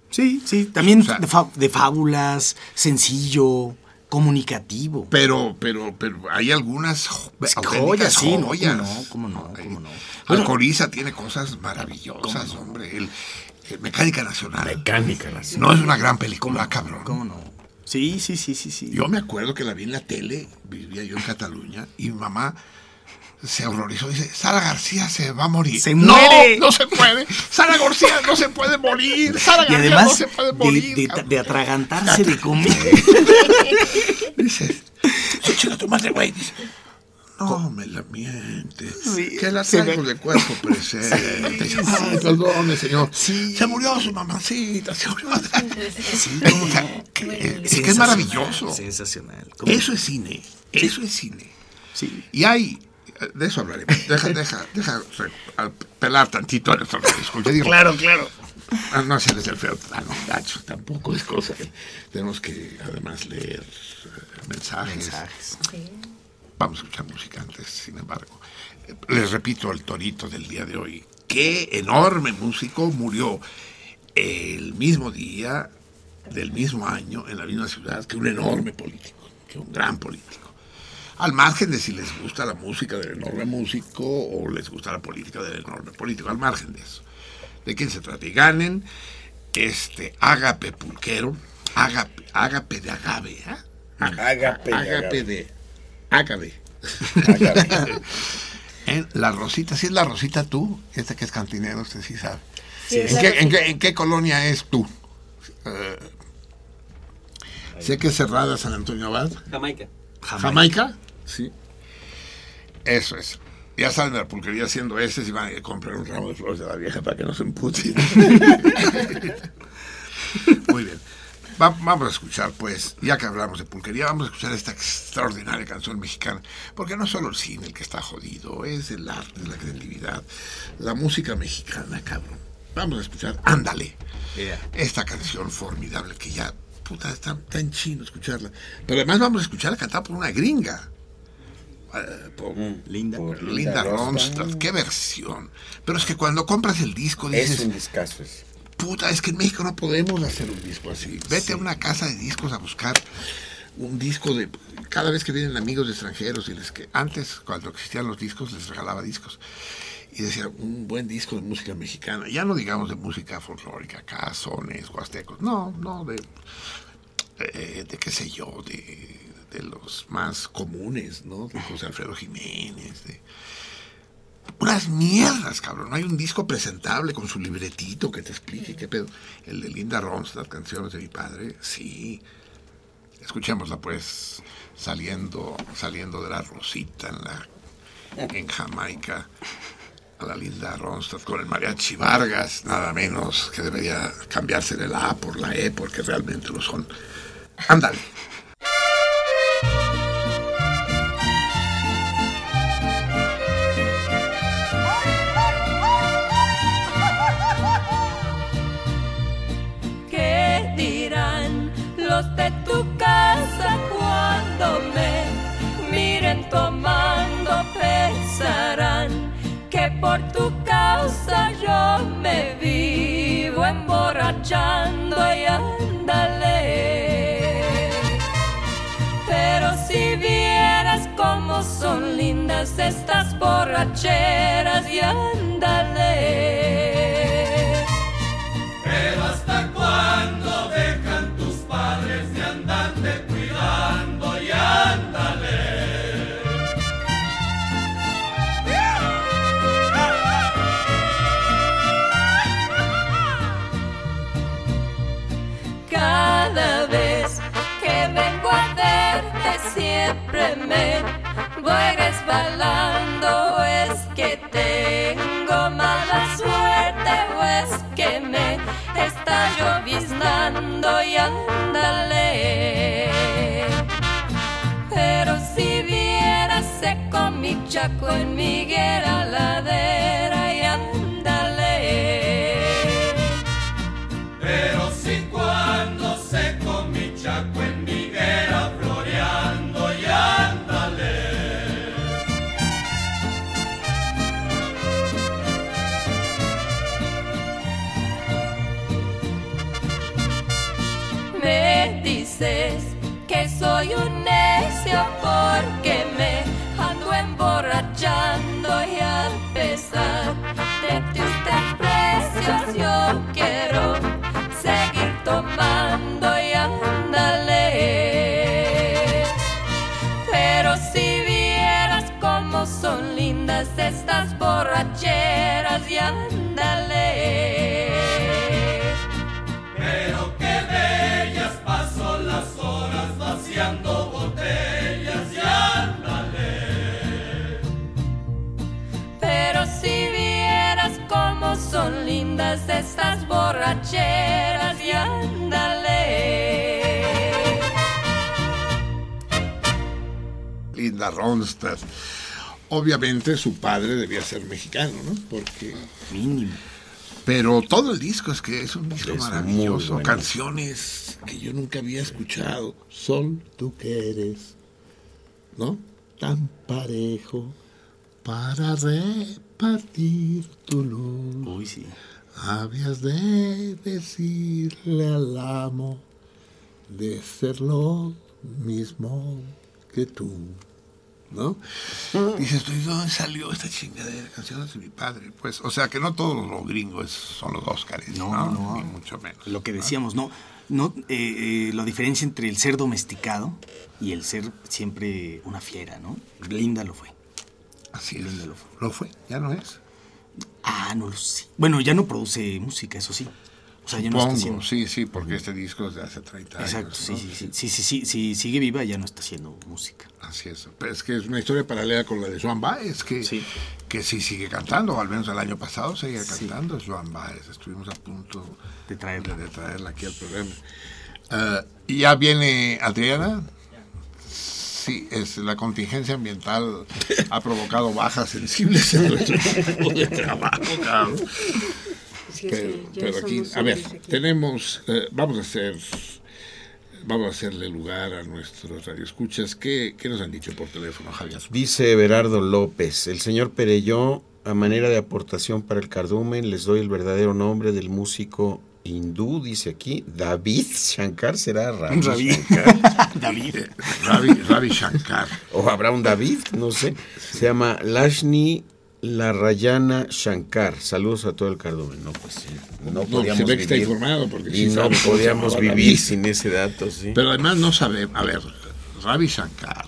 Sí, sí, también O sea- de, fa- de fábulas, sencillo, comunicativo. Pero, pero, pero hay algunas jo- Joyas, auténticas sí, no, joyas. cómo no, cómo no, cómo no. Alcoriza tiene cosas maravillosas, hombre. El, el Mecánica Nacional. Mecánica Nacional. No es una gran película, cabrón. ¿Cómo no? Sí, sí, sí, sí, sí. Yo me acuerdo que la vi en la tele, vivía yo en Cataluña, y mi mamá se horrorizó. Dice, Sara García se va a morir. Se no, muere. no se puede. Sara García no se puede morir. Sara Y García además no se puede de, morir. de- cabrón. de atragantarse de comida. Dices, "Sí, chica tu madre, güey. Dice, no me la mientes. Sí, que la traigo de cuerpo presente. Dice, Ay, perdone, señor. Se murió su mamacita. Se murió. Sí, O sea, que- es que es maravilloso. Sensacional. ¿Cómo Eso es cine. Eso es cine. Sí. Y hay, de eso hablaremos. Deja, deja, deja pelar tantito a nuestro. Digo, Claro, claro. ah, no hacerles el feo tan gacho, tampoco es cosa. que Tenemos que además leer eh, mensajes. Mensajes. Vamos a escuchar música antes, sin embargo. Les repito el torito del día de hoy. Qué enorme músico murió el mismo día del mismo año en la misma ciudad que un enorme político, que un gran político. Al margen de si les gusta la música del enorme músico o les gusta la política del enorme político, al margen de eso. ¿De quién se trata? Y ganen este Ágape Pulquero, Ágape, Ágape de Agave, ¿eh? Ágape de Ágape Agave. de Ágape. En La Rosita, si es La Rosita tú, este que es cantinero, usted sí sabe. Sí, ¿En, qué, en Rosita. qué- en qué colonia es tú? Eh, sé que es cerrada San Antonio Abad. Jamaica. Jamaica. Sí. Eso es. Ya salen de la pulquería haciendo ese y van a comprar un ramo de flores de la vieja para que no se empute. Muy bien. Va- vamos a escuchar, pues, ya que hablamos de pulquería, vamos a escuchar esta extraordinaria canción mexicana. Porque no solo el cine el que está jodido, es el arte, la creatividad, la música mexicana, cabrón. Vamos a escuchar Ándale. Esta canción formidable que ya, puta, está, en chino escucharla. Pero además vamos a escucharla cantada por una gringa. Eh, por Linda. Por Linda Linda Ronstadt. Qué versión. Pero es que cuando compras el disco Es dices, un discazo ese. puta, es que en México no podemos hacer un disco así. Vete a una casa de discos a buscar un disco de... Cada vez que vienen amigos de extranjeros y les que antes, cuando existían los discos, les regalaba discos. Y decía, un buen disco de música mexicana. Ya no digamos de música folclórica, acá, sones, huastecos. No, no, de... eh, de qué sé yo, de, de los más comunes, ¿no? De José Alfredo Jiménez, de unas mierdas, cabrón. No hay un disco presentable con su libretito que te explique qué pedo. El de Linda Ronstadt, canciones de mi padre, sí. Escuchémosla pues saliendo, saliendo de la Rosita en Jamaica a la Linda Ronstadt con el mariachi Vargas, nada menos que debería cambiarse de la A por la E porque realmente lo son. Ándale. ¿Qué dirán los de tu casa cuando me miren tomando? Pensarán que por tu causa yo me vivo emborrachando y estas borracheras y ándale. Pero hasta cuándo dejan tus padres de andarte cuidando y ándale. Cada vez que vengo a verte siempre me voy resbalando. ¿O es que tengo mala suerte o es que me está lloviznando y ándale? Pero si vieras seco mi chaco en mi higuera ladera y ándale. que soy un estas borracheras y ándale. Linda Ronstadt. Obviamente su padre debía ser mexicano, ¿no? Porque... Mínimo. Pero todo el disco es que es un disco Es maravilloso. bueno. Canciones que yo nunca había escuchado. Sol, tú que eres, ¿no? Tan parejo para repartir tu luz. Uy, sí. Habías de decirle al amo de ser lo mismo que tú. ¿No? Dices, ¿tú, ¿y dónde salió esta chingadera? Canciones de mi padre. Pues, o sea, que no todos los gringos son los Óscares. No, No, no. Ni mucho menos. Lo que decíamos, no, no eh, eh, la diferencia entre el ser domesticado y el ser siempre una fiera, ¿no? Linda lo fue. Así es. Linda lo fue. Lo fue, ya no es. Ah, no lo sé. Bueno, ya no produce música, eso sí. O sea, ya no está haciendo. sí, sí, porque este disco es de hace 30 años. Exacto, sí, sí, sí, sí, sí, sí, Si sigue viva, ya no está haciendo música. Así es. Pero es que es una historia paralela con la de Joan Baez, que sí, que sí sigue cantando, o al menos el año pasado seguía cantando Joan Baez. Estuvimos a punto de traerla, de, traerla aquí al programa. Ah, y ya viene Adriana. Sí, es la contingencia ambiental ha provocado bajas sensibles en nuestro equipo de trabajo, cabrón. Sí, Pero, aquí, a ver, aquí. tenemos, eh, vamos a hacer, vamos a hacerle lugar a nuestros radioescuchas. ¿Qué, ¿Qué nos han dicho por teléfono, Javier? Dice Berardo López, el señor Perelló, a manera de aportación para el cardumen, les doy el verdadero nombre del músico hindú, dice aquí, David Shankar, será Ravi, Ravi. Shankar. David. Ravi, Ravi Shankar. O habrá un David, no sé. Se llama Lashni Larayana Shankar. Saludos a todo el cardumen. No, pues sí, no No, podíamos se ve que está vivir. informado, porque y sí no podíamos vivir David. sin ese dato, sí. Pero además no sabe, a ver, Ravi Shankar,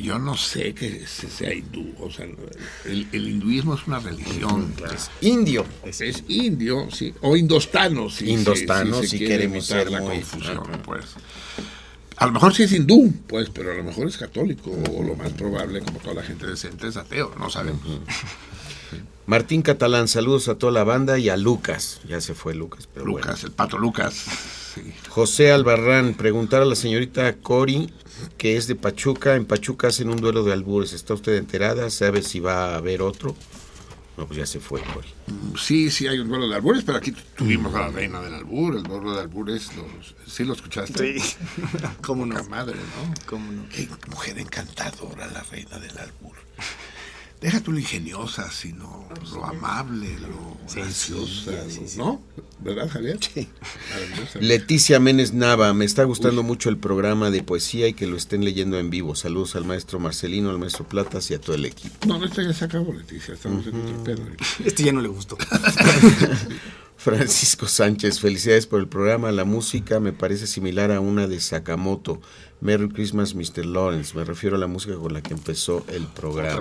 yo no sé que se- sea hindú, o sea, el, el hinduismo es una religión. Es indio. Es, es indio, sí, o indostano, sí. Indostano, se si quiere queremos evitar ser la muy- confusión, pues. A lo mejor sí es hindú, pues, pero a lo mejor es católico, o lo más probable, como toda la gente decente, es ateo, no sabemos. Martín Catalán, saludos a toda la banda y a Lucas. Ya se fue Lucas, pero Lucas, el pato Lucas. Sí. José Albarrán, preguntar a la señorita Cori, que es de Pachuca. En Pachuca hacen un duelo de albures. ¿Está usted enterada? ¿Sabe si va a haber otro? No, pues ya se fue, Cori. Sí, sí hay un duelo de albures, pero aquí tuvimos a la reina del albur, el duelo de albures, los, ¿sí lo escuchaste? Sí. ¿Cómo no? Madre, ¿no? ¿Cómo no? Qué mujer encantadora la reina del albur. Deja tú lo ingeniosa, sino lo amable, lo graciosa, ¿no? ¿Verdad, Javier? Sí. Leticia Menes Nava, me está gustando mucho el programa de poesía y que lo estén leyendo en vivo. Saludos al maestro Marcelino, al maestro Platas y a todo el equipo. No, no, esta ya se acabó, Leticia, estamos en otro pedo. Este ya no le gustó. Francisco Sánchez, felicidades por el programa. La música me parece similar a una de Sakamoto. Merry Christmas, Mr. Lawrence. Me refiero a la música con la que empezó el programa.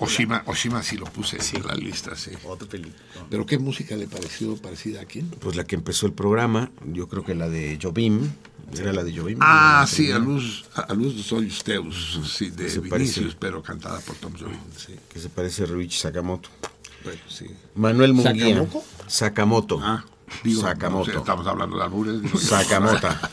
Oshima, Oshima sí lo puse en la lista, sí. Otra película. ¿Pero qué música le pareció parecida a quién? Pues la que empezó el programa, yo creo que la de Jobim. ¿Era la de Jobim? Ah, sí, a luz, a luz de Soyuz Teus, sí, de Se Vinicius, parece. pero cantada por Tom Jones, sí. Que se parece a Ryuichi Sakamoto. Bueno, sí. Manuel Munguía. ¿Sakamoto? Sakamoto. Ah, digo, Sakamoto. no sé, estamos hablando de albures. Sakamota.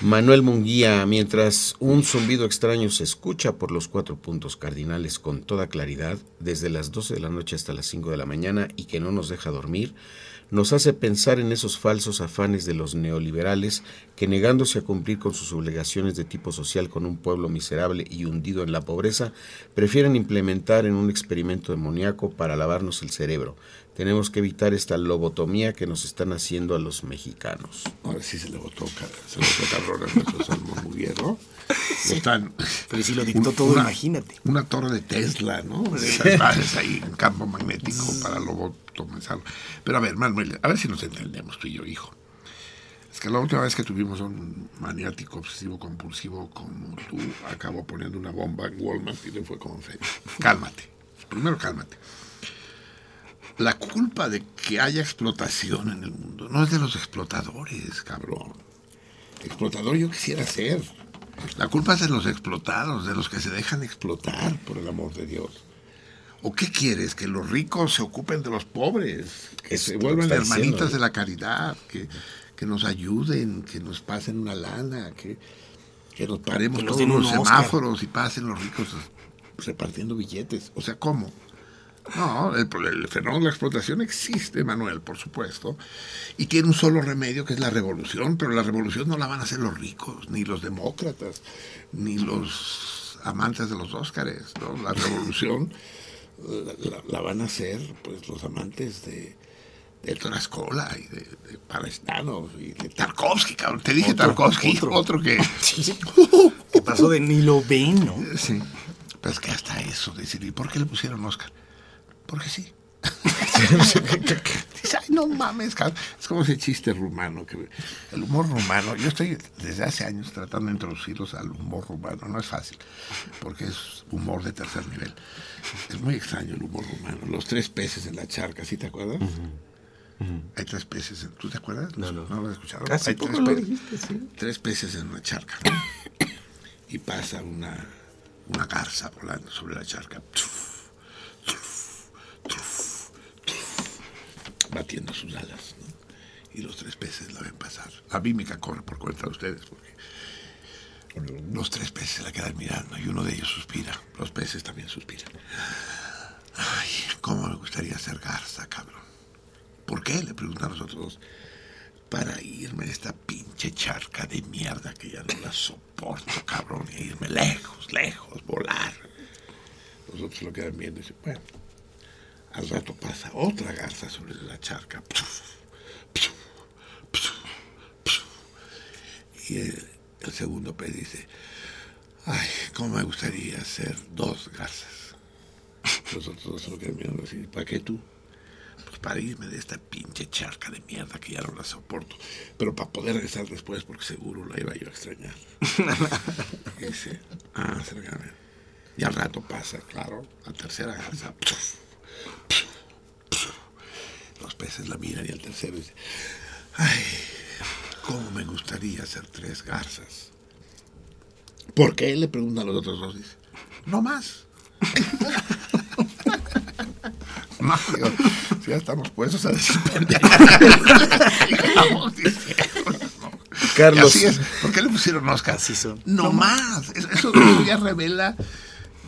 Manuel Munguía, mientras un zumbido extraño se escucha por los cuatro puntos cardinales con toda claridad, desde las 12 de la noche hasta las 5 de la mañana y que no nos deja dormir, nos hace pensar en esos falsos afanes de los neoliberales que negándose a cumplir con sus obligaciones de tipo social con un pueblo miserable y hundido en la pobreza, prefieren implementar en un experimento demoníaco para lavarnos el cerebro. Tenemos que evitar esta lobotomía que nos están haciendo a los mexicanos. Ahora sí se le votó, se le votó cabrón a nuestro ¿no? Lo están- Pero si lo dictó todo, imagínate. Una torre de Tesla, ¿no? De esas madres ahí, un campo magnético para lobotomizarlo. Pero a ver, Manuel, a ver si nos entendemos tú y yo, hijo. Es que la última vez que tuvimos a un maniático obsesivo compulsivo como tú, acabó poniendo una bomba en Walmart y le fue como feria. Cálmate. Primero cálmate. La culpa de que haya explotación en el mundo no es de los explotadores, cabrón. Explotador yo quisiera ser. La culpa es de los explotados, de los que se dejan explotar, por el amor de Dios. ¿O qué quieres? Que los ricos se ocupen de los pobres, que se vuelvan hermanitas diciendo. de la caridad, que, que nos ayuden, que nos pasen una lana, que, que nos paremos Que nos todos los Oscar. semáforos y pasen los ricos repartiendo billetes. O sea, ¿cómo? No, el, fenómeno de la explotación existe, Manuel, por supuesto, y tiene un solo remedio que es la revolución, pero la revolución no la van a hacer los ricos, ni los demócratas, ni los amantes de los Óscares, ¿no? La revolución la, la- la van a hacer pues los amantes de, de Torascola y de, de Palestano y de Tarkovsky, cabrón. Te dije Otro, Tarkovsky, otro. otro, que... Que pasó de ni lo ven, ¿no? Sí. Pero es que hasta eso, decir, ¿y por qué le pusieron Oscar? Porque sí. Dice, ay, no mames, cabrón. Es como ese chiste rumano. que El humor rumano, yo estoy desde hace años tratando de introducirlos al humor rumano. No es fácil, porque es humor de tercer nivel. Es muy extraño el humor rumano. Los tres peces en la charca, ¿sí te acuerdas? Hay tres peces. en- ¿Tú te acuerdas? No, no. ¿No lo has escuchado? Hace Hay poco tres lo pe- dijiste, sí. Tres peces en una charca. y pasa una, una garza volando sobre la charca. Batiendo sus alas. Y los tres peces la ven pasar. La mímica corre por cuenta de ustedes, porque los tres peces la quedan mirando y uno de ellos suspira. Los peces también suspiran. Ay, cómo me gustaría ser garza, cabrón. ¿Por qué? Le preguntan a los otros dos. Para irme de esta pinche charca de mierda que ya no la soporto, cabrón. Y irme lejos, lejos, volar. Los otros lo quedan viendo y dicen, bueno, al rato pasa otra garza sobre la charca. Y el, el segundo pez dice, ay, cómo me gustaría ser dos garzas. Los otros dos se lo quedan mirando así, ¿para qué tú? Pues para irme de esta pinche charca de mierda que ya no la soporto. Pero para poder regresar después, porque seguro la iba yo a extrañar. Y dice, ah, cercana. Y al rato pasa, claro, la tercera garza. Los peces la miran y el tercero dice, ay, cómo me gustaría ser tres garzas. ¿Por qué? Le preguntan los otros dos. Dice, no más. no, digo, si ya estamos puestos a decir. Carlos. Y así es. ¿Por qué le pusieron Oscar? Así son. No, más. Eso ya revela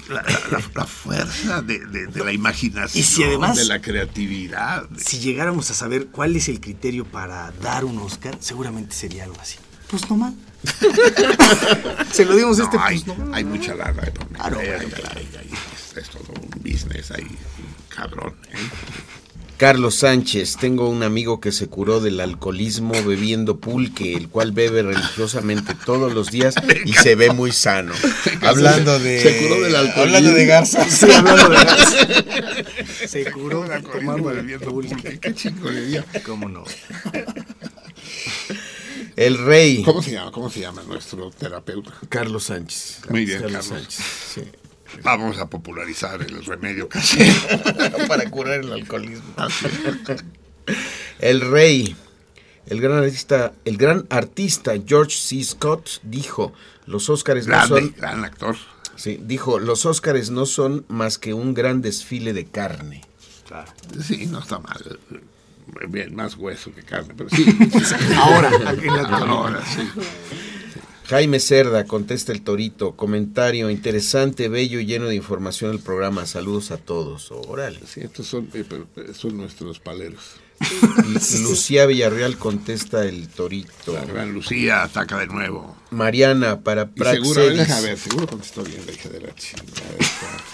la, la- la fuerza de, de- de la imaginación, Y si además- de la creatividad. Si llegáramos a saber cuál es el criterio para dar un Oscar, seguramente sería algo así. Pues no mal. Se lo dimos este, No, hay, pues no. hay mucha lana. Claro, claro. es, es todo un business ahí, cabrón. ¿eh? Carlos Sánchez, tengo un amigo que se curó del alcoholismo bebiendo pulque, el cual bebe religiosamente todos los días y se ve muy sano. Hablando de Se curó del alcoholismo. Hablando de garzas. Sí, hablando de garzas. Se curó tomando bebiendo pulque. Qué chingonería. ¿Cómo no? El rey ¿Cómo se llama? ¿Cómo se llama nuestro terapeuta? Carlos Sánchez. Muy bien, Carlos Carlos. Sánchez. sí. Vamos a popularizar el remedio casero. Para curar el alcoholismo. El rey, el gran artista, el gran artista George C. Scott dijo, los Óscares no Grande, son, gran actor. sí, dijo, los Óscares no son más que un gran desfile de carne. Claro. Sí, no está mal. Bien, más hueso que carne, pero sí. Ahora, en la actualidad. Ahora, sí. Jaime Cerda, contesta el torito, comentario interesante, bello y lleno de información el programa. Saludos a todos. Órale. Sí, estos son, eh, son nuestros paleros. Lucía Villarreal contesta el torito. La gran Lucía ataca de nuevo. Mariana para Y seguro, a ver, Praxedis. deja ver, seguro contestó bien la hija de la chingada. esta.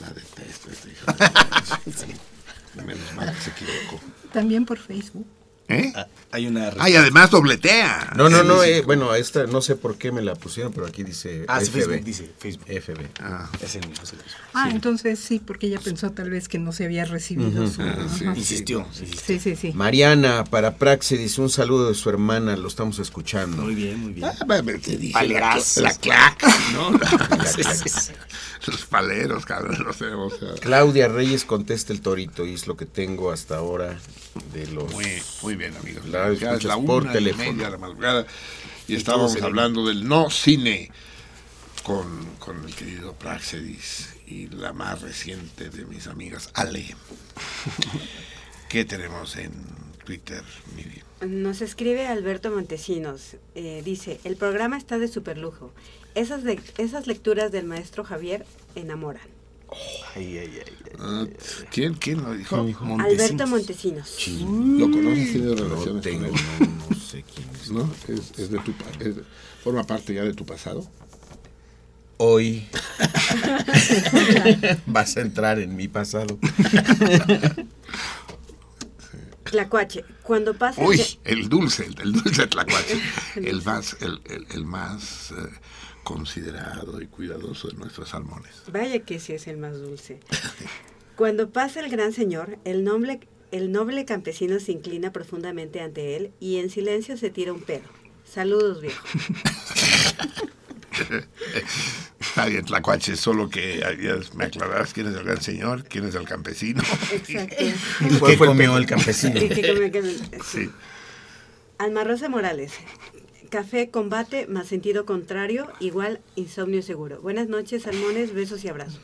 La detesto, esta hija de la chingada. Menos mal que se equivocó. También por Facebook. ¿Eh? Hay una. Ah, y además dobletea. No, no, no, Sí, eh, sí. bueno, esta no sé por qué me la pusieron, pero aquí dice Ah, sí, FB. Facebook dice Facebook. FB. Ah, Es el mismo. es el mismo. Ah, entonces sí, porque ella pensó tal vez que no se había recibido su... Ah, sí. Insistió. Sí, sí, sí. Mariana para Praxedis, un saludo de su hermana, lo estamos escuchando. Muy bien, muy bien. Ah, te dije, la, Paleras. la clac, ¿no? Sí, sí, sí. Los paleros, cabrón, no sé, o sea. Claudia Reyes contesta el torito y es lo que tengo hasta ahora de los... Muy, muy bien, amigos. La Ya es la por una y teléfono. media de la madrugada y estábamos sereno. hablando del no cine. con, con el querido Praxedis y la más reciente de mis amigas, Ale. ¿Qué tenemos en Twitter, Miri? Nos escribe Alberto Montesinos. eh, dice, el programa está de superlujo. Esas, le- esas lecturas del maestro Javier enamoran. Ay, ay, ay. Ah, ¿Quién, ¿Quién lo dijo? Alberto Montesinos. ¿Lo conoces? ¿Has tenido relaciones tengo, con él? no, no sé quién es. ¿No? Es, es de tu, es ¿Forma parte ya de tu pasado? Hoy vas a entrar en mi pasado. Tlacuache, cuando pasa... Uy, el dulce, el, dulce Tlacuache. el más, el, el- el más eh, considerado y cuidadoso de nuestros salmones. Vaya que sí es el más dulce. Cuando pasa el gran señor, el noble, el noble campesino se inclina profundamente ante él y en silencio se tira un pedo. Saludos, viejo. Está bien, Tlacuache, solo que me aclararás quién es el gran señor, quién es el campesino. Exacto. ¿Qué comió el campesino? Y que- Sí. Alma Rosa Morales. Café combate más sentido contrario, igual insomnio seguro. Buenas noches, salmones, besos y abrazos.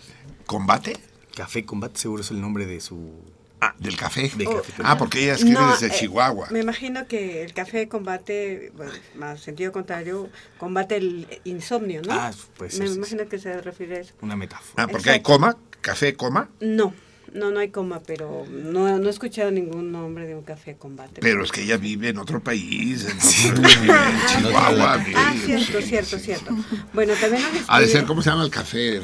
¿Combate? Café Combate seguro es el nombre de su... Ah, del café. De Oh, café. Ah, porque ella escribe No, desde eh, Chihuahua. Me imagino que el café combate, bueno, más sentido contrario, combate el insomnio, ¿no? Ah, pues sí, Me sí, sí. imagino que se refiere a eso. Una metáfora. Ah, porque hay coma, café, coma, No, no, no hay coma, pero no, no he escuchado ningún nombre de un café combate. pero es que ella vive en otro país, en, en Chihuahua. Ah, cierto, cierto, cierto. Bueno, también nos Ha de ser, ¿cómo se llama el café?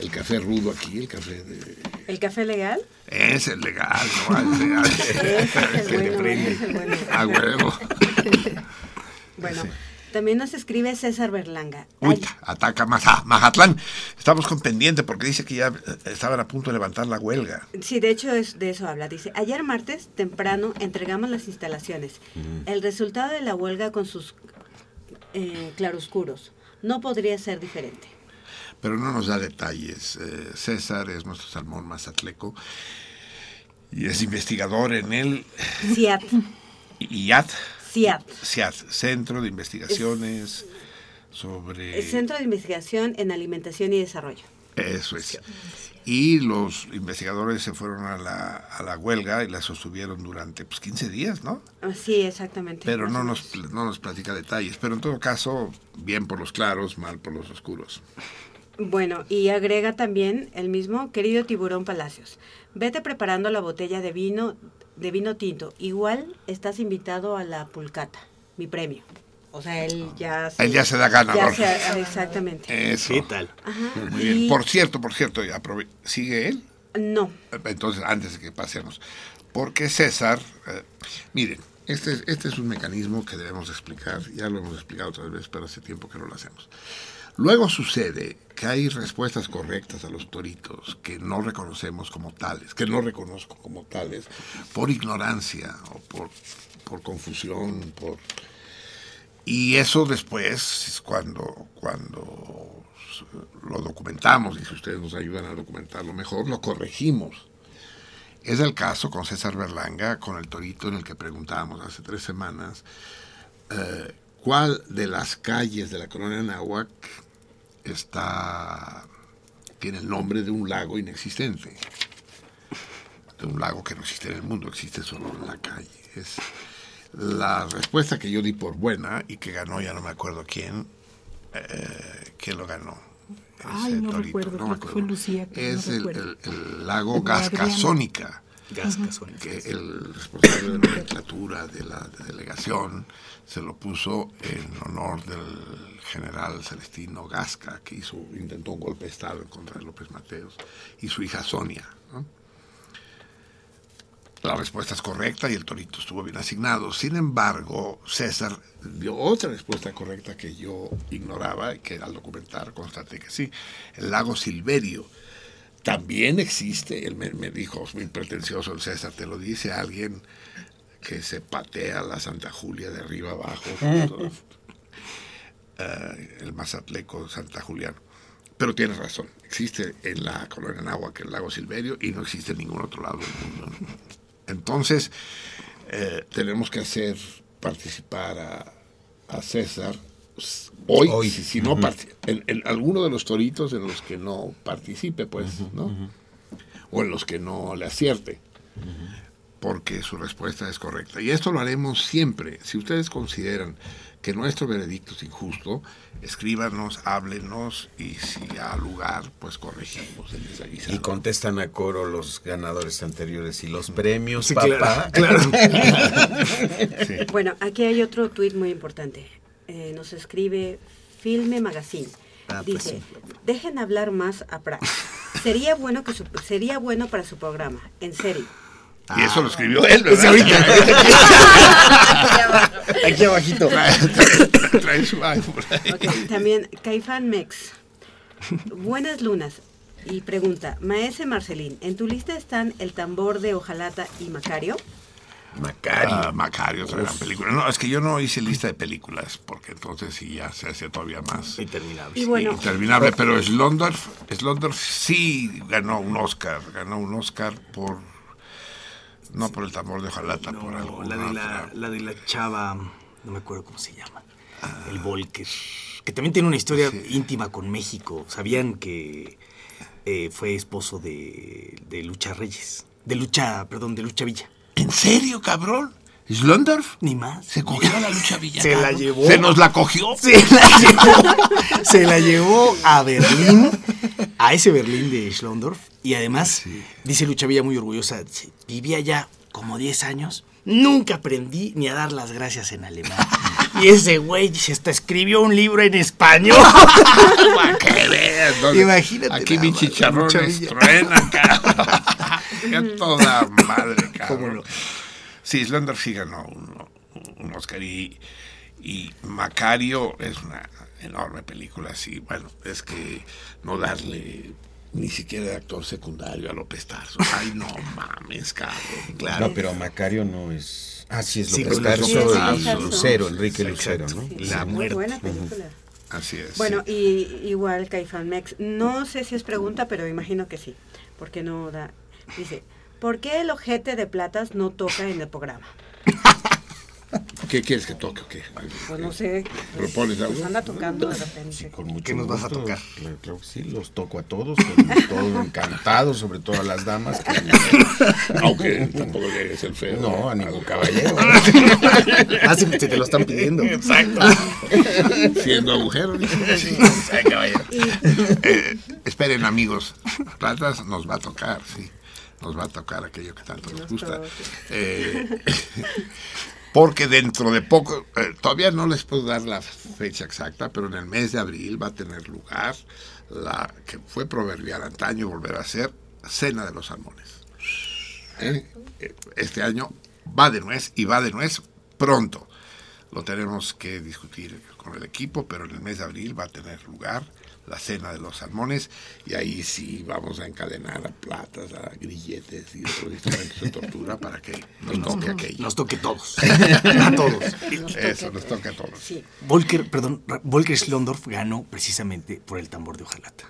El café rudo aquí, el café de... ¿El café legal? Es el legal, no Ese- Ese es el bueno, es el bueno. A huevo. Bueno, también nos escribe César Berlanga. Uy, ataca Maza- Mazatlán. Estamos con pendiente porque dice que ya estaban a punto de levantar la huelga. Sí, de hecho es, de eso habla. Dice, ayer martes temprano entregamos las instalaciones. El resultado de la huelga con sus eh, claroscuros no podría ser diferente. Pero no nos da detalles. Eh, César es nuestro salmón mazatleco y es investigador en el CIAT, IAT, CIAT, CIAT, Centro de Investigaciones sobre... el Centro de Investigación en Alimentación y Desarrollo. Eso es. Y los investigadores se fueron a la, a la huelga y la sostuvieron durante pues, 15 días, ¿no? Sí, exactamente. Pero no nos, no nos platica detalles. Pero en todo caso, bien por los claros, mal por los oscuros. Bueno, y agrega también el mismo querido Tiburón Palacios. Vete preparando la botella de vino de vino tinto. Igual estás invitado a la pulcata, mi premio. O sea, él ya Él ya se da ganador. ya se- exactamente. Eso. ¿Qué tal? Ajá, Muy bien. Por cierto, por cierto, ¿sigue él? No, Entonces, antes de que pasemos. Porque César, eh, miren, este, es- este es un mecanismo que debemos explicar, ya lo hemos explicado otras veces, pero hace tiempo que no lo hacemos. Luego sucede que hay respuestas correctas a los toritos que no reconocemos como tales, que no reconozco como tales, por ignorancia o por, por confusión, por... Y eso después, cuando, cuando lo documentamos, y si ustedes nos ayudan a documentarlo mejor, lo corregimos. Es el caso con César Berlanga, con el torito en el que preguntábamos hace tres semanas, eh, ¿cuál de las calles de la colonia Nahuac está, tiene el nombre de un lago inexistente? De un lago que no existe en el mundo, existe solo en la calle. Es la respuesta que yo di por buena y que ganó, ya no me acuerdo quién, eh, quién lo ganó. Ay, no torito, recuerdo, no me que fue acuerdo. Lucía, Es no el, el- el lago. Gascasónica. Gascasónica, Que el responsable de nomenclatura de la delegación se lo puso en honor del general Celestino Gasca, que hizo, intentó un golpe de Estado en contra de López Mateos, y su hija Sonia. ¿no? La respuesta es correcta y el torito estuvo bien asignado. Sin embargo, César dio otra respuesta correcta que yo ignoraba y que al documentar constaté que sí. El lago Silverio también existe. Él me, me dijo, es muy pretencioso el César, te lo dice alguien que se patea la Santa Julia de arriba abajo. Eh, el Mazatleco Santa Juliano. Pero tienes razón, existe en la colonia Nahuac el lago Silverio y no existe en ningún otro lado del mundo. Entonces, eh, tenemos que hacer participar a, a César hoy, Hoy. si, si no en, en alguno de los toritos en los que no participe, pues, ¿no? O en los que no le acierte, porque su respuesta es correcta. Y esto lo haremos siempre. Si ustedes consideran que nuestro veredicto es injusto, escríbanos, háblenos y si ha lugar, pues corregimos el desaguisado. Y contestan a coro los ganadores anteriores y los premios, Sí, papá. claro, Bueno, aquí hay otro tuit muy importante. Eh, nos escribe Filme Magazine. Ah, pues Dice, sí. dejen hablar más a Prat. Sería bueno que su- sería bueno para su programa, en serio. Y eso lo escribió él, ¿verdad? Aquí abajito. Trae, su también Caifán Mex. Buenas lunas. Y pregunta, Maese Marcelín, ¿en tu lista están el tambor de Ojalata y Macario? Macario. Ah, Macario, otra gran película. No, es que yo no hice lista de películas, porque entonces sí ya se hacía todavía más Interminable. Y bueno, interminable. Pero Slondorf, Slondorf sí ganó un Oscar, ganó un Oscar por no por el tambor de hojalata, por algo. la de la, la de la chava, no me acuerdo cómo se llama, el Volker, que también tiene una historia íntima con México. Sabían que eh, fue esposo de, de Lucha Reyes, de Lucha, perdón, de Lucha Villa. ¿En serio, cabrón? ¿Slondorf? Ni más. Se cogió a la lucha Villa. Se la llevó. ¿Se nos la cogió? Se la llevó, se la llevó a Berlín, a ese Berlín de Schlondorf. Y además, dice Lucha Villa muy orgullosa, vivía ya como 10 años, nunca aprendí ni a dar las gracias en alemán. Y ese güey dice, hasta escribió un libro en español. Para ¿no? Imagínate Aquí mi chicharrón Lucha es Villa. truena, cabrón. Toda madre, cabrón. Sí, Slender sí ganó un, un Oscar y, y Macario es una enorme película, sí. Bueno, es que no darle ni siquiera de actor secundario a López Tarso. Ay, no mames, cabrón. No, pero Macario no es. Ah, sí, es Sí, López Tarso López y Tarso. Lucero, Enrique Sí, Lucero. ¿no? La Muy muerte. buena película. Así es. Bueno, y igual Caifán Mex, no sé si es pregunta, pero imagino que sí, porque no da. Dice, ¿por qué el ojete de platas no toca en el programa? ¿Qué quieres que toque o qué? Pues no sé. ¿Propones algo? Pues anda tocando de repente. Con mucho ¿Qué nos vas a gusto. tocar? Claro, claro que sí, los toco a todos, con todo encantado, sobre todo a las damas. que- Aunque tampoco le es el feo. No, a ningún caballero. Ah, sí, te lo están pidiendo. Exacto. Siendo agujero. dice. Sí, caballero. Eh, esperen, amigos. Platas nos va a tocar, sí. Nos va a tocar aquello que tanto nos gusta. Eh, porque dentro de poco, eh, todavía no les puedo dar la fecha exacta, pero en el mes de abril va a tener lugar la que fue proverbial antaño y volverá a ser Cena de los Salmones. ¿Eh? Este año va de nuez y va de nuez pronto. Lo tenemos que discutir con el equipo, pero en el mes de abril va a tener lugar la cena de los salmones y ahí sí vamos a encadenar a platas, a grilletes y otros instrumentos de tortura para que nos toque aquello. Nos toque todos. A todos. Eso, nos toque a todos. Volker, perdón, Volker Schlondorf ganó precisamente por el tambor de hojalata.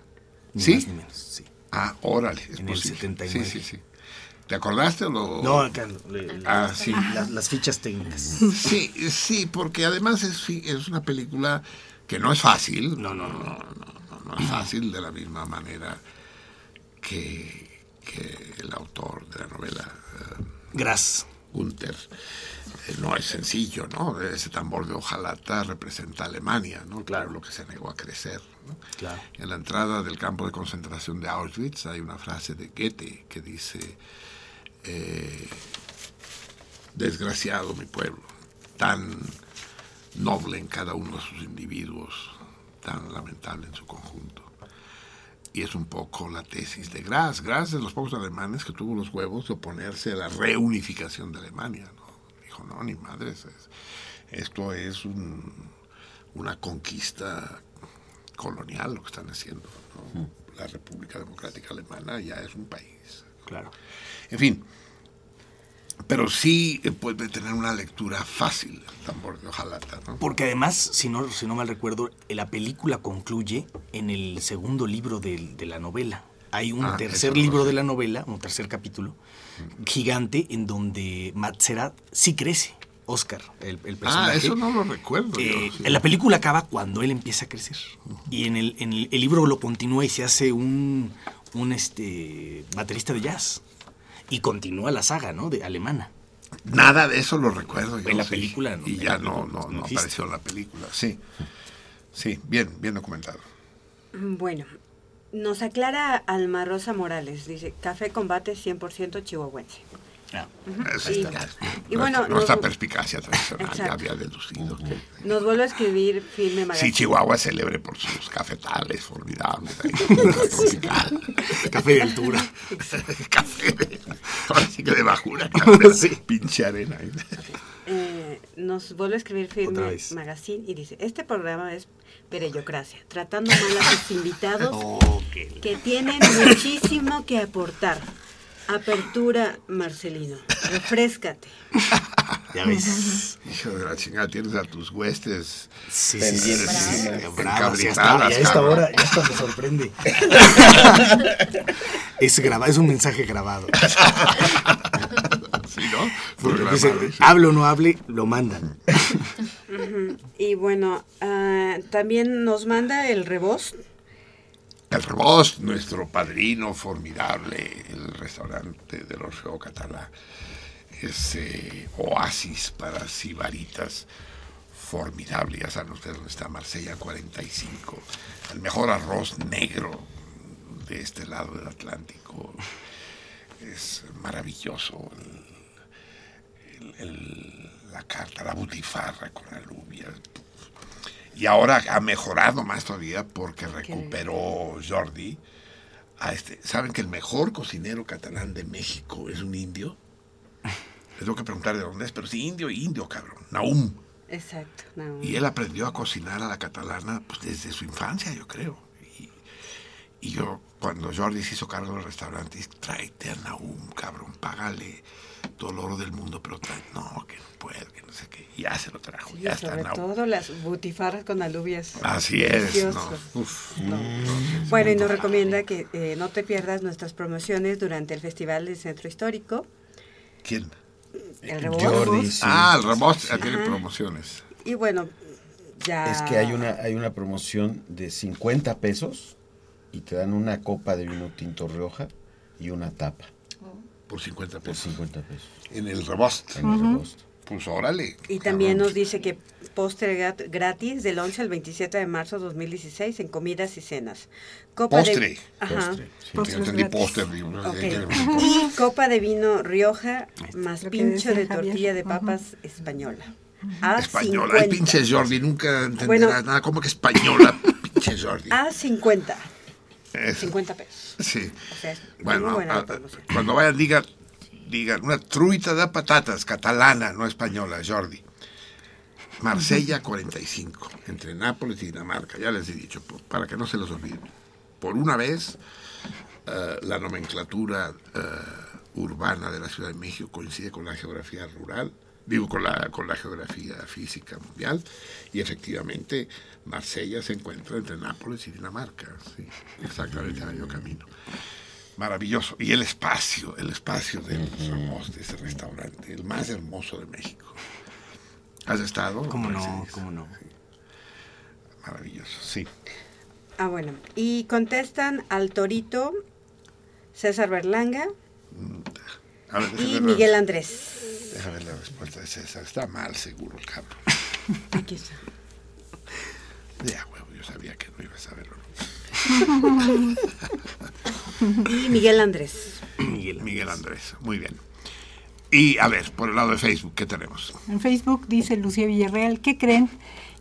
Ni ¿Sí? más ni menos, sí. Ah, órale. es En el posible. 79. Sí, sí, sí. ¿Te acordaste o lo...? No, acá, le- le- Ah, sí. las fichas técnicas. Sí, sí, porque además es, fi- es una película que no es fácil. No, no, no, no, no, es fácil de la misma manera que, que el autor de la novela. eh, Gras. Gunther. Eh, no es sencillo, ¿no? Ese tambor de hojalata representa a Alemania, ¿no? Claro, lo que se negó a crecer. ¿no? Claro. En la entrada del campo de concentración de Auschwitz hay una frase de Goethe que dice, eh, desgraciado mi pueblo, tan noble en cada uno de sus individuos, tan lamentable en su conjunto. Y es un poco la tesis de Graz. Graz es de los pocos alemanes que tuvo los huevos de oponerse a la reunificación de Alemania. ¿no? Dijo, no, ni madres, es- esto es un- una conquista colonial lo que están haciendo. ¿no? La República Democrática Alemana ya es un país. Claro. En fin, pero sí eh, puede tener una lectura fácil el tambor de hojalata, ¿no? Porque además, si no, si no mal recuerdo, la película concluye en el segundo libro de, la novela. Hay un Ah, tercer libro de la novela, un tercer capítulo, gigante, en donde Matzerat sí crece. Oscar, el, el Ah, personaje. eso no lo recuerdo. yo, Eh, sí. La película acaba cuando él empieza a crecer. Y en el, en el, el libro lo continúa y se hace un, un este, baterista de jazz. Y continúa la saga, ¿no? De alemana. Nada de eso lo recuerdo yo. En la sí. película no. Y ya no, no, no apareció en la película. Sí. Sí, bien, bien documentado. Bueno, nos aclara Alma Rosa Morales. Dice, café combate 100% chihuahuense. Y- está- y bueno, nuestra nos- perspicacia tradicional ya Exacto. había deducido. que- Nos vuelve a escribir Filme Sí, Magazine. Chihuahua es célebre por sus cafetales formidables. tropical. Café de altura. café de, ahora sí que de bajura. café, Sí. Pinche arena. ahí. Eh, nos vuelve a escribir Filme. Magazine y dice, este programa es perellocracia, tratando mal a sus invitados Oh, que tienen muchísimo que aportar. Apertura, Marcelino. Refrescate. Ya ves. Hijo de la chingada, tienes a tus huestes. Sí, eh, sí, sí, sí, sí, eh, y a esta hora ya hasta me sorprende. es, graba, es un mensaje grabado. Sí, ¿no? Porque dice, sí. hable o no hable, lo mandan. Y bueno, ah, también nos manda el rebost. El Rost, nuestro padrino formidable, el restaurante del Orfeo Catalá, ese oasis para sibaritas formidable. Ya saben ustedes dónde está Marsella 45, el mejor arroz negro de este lado del Atlántico. Es maravilloso. la carta, la butifarra con alubias. Y ahora ha mejorado más todavía porque recuperó Jordi a este. ¿Saben que el mejor cocinero catalán de México es un indio? Les tengo que preguntar de dónde es, pero sí, indio, indio, cabrón. Naum. Exacto. no. Y él aprendió a cocinar a la catalana pues, desde su infancia, yo creo. Y, y yo, cuando Jordi se hizo cargo del restaurante, dije, tráete a Naum, cabrón, págale todo el oro del mundo, pero trae, no, que no puedo, que no sé qué. Ya se lo trajo, ya está sobre todo las butifarras con alubias. Así es. ¿no? Uf. Bueno, y nos recomienda que eh, no te pierdas nuestras promociones durante el Festival del Centro Histórico. ¿Quién? El Rebost. Jordi, sí. Ah, el Rebost Sí, sí. tiene Ajá. promociones. Y bueno, ya... Es que hay una, hay una promoción de 50 pesos y te dan una copa de vino tinto Rioja y una tapa. Por 50 Por pesos. 50 pesos. En el Rebost. En el Rebost. Pues órale. Y también cabrón. nos dice que postre grat- gratis del 11 al 27 de marzo de 2016 en comidas y cenas. Copa Postre. De, ajá. Postre, Sí, yo entendí póster. digo, no sé Ok. qué- Y copa de vino Rioja más pincho de Javier. tortilla de Ujú. papas española. A Española. Ay, 50. pinche Jordi, nunca entenderás Bueno. nada. ¿Cómo que española, pinche Jordi? A 50. Eso. 50 pesos. Sí. O sea, Bueno, buena a- promoción. cuando vayan, digan, digan, una truita de patatas, catalana, no española, Jordi. Marsella 45, entre Nápoles y Dinamarca, ya les he dicho, para que no se los olvide. Por una vez, eh, la nomenclatura eh, urbana de la Ciudad de México coincide con la geografía rural, digo, con la, con la geografía física mundial, y efectivamente Marsella se encuentra entre Nápoles y Dinamarca, sí, exactamente a medio camino. Maravilloso. Y el espacio, el espacio del Ramos, de ese restaurante, el más hermoso de México. ¿Has estado? ¿Cómo no? ¿Cómo no? Maravilloso, sí. Ah, bueno. Y contestan al Torito, César Berlanga ver, déjame y Miguel Andrés. Déjame ver la respuesta de César. Está mal, seguro, el cabrón. Aquí está. Ya, huevo, yo sabía que no iba a saberlo. Y Miguel Andrés. Miguel. Miguel Andrés, muy bien. Y a ver, por el lado de Facebook, ¿qué tenemos? En Facebook dice Lucía Villarreal, ¿qué creen?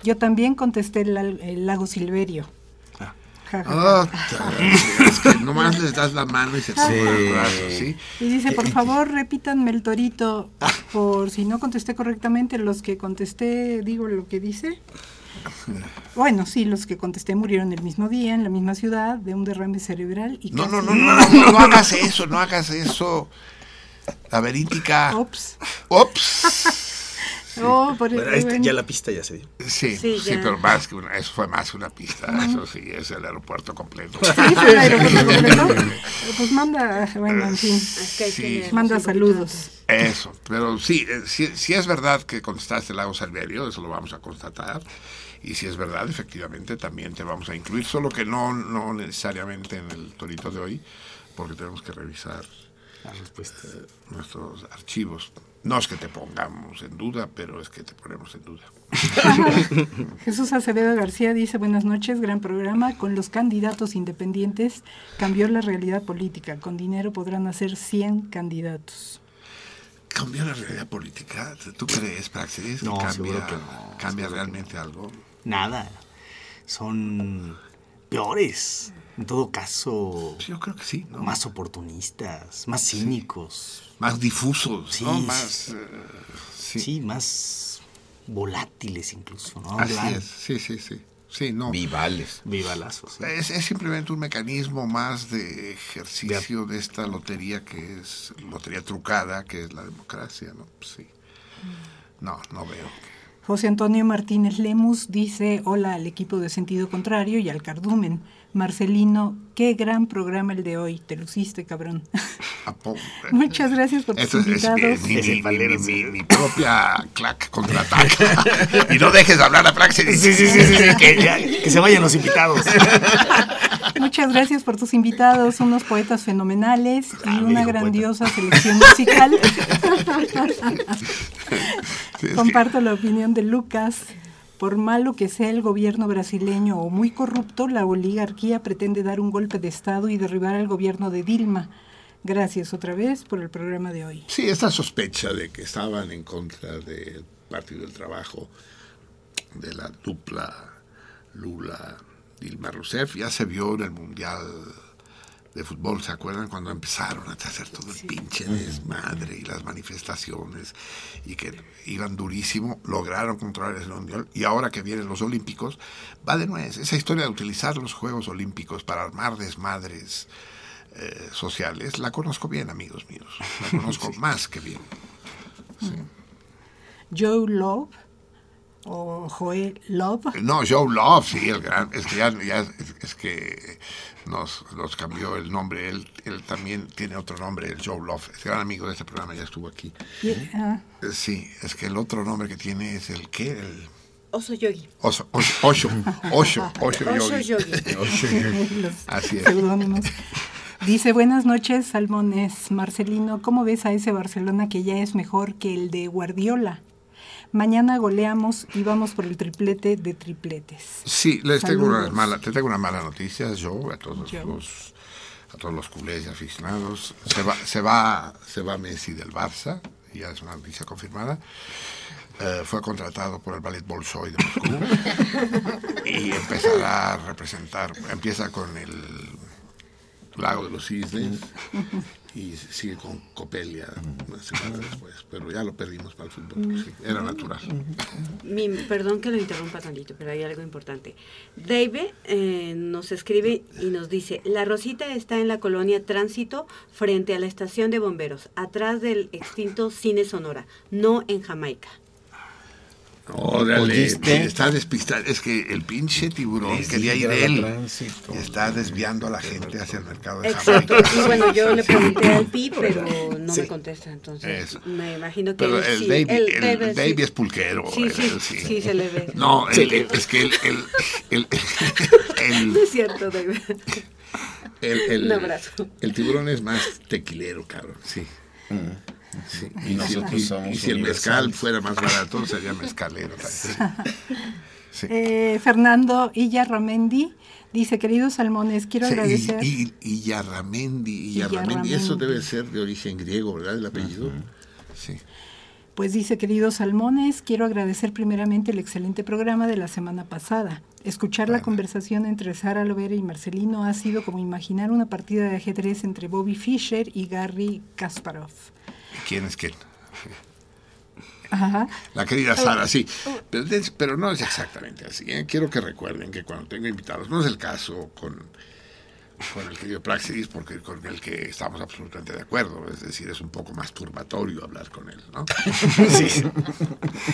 Yo también contesté el lago Silverio. Ah. Ah, es que nomás les das la mano y se te Sí. brazo, ¿sí? Y dice, por favor, repítanme el torito, por si no contesté correctamente, los que contesté, digo lo que dice. Bueno, sí, los que contesté murieron el mismo día, en la misma ciudad, de un derrame cerebral y No, casi- no, no, no, no, no, no hagas eso, no hagas eso. Laberíntica. Ops. Ops. Oh, por Bueno, el- este- bueno. ya la pista ya se dio. Sí, Sí, sí, pero más que una, eso fue más que una pista, eso sí, es el aeropuerto completo. Sí, fue el aeropuerto completo. Pues manda, bueno, en fin. Sí. Manda saludos. Eso, pero sí, eh, sí, sí es verdad que contestaste Lago Salverio, eso lo vamos a constatar. Y si es verdad, efectivamente, también te vamos a incluir, solo que no, no necesariamente en el torito de hoy, porque tenemos que revisar eh, nuestros archivos. No es que te pongamos en duda, pero es que te ponemos en duda. Jesús Acevedo García dice, buenas noches, gran programa. Con los candidatos independientes cambió la realidad política. Con dinero podrán hacer 100 candidatos. ¿Cambió la realidad política? ¿Tú crees, Praxis, que No, cambia, seguro que no, cambia realmente algo? Nada. Son peores. En todo caso. Yo creo que sí. ¿no? Más oportunistas, más cínicos. Más difusos, Sí, ¿no? Más, sí. eh, sí. más volátiles incluso, ¿no? Así es, sí, sí, sí. Sí, no. Vivales. Vivalazos. sí. Es, es simplemente un mecanismo más de ejercicio de esta lotería que es lotería trucada, que es la democracia, ¿no? Sí. No, no veo. José Antonio Martínez Lemus dice, hola al equipo de sentido contrario y al cardumen. Marcelino, qué gran programa el de hoy. Te luciste, cabrón. Muchas gracias por tus Eso es, es invitados. mi, mi- mi- mi- mi propia clac contraataca. y no dejes de hablar a Praxis. Sí, sí, sí, sí, sí, que, ya- que se vayan los invitados. Muchas gracias por tus invitados, unos poetas fenomenales y Ah, una grandiosa selección musical. Es Comparto la opinión de Lucas. Por malo que sea el gobierno brasileño o muy corrupto, la oligarquía pretende dar un golpe de Estado y derribar al gobierno de Dilma. Gracias otra vez por el programa de hoy. Sí, esta sospecha de que estaban en contra del Partido del Trabajo, de la dupla Lula-Dilma Rousseff, ya se vio en el Mundial de Fútbol, ¿se acuerdan? Cuando empezaron a hacer todo el pinche desmadre y las manifestaciones y que iban durísimo, lograron controlar el Mundial y ahora que vienen los Olímpicos, va de nuevo esa historia de utilizar los Juegos Olímpicos para armar desmadres eh, sociales, la conozco bien, amigos míos, la conozco más que bien. Joe Love o Joel Love. No, Joe Love, sí, el gran, es que ya, ya- es, es que nos, nos cambió el nombre, él, él también tiene otro nombre, el Joe Love, es gran amigo de este programa, ya estuvo aquí. Ah, Eh, Sí, es que el otro nombre que tiene es el qué, el Oso yogi. oso, oso, Osho, Osho, Osho Osho Yogi. Así es. Dice, buenas noches, Salmones. Marcelino, ¿cómo ves a ese Barcelona que ya es mejor que el de Guardiola? Mañana goleamos y vamos por el triplete de tripletes. Sí, les tengo una mala, te tengo una mala noticia, yo, a todos los a todos los culés y aficionados. Se va, se va, se va Messi del Barça, ya es una noticia confirmada. Eh, fue contratado por el Ballet Bolshoi de Moscú y empezará a representar, empieza con el Lago de los Cisnes y sigue con Copelia una semana después, pero ya lo perdimos para el fútbol, sí, era natural. Mi- perdón que lo interrumpa tantito, pero hay algo importante. Dave eh, nos escribe y nos dice, la Rosita está en la colonia Tránsito frente a la estación de bomberos, atrás del extinto Cine Sonora, no en Jamaica. Órale, está despistado. Es que el pinche tiburón Les quería ir él. tránsito. Y está desviando a la gente hacia el mercado de Exacto. Jamaica. Y bueno, yo le pregunté al Pi, pero no Sí. me contesta, entonces Eso. me imagino que Pero él el sí, Davey, él el debe- Davey sí. es pulquero. Sí, él- sí, él sí, se le ve. No, el- el- es que el, el, el, el- No es cierto, Dave. el- el- Un abrazo. el tiburón es más tequilero, cabrón. Sí. Sí. Y Y, si, nosotros y- somos y si el mezcal fuera más barato, sería mezcalero. Sí. Eh, Fernando Illarramendi dice, queridos salmones, quiero Sí, agradecer... y, y, Yarramendi, eso debe ser de origen griego, ¿verdad? El apellido. Sí. Pues dice, queridos salmones, quiero agradecer primeramente el excelente programa de la semana pasada. Escuchar la conversación entre Sara Lovera y Marcelino ha sido como imaginar una partida de ajedrez entre Bobby Fischer y Gary Kasparov. ¿Quién es quién? Ajá. La querida Sara, sí. Pero, de- pero no es exactamente así. ¿eh? Quiero que recuerden que cuando tengo invitados, no es el caso con, con el querido Praxis, porque con el que estamos absolutamente de acuerdo. Es decir, es un poco más turbatorio hablar con él, ¿no? sí.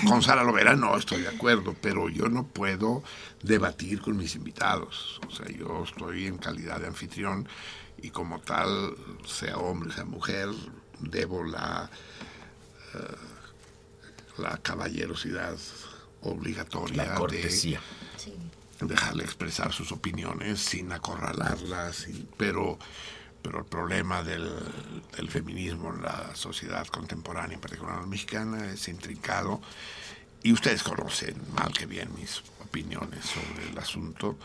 Con Sara Lovera no estoy de acuerdo, pero yo no puedo debatir con mis invitados. O sea, yo estoy en calidad de anfitrión y como tal, sea hombre, sea mujer, debo la, uh, la caballerosidad obligatoria la cortesía. de dejarle expresar sus opiniones sin acorralarlas, pero, pero el problema del, del, feminismo en la sociedad contemporánea, en particular la mexicana, es intrincado y ustedes conocen mal que bien mis opiniones sobre el asunto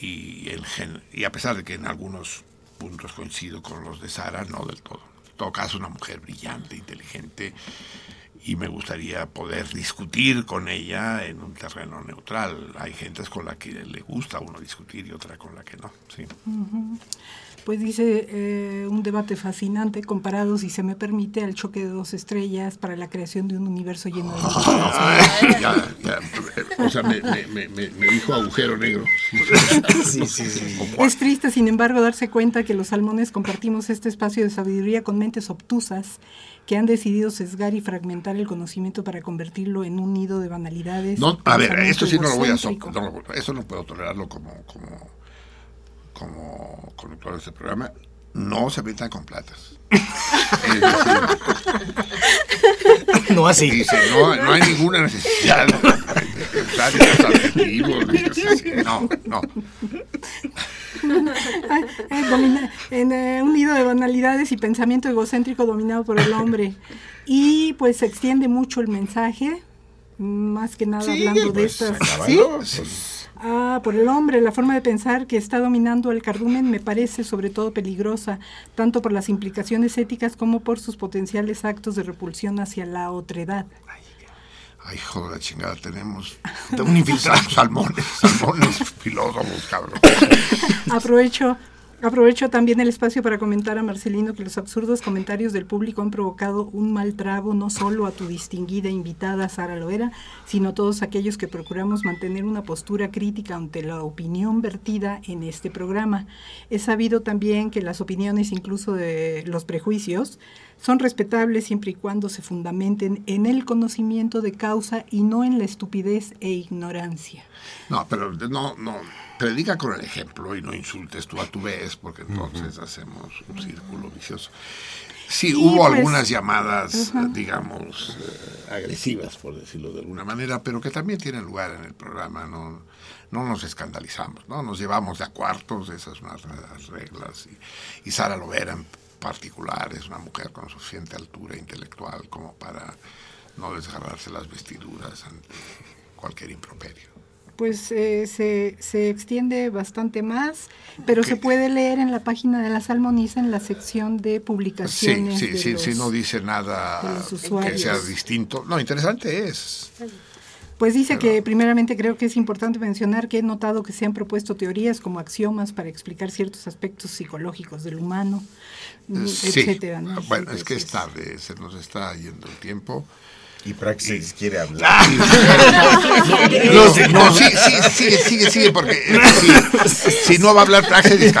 y, gen, y a pesar de que en algunos puntos coincido con los de Sara, no del todo. Todo caso, una mujer brillante, inteligente, y me gustaría poder discutir con ella en un terreno neutral. Hay gentes con la que le gusta uno discutir y otra con la que no. Sí. Pues dice eh, un debate fascinante comparado, si se me permite, al choque de dos estrellas para la creación de un universo lleno de... ya, ya, o sea, me, me, me, me, dijo agujero negro. Sí, sí, sí. Es triste, sin embargo, darse cuenta que los salmones compartimos este espacio de sabiduría con mentes obtusas que han decidido sesgar y fragmentar el conocimiento para convertirlo en un nido de banalidades. No, a ver, esto sí no lo voy a... So no, eso no puedo tolerarlo como... como como conductor de este programa, no se metan con platas. Es decir, no así. Dice, no, no, hay ninguna necesidad de adjetivos. No, no. en eh, un nido de banalidades y pensamiento egocéntrico dominado por el hombre. Y pues se extiende mucho el mensaje, más que nada sí, hablando pues, de estas. ¿sí? Pues, Ah, por el hombre, la forma de pensar que está dominando el cardumen me parece sobre todo peligrosa, tanto por las implicaciones éticas como por sus potenciales actos de repulsión hacia la otredad. Ay, ay joder, la chingada, tenemos infiltrado salmones, salmones filósofos, cabrón. Aprovecho Aprovecho también el espacio para comentar a Marcelino que los absurdos comentarios del público han provocado un mal trago no solo a tu distinguida invitada Sara Loera, sino a todos aquellos que procuramos mantener una postura crítica ante la opinión vertida en este programa. Es sabido también que las opiniones, incluso de los prejuicios, son respetables siempre y cuando se fundamenten en el conocimiento de causa y no en la estupidez e ignorancia. No, pero no, no, predica con el ejemplo y no insultes tú a tu vez, porque entonces uh -huh. hacemos un círculo vicioso. Sí, hubo pues, algunas llamadas, uh -huh. digamos, eh, agresivas, por decirlo de alguna manera, pero que también tienen lugar en el programa, no, no nos escandalizamos, ¿no? Nos llevamos de a cuartos, esas son las reglas, y, y Sara Lovera en particular es una mujer con suficiente altura intelectual como para no desgarrarse las vestiduras ante cualquier improperio pues eh, se, se, extiende bastante más, pero okay. se puede leer en la página de la Salmoniza en la sección de publicaciones. Sí, sí, sí, los, sí, no dice nada que sea distinto. No, interesante es. Pues dice pero, que primeramente creo que es importante mencionar que he notado que se han propuesto teorías como axiomas para explicar ciertos aspectos psicológicos del humano, sí. etcétera. ¿no? Bueno, es que es tarde, se nos está yendo el tiempo. Y Praxis quiere hablar. no, no, sí, sí, sigue, sigue, sigue, porque si, si no va a hablar Praxis.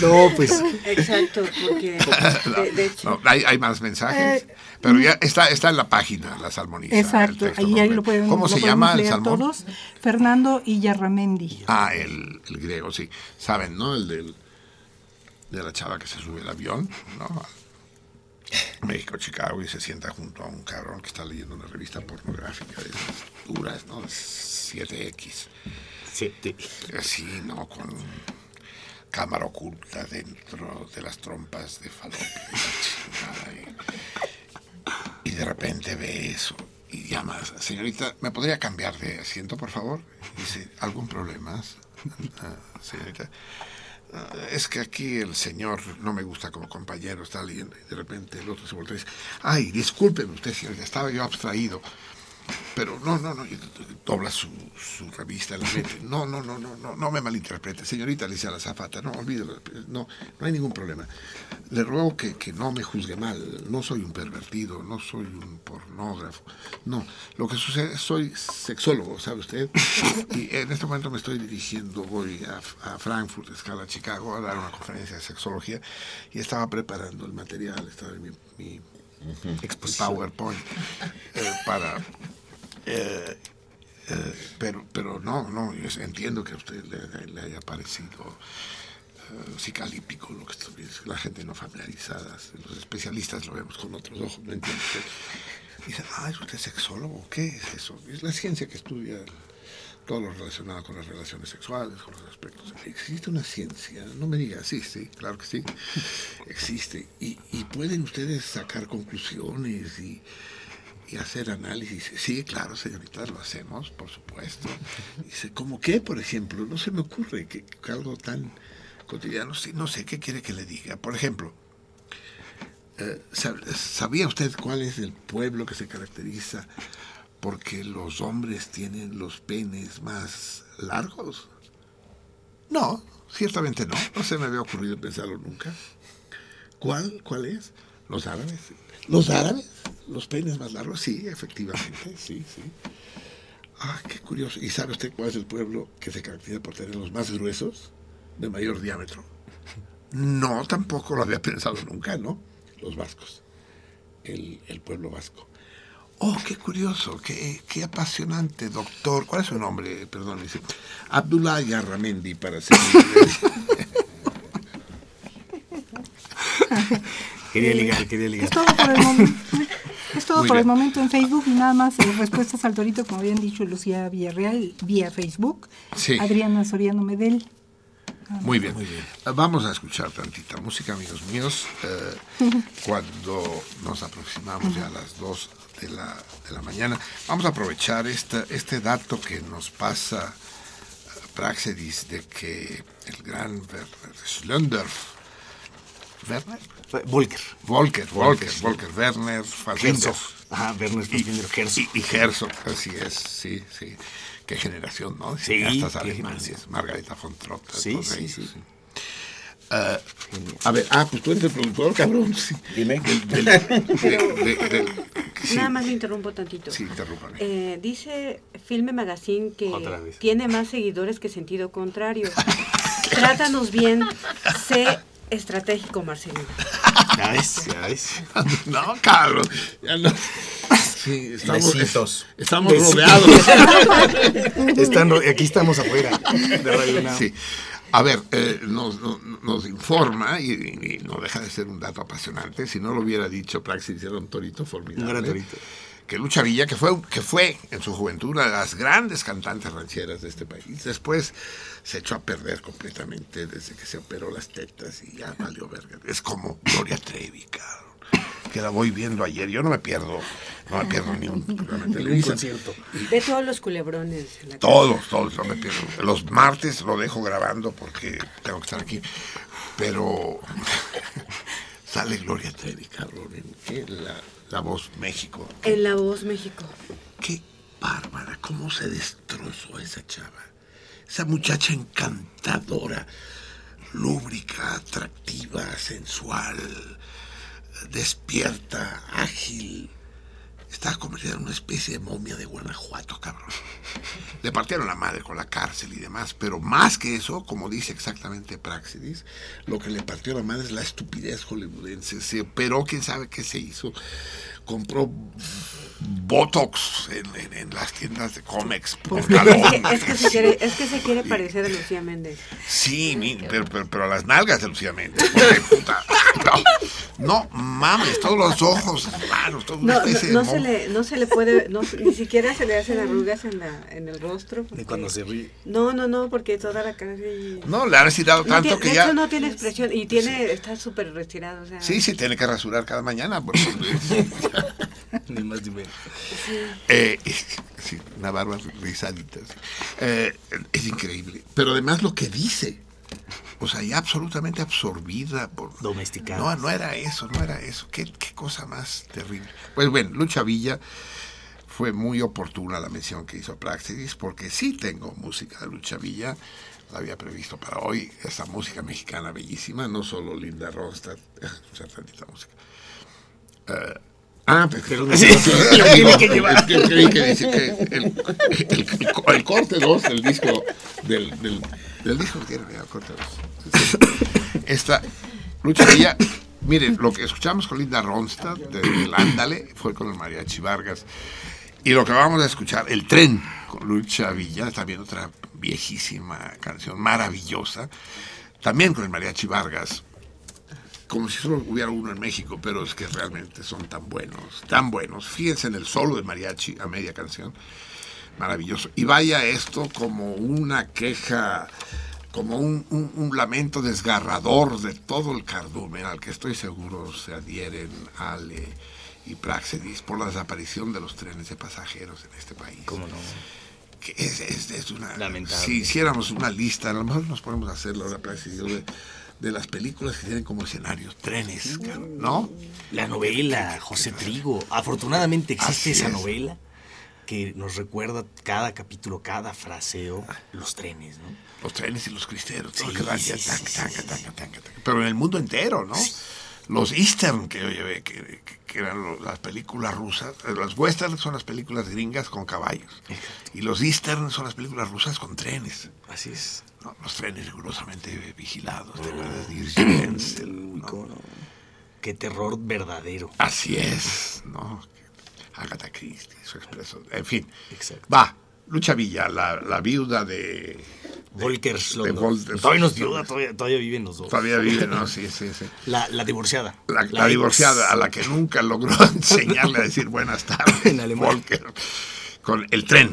No, pues. Exacto, porque de, de hecho. No, hay, hay, más mensajes, eh, pero ya está, está en la página, la salmoniza. Exacto, ahí, ahí, lo pueden ¿Cómo lo se llama el salmón? Todos. Fernando Illarramendi. Ah, el, el, griego, sí. Saben, ¿no? El del, de la chava que se sube al avión, ¿no? México, Chicago, y se sienta junto a un cabrón que está leyendo una revista pornográfica de esas duras, ¿no? 7X. 7. Así, ¿no? Con cámara oculta dentro de las trompas de falopio. Y, y, de repente ve eso y llama, señorita, ¿me podría cambiar de asiento, por favor? Y dice, ¿algún problema, señorita? Es que aquí el señor no me gusta como compañero, está leyendo y de repente el otro se voltea y dice, ay, discúlpeme usted, señor, estaba yo abstraído. Pero no, no, no, dobla su, su revista, la. No, no, no, no, no, no me malinterprete. Señorita Alicia La Zafata, no, olvídelo, no, no hay ningún problema. Le ruego que, que no me juzgue mal. No soy un pervertido, no soy un pornógrafo. No, lo que sucede es soy sexólogo, ¿sabe usted? Y en este momento me estoy dirigiendo, voy a, a Frankfurt, escala Chicago, a dar una conferencia de sexología y estaba preparando el material, estaba en mi, mi PowerPoint eh, para eh, eh, pero, pero no, no, entiendo que a usted le, haya parecido eh, psicalípico lo que estoy la gente no familiarizada, los especialistas lo vemos con otros ojos, ¿no entiende usted? Dice, ah, ¿es usted sexólogo? ¿Qué es eso? Es la ciencia que estudia todo lo relacionado con las relaciones sexuales, con los aspectos. Existe una ciencia, no me diga, sí, sí, claro que sí, existe. Y pueden ustedes sacar conclusiones y, y hacer análisis. Sí, claro, señorita, lo hacemos, por supuesto. Dice, ¿cómo qué, por ejemplo? No se me ocurre que, algo tan cotidiano, sí, no sé qué quiere que le diga. Por ejemplo, eh, sab- ¿sabía usted cuál es el pueblo que se caracteriza porque los hombres tienen los penes más largos? No, ciertamente no. No se me había ocurrido pensarlo nunca. ¿Cuál? ¿Cuál es? Los árabes. ¿Los árabes? ¿Los penes más largos? Sí, efectivamente, sí, sí. Ah, qué curioso. ¿Y sabe usted cuál es el pueblo que se caracteriza por tener los más gruesos, de mayor diámetro? No, tampoco lo había pensado nunca, ¿no? Los vascos. El, el pueblo vasco. Oh, qué curioso, qué, qué apasionante, doctor. ¿Cuál es su nombre? Perdón, dice. Abdullah Yarramendi, para ser. Quería ligar, quería ligar. Es todo por el momento. Todo Muy por el bien. momento en Facebook y nada más eh, respuestas al torito, como habían dicho Lucía Villarreal, vía Facebook. Sí. Adriana Soriano Medel. Muy bien. Eh, Vamos a escuchar tantita música, amigos míos. eh, cuando nos aproximamos ya a las 2 de la, de la mañana, vamos a aprovechar esta, este dato que nos pasa Praxedis de que el gran Werner Schlöndorff, ¿Werner? Volker. Volker, Volker, Volker, Werner Fassbinder. Herzog. Ajá, Werner Fassbinder, Herzog. Y, y Herzog, así es, sí, sí. Qué generación, ¿no? Sí, qué alemanes, Margarita von Trott. Sí, sí, sí. Eh, a ver, ah, pues tú eres el productor, cabrón. Sí. Dime. Del- del- de- de- del- sí. Nada más le interrumpo tantito. Sí, interrúpame. Eh, dice Filme Magazine que tiene más seguidores que sentido contrario. Trátanos bien, sé estratégico, Marcelino. Ya ves, ya ves. No, cabrón. Ya no. Sí, estamos, Besitos. estamos Besitos. rodeados. Están aquí estamos afuera de Radio. Sí. A ver, eh, nos, nos- nos informa y, y no deja de ser un dato apasionante. Si no lo hubiera dicho Praxis, era un torito formidable. Un gran torito. Que Lucha Villa, que fue, que fue en su juventud una de las grandes cantantes rancheras de este país, después se echó a perder completamente desde que se operó las tetas y ya valió verga. Es como Gloria Trevi, cabrón. Que la voy viendo ayer. Yo no me pierdo, no me pierdo ni un programa de todos los culebrones. en la Todos, todos, no me pierdo. Los martes lo dejo grabando porque tengo que estar aquí. Pero sale Gloria Trevi, cabrón, en ¿qué? La, la Voz México. En La Voz México. Qué bárbara, cómo se destrozó esa chava. Esa muchacha encantadora, lúbrica, atractiva, sensual, despierta, ágil. Estaba convertida en una especie de momia de Guanajuato, cabrón. Le partieron la madre con la cárcel y demás, pero más que eso, como dice exactamente Praxidis, lo que le partió la madre es la estupidez hollywoodense. Se operó, quién sabe qué se hizo. Compró Botox en, en- en las tiendas de cómics. por Es que, galón. es que se quiere, es que se quiere parecer a Lucía Méndez. Sí, mi- pero, pero, pero a las nalgas de Lucía Méndez. porque, puta, no, no mames, todos los ojos raros, No, de no se le, no se le puede, no, ni siquiera se le hacen arrugas en, la, en el rostro. Ni cuando se ríe. No, no, no, porque toda la cara así- No, le han estirado No tanto tiene- que de ya... hecho no tiene expresión y tiene, está súper retirado. O sea, Sí, sí, tiene que rasurar cada mañana. porque- Ni más ni menos. Eh, sí, una barba rizadita. sí. Eh, es increíble. Pero además lo que dice, o sea, ya absolutamente absorbida por... Domesticada. No, no era eso, no era eso. Qué, qué cosa más terrible. Pues bueno, Lucha Villa fue muy oportuna la mención que hizo Praxis, porque sí tengo música de Lucha Villa, la había previsto para hoy, esta música mexicana bellísima, no solo Linda Ronstadt, música. Eh, ah, pero Sí, lo tiene que llevar. que creí que dice que el, el- el- el corte 2 del disco, del, del, del disco que tiene, el corte 2. Esta Lucha Villa, miren, lo que escuchamos con Linda Ronstadt del Ándale fue con el Mariachi Vargas. Y lo que vamos a escuchar, El Tren, con Lucha Villa, también otra viejísima canción maravillosa, también con el Mariachi Vargas, como si solo hubiera uno en México, pero es que realmente son tan buenos, tan buenos. Fíjense en el solo de mariachi a media canción, maravilloso. Y vaya esto como una queja, como un, un- un lamento desgarrador de todo el cardumen al que estoy seguro se adhieren Ale y Praxedis por la desaparición de los trenes de pasajeros en este país. ¿Cómo no? Que es, es- es una... Lamentable. Si hiciéramos una lista, a lo mejor nos podemos hacerlo ahora, Praxedis, de, las películas que tienen como escenarios trenes, ¿no? La novela, José Trigo. Afortunadamente existe esa es. novela que nos recuerda cada capítulo, cada fraseo, los trenes, ¿no? Los trenes y los cristeros, Sí, sí. Pero en el mundo entero, ¿no? Los Eastern, que, oye, que, que- que eran lo- las películas rusas, eh, las Western son las películas gringas con caballos. Y los Eastern son las películas rusas con trenes. Así es. ¿No? Los trenes rigurosamente vigilados, de Dirk Benzel, ¿no? Qué terror verdadero. Así es, ¿no? Agatha Christie, su expreso. En fin, Exacto. va. Lucha Villa, la, la viuda de... Volker Todavía nos viuda, todavía, todavía viven los dos. Todavía vive, ¿no? Sí, sí, sí. La, la divorciada. La, la divorciada a la que nunca logró enseñarle a decir buenas tardes. En alemán. Volker, con el tren.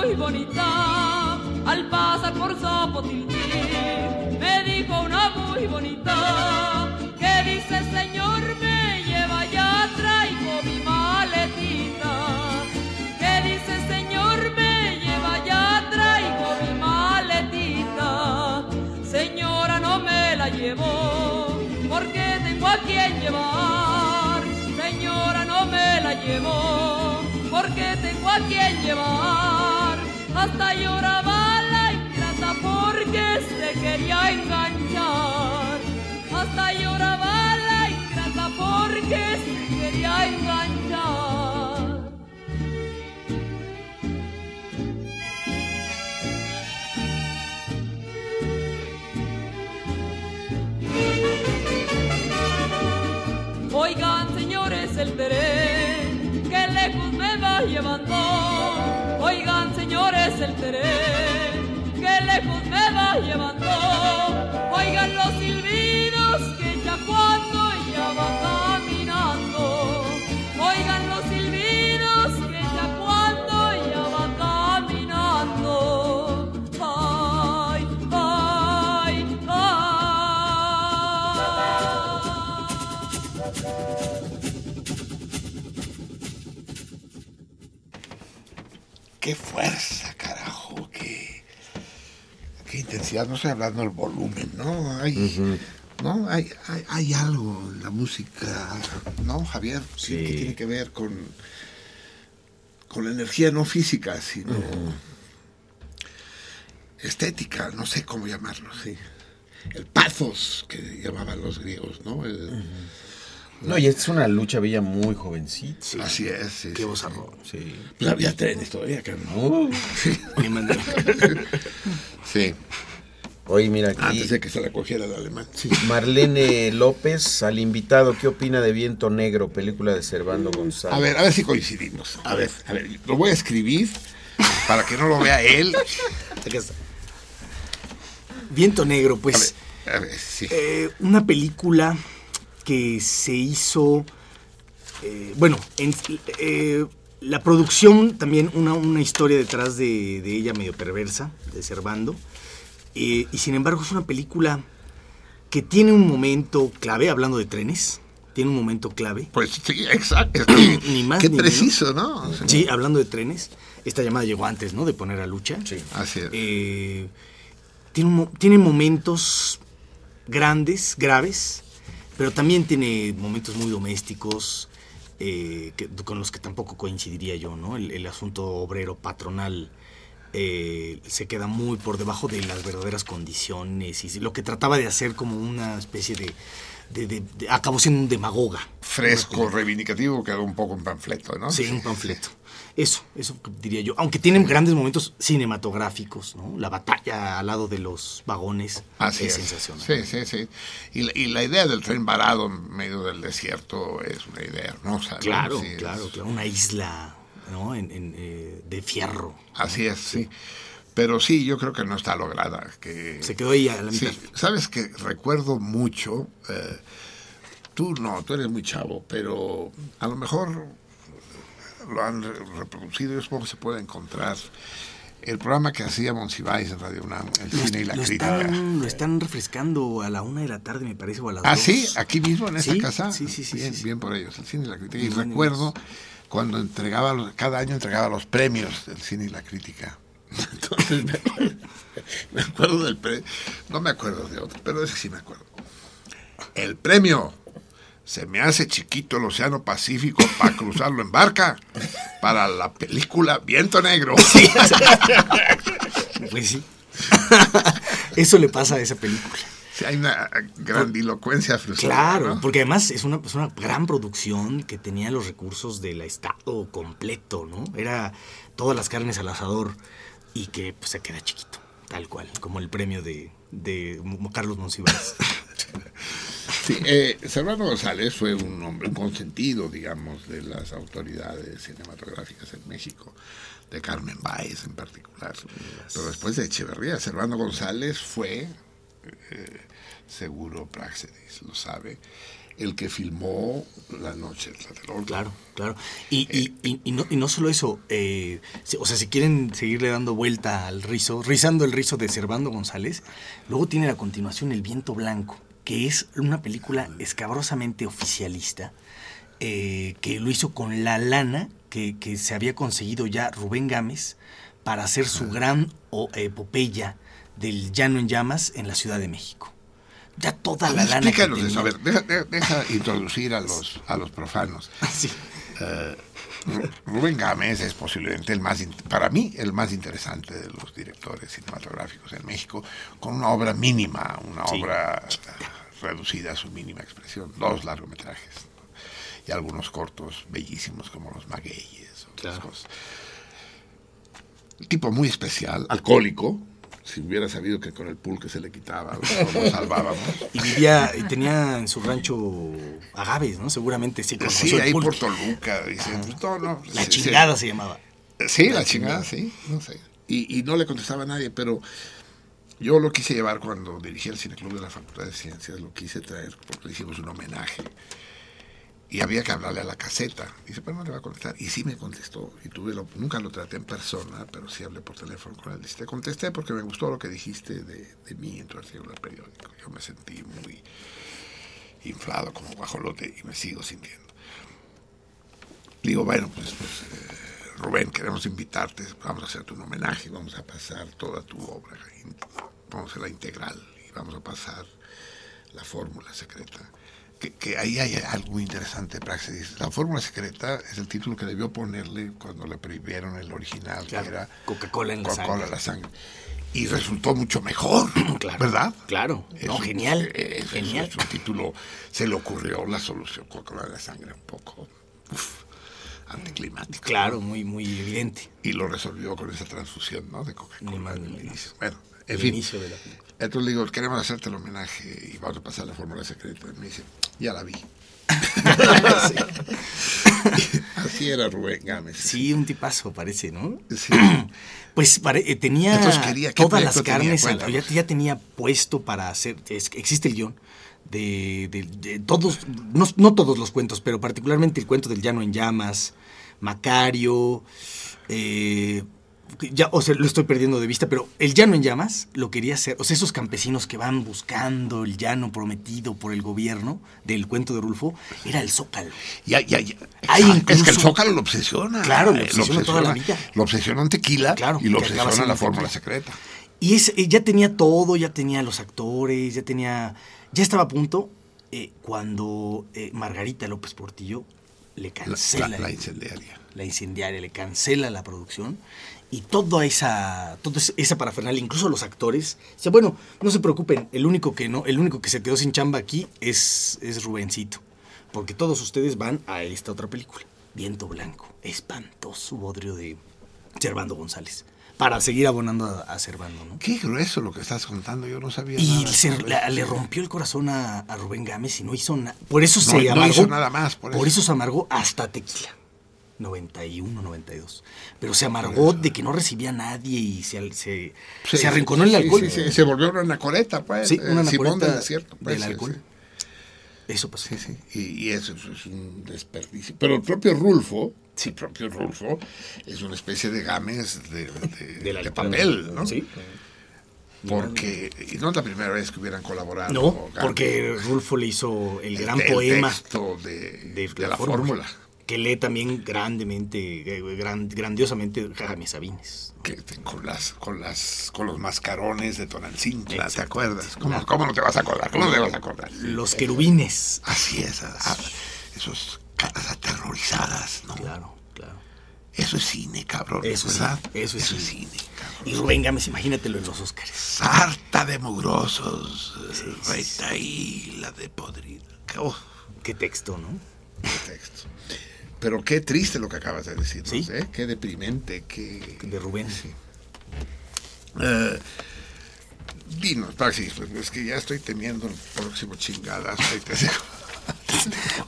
Muy bonita. Al pasar por Zapotiltí, me dijo una muy bonita. Que dice, Señor, me lleva, ya traigo mi maletita. Que dice, Señor, me lleva, ya traigo mi maletita. Señora, no me la llevo, porque tengo a quien llevar. Señora, no me la llevo, porque tengo a quien llevar. Hasta lloraba la ingrata porque se quería enganchar. Hasta lloraba la ingrata porque se quería enganchar. Oigan, señores, el tren volveré, que lejos me va llevando. Oigan los silbidos que ya cuando ya va caminando. Oigan los silbidos que ya cuando ya va caminando. Ay, ay, ay. ¡Qué fuerza! Intensidad, no estoy hablando del volumen, ¿no? Hay, ¿no? Hay, hay, hay, algo en la música, ¿no, Javier? Sí. Que tiene que ver con, con la energía no física, sino estética, no sé cómo llamarlo, sí. El pathos que llamaban los griegos, ¿no? El, no, y es una lucha bella muy jovencita. Sí, Así es, sí. Qué sí, Sí. Pues había trenes todavía, que no. Sí. sí. Oye, mira aquí. Antes de que se la cogiera el alemán. Sí. Marlene López, al invitado, ¿qué opina de Viento Negro, película de Servando González? A ver, a ver si coincidimos. A ver, a ver, lo voy a escribir para que no lo vea él. Viento Negro, pues. A ver, a ver, sí. eh, una película que se hizo, eh, bueno, en, eh, la producción también, una, una historia detrás de, de, ella medio perversa, de Servando, eh, y sin embargo es una película que tiene un momento clave, hablando de trenes, tiene un momento clave. Pues sí, exacto. ni más Qué ni preciso, menos. ¿no? Sí, hablando de trenes, esta llamada llegó antes, ¿no? De poner a lucha. Sí, así es. Eh, tiene, un, tiene momentos grandes, graves, pero también tiene momentos muy domésticos eh, que, con los que tampoco coincidiría yo, ¿no? El, el asunto obrero patronal eh, se queda muy por debajo de las verdaderas condiciones y lo que trataba de hacer como una especie de... de, de, de acabó siendo un demagoga. Fresco, reivindicativo, quedó un poco un panfleto, ¿no? Sí, un panfleto. Eso, eso diría yo. Aunque tienen grandes momentos cinematográficos, ¿no? La batalla al lado de los vagones Así es, es. sensacional. Sí, sí, sí. Y, la- y la idea del tren varado en medio del desierto es una idea hermosa. ¿no? Claro, Sí, es- claro, claro. Una isla, ¿no? En, en, eh, de fierro. Así es, sí. Pero sí, yo creo que no está lograda. Que... Se quedó ahí a la Sí, mitad. sabes que recuerdo mucho, eh, tú no, tú eres muy chavo, pero a lo mejor lo han re- reproducido, yo supongo que se puede encontrar. El programa que hacía Monsiváis en Radio UNAM, el Lo, cine y la lo crítica. están, lo están refrescando a la una de la tarde, me parece, o a las Ah, dos. sí, aquí mismo en esta Sí, casa. Sí, sí, sí. bien, sí, bien por ellos, el cine y la crítica. Y recuerdo cuando entregaba, los- cada año entregaba los premios del cine y la crítica. Entonces me acuerdo, me acuerdo del premio, no me acuerdo de otro, pero ese sí me acuerdo. El premio, se me hace chiquito el Océano Pacífico para cruzarlo en barca, para la película Viento Negro. Pues sí. Eso le pasa a esa película. Sí, hay una grandilocuencia frustrada. Claro, ¿no? porque además es una, es una gran producción que tenía los recursos del Estado completo, ¿no? Era todas las carnes al asador y que pues, se queda chiquito, tal cual, como el premio de, de Carlos Monsiváis. Sí, eh, Servando González fue un hombre, un consentido, digamos, de las autoridades cinematográficas en México, de Carmen Báez en particular. Pero después de Echeverría, Servando González fue, eh, seguro Praxedis lo sabe, el que filmó La Noche del Tlatelolco. Claro, claro. Y, y, y, y no, y no solo eso, eh, o sea, si quieren seguirle dando vuelta al rizo, rizando el rizo de Servando González, luego tiene a continuación El Viento Blanco, que es una película escabrosamente oficialista, eh, que lo hizo con la lana que, que se había conseguido ya Rubén Gámez para hacer su gran epopeya del llano en llamas en la Ciudad de México. Ya toda la lana explícanos eso. A ver, deja, deja- deja introducir a los, a los profanos. Sí. Eh, Ru- Rubén Gámez es posiblemente el más, para mí, el más interesante de los directores cinematográficos en México, con una obra mínima, una Sí, obra reducida a su mínima expresión, dos largometrajes ¿no? y algunos cortos bellísimos como Los Magueyes, otras cosas. Un tipo muy especial, alcohólico. Si hubiera sabido que con el pulque se le quitaba, lo, lo salvábamos. Y vivía, y tenía en su rancho agaves, ¿no? Seguramente sí conoció Sí, ahí por Toluca. Dice, pues, no, no, La se- chingada se- se llamaba. Sí, la, La chingada, chingada. sí, no sé. Y, y no le contestaba a nadie, pero yo lo quise llevar cuando dirigí el Cineclub de la Facultad de Ciencias, lo quise traer porque le hicimos un homenaje. Y había que hablarle a la caseta. Dice, pero no le va a contestar. Y sí me contestó. Y tuve lo, nunca lo traté en persona, pero sí hablé por teléfono con él. Dice, te contesté porque me gustó lo que dijiste de, de mí en tu artículo del periódico. Yo me sentí muy inflado como guajolote y me sigo sintiendo. Digo, bueno, pues, pues, eh, Rubén, queremos invitarte, vamos a hacerte un homenaje, vamos a pasar toda tu obra vamos a la integral y vamos a pasar la fórmula secreta. Que, que ahí hay algo muy interesante, Praxis. La fórmula secreta es el título que debió ponerle cuando le prohibieron el original, Claro, que era Coca-Cola en la sangre. en la sangre. Y resultó mucho mejor, ¿verdad? Claro, no, un- genial, eh, es- genial. Es un título, se le ocurrió la solución Coca-Cola en la sangre un poco uf, anticlimático. Claro, muy, muy evidente. Y lo resolvió con esa transfusión, ¿no? De Coca-Cola en el inicio. Bueno, en El fin. inicio de la película. Entonces le digo, queremos hacerte el homenaje y vamos a pasar la fórmula secreta. Y me dice, ya la vi. Así era Rubén Gámez. Sí, un tipazo parece, ¿no? Sí. Pues pare- eh, tenía quería- ¿qué todas las tenía? carnes, al- Cuéntanos. ya, ya tenía puesto para hacer, es- existe el guion de, de- de todos, no, no todos los cuentos, pero particularmente el cuento del llano en llamas, Macario, eh, ya, o sea, lo estoy perdiendo de vista, pero el llano en llamas lo quería hacer, o sea, esos campesinos que van buscando el llano prometido por el gobierno del cuento de Rulfo, era el Zócalo. Ya, ya, ya. Hay Exacto. es que el Zócalo lo obsesiona. Claro, lo Eh, obsesiona toda la vida. Lo obsesiona en tequila y lo obsesiona la fórmula secreta. Y es, eh, ya tenía todo, ya tenía los actores, ya tenía. Ya estaba a punto eh, cuando eh, Margarita López Portillo le cancela. la- la incendiaria. La incendiaria, le cancela la producción. Y toda esa, toda esa- parafernalia, incluso los actores. Dice, bueno, no se preocupen, el único que no, el único que se quedó sin chamba aquí es, es Rubencito. Porque todos ustedes van a esta otra película. Viento Blanco. Espantoso bodrio de Servando González. Para seguir abonando a, a Servando, ¿no? Qué grueso lo que estás contando, yo no sabía Y nada. se- la- le rompió el corazón a, a Rubén Gámez y no hizo nada. Por eso No, se no amargó. hizo nada más, por eso. se amargó hasta Tequila. 91, 92. Pero se amargó de que no recibía a nadie y se, se, Sí, se arrinconó en el alcohol. sí, sí, se volvió una anacoreta, pues. Sí, eh, una Simón anacoreta del desierto. pues, del sí, alcohol. Eso pasó. Sí, sí. Y, y eso, es un desperdicio. Pero el propio Rulfo, el propio Rulfo, es una especie de games de, de- de papel, ¿no? Sí. Porque, y no es la primera vez que hubieran colaborado. No, porque Rulfo le hizo el gran el poema texto de, de, de la fórmula. Que lee también grandemente, eh, gran- grandiosamente Jaime Sabines. Que con las, con las, con los mascarones de Tonalcintla, ¿te acuerdas? ¿Cómo, Claro. cómo no te vas a acordar? ¿Cómo no te vas a acordar? Los querubines. Así es, a- a- esos caras aterrorizadas, ¿no? Claro, claro. Eso es cine, cabrón, Eso sí, ¿verdad? eso es cine. cine. Y Rubén Gámez, imagínatelo en los Óscares. Sarta de mugrosos, eh, retaíla de podrida. Oh, Qué texto, ¿no? qué texto. Pero qué triste lo que acabas de decir, Sí. ¿eh? Qué deprimente, qué... De Rubén. Eh, dinos, Praxis, pues, es que ya estoy temiendo el próximo dejo.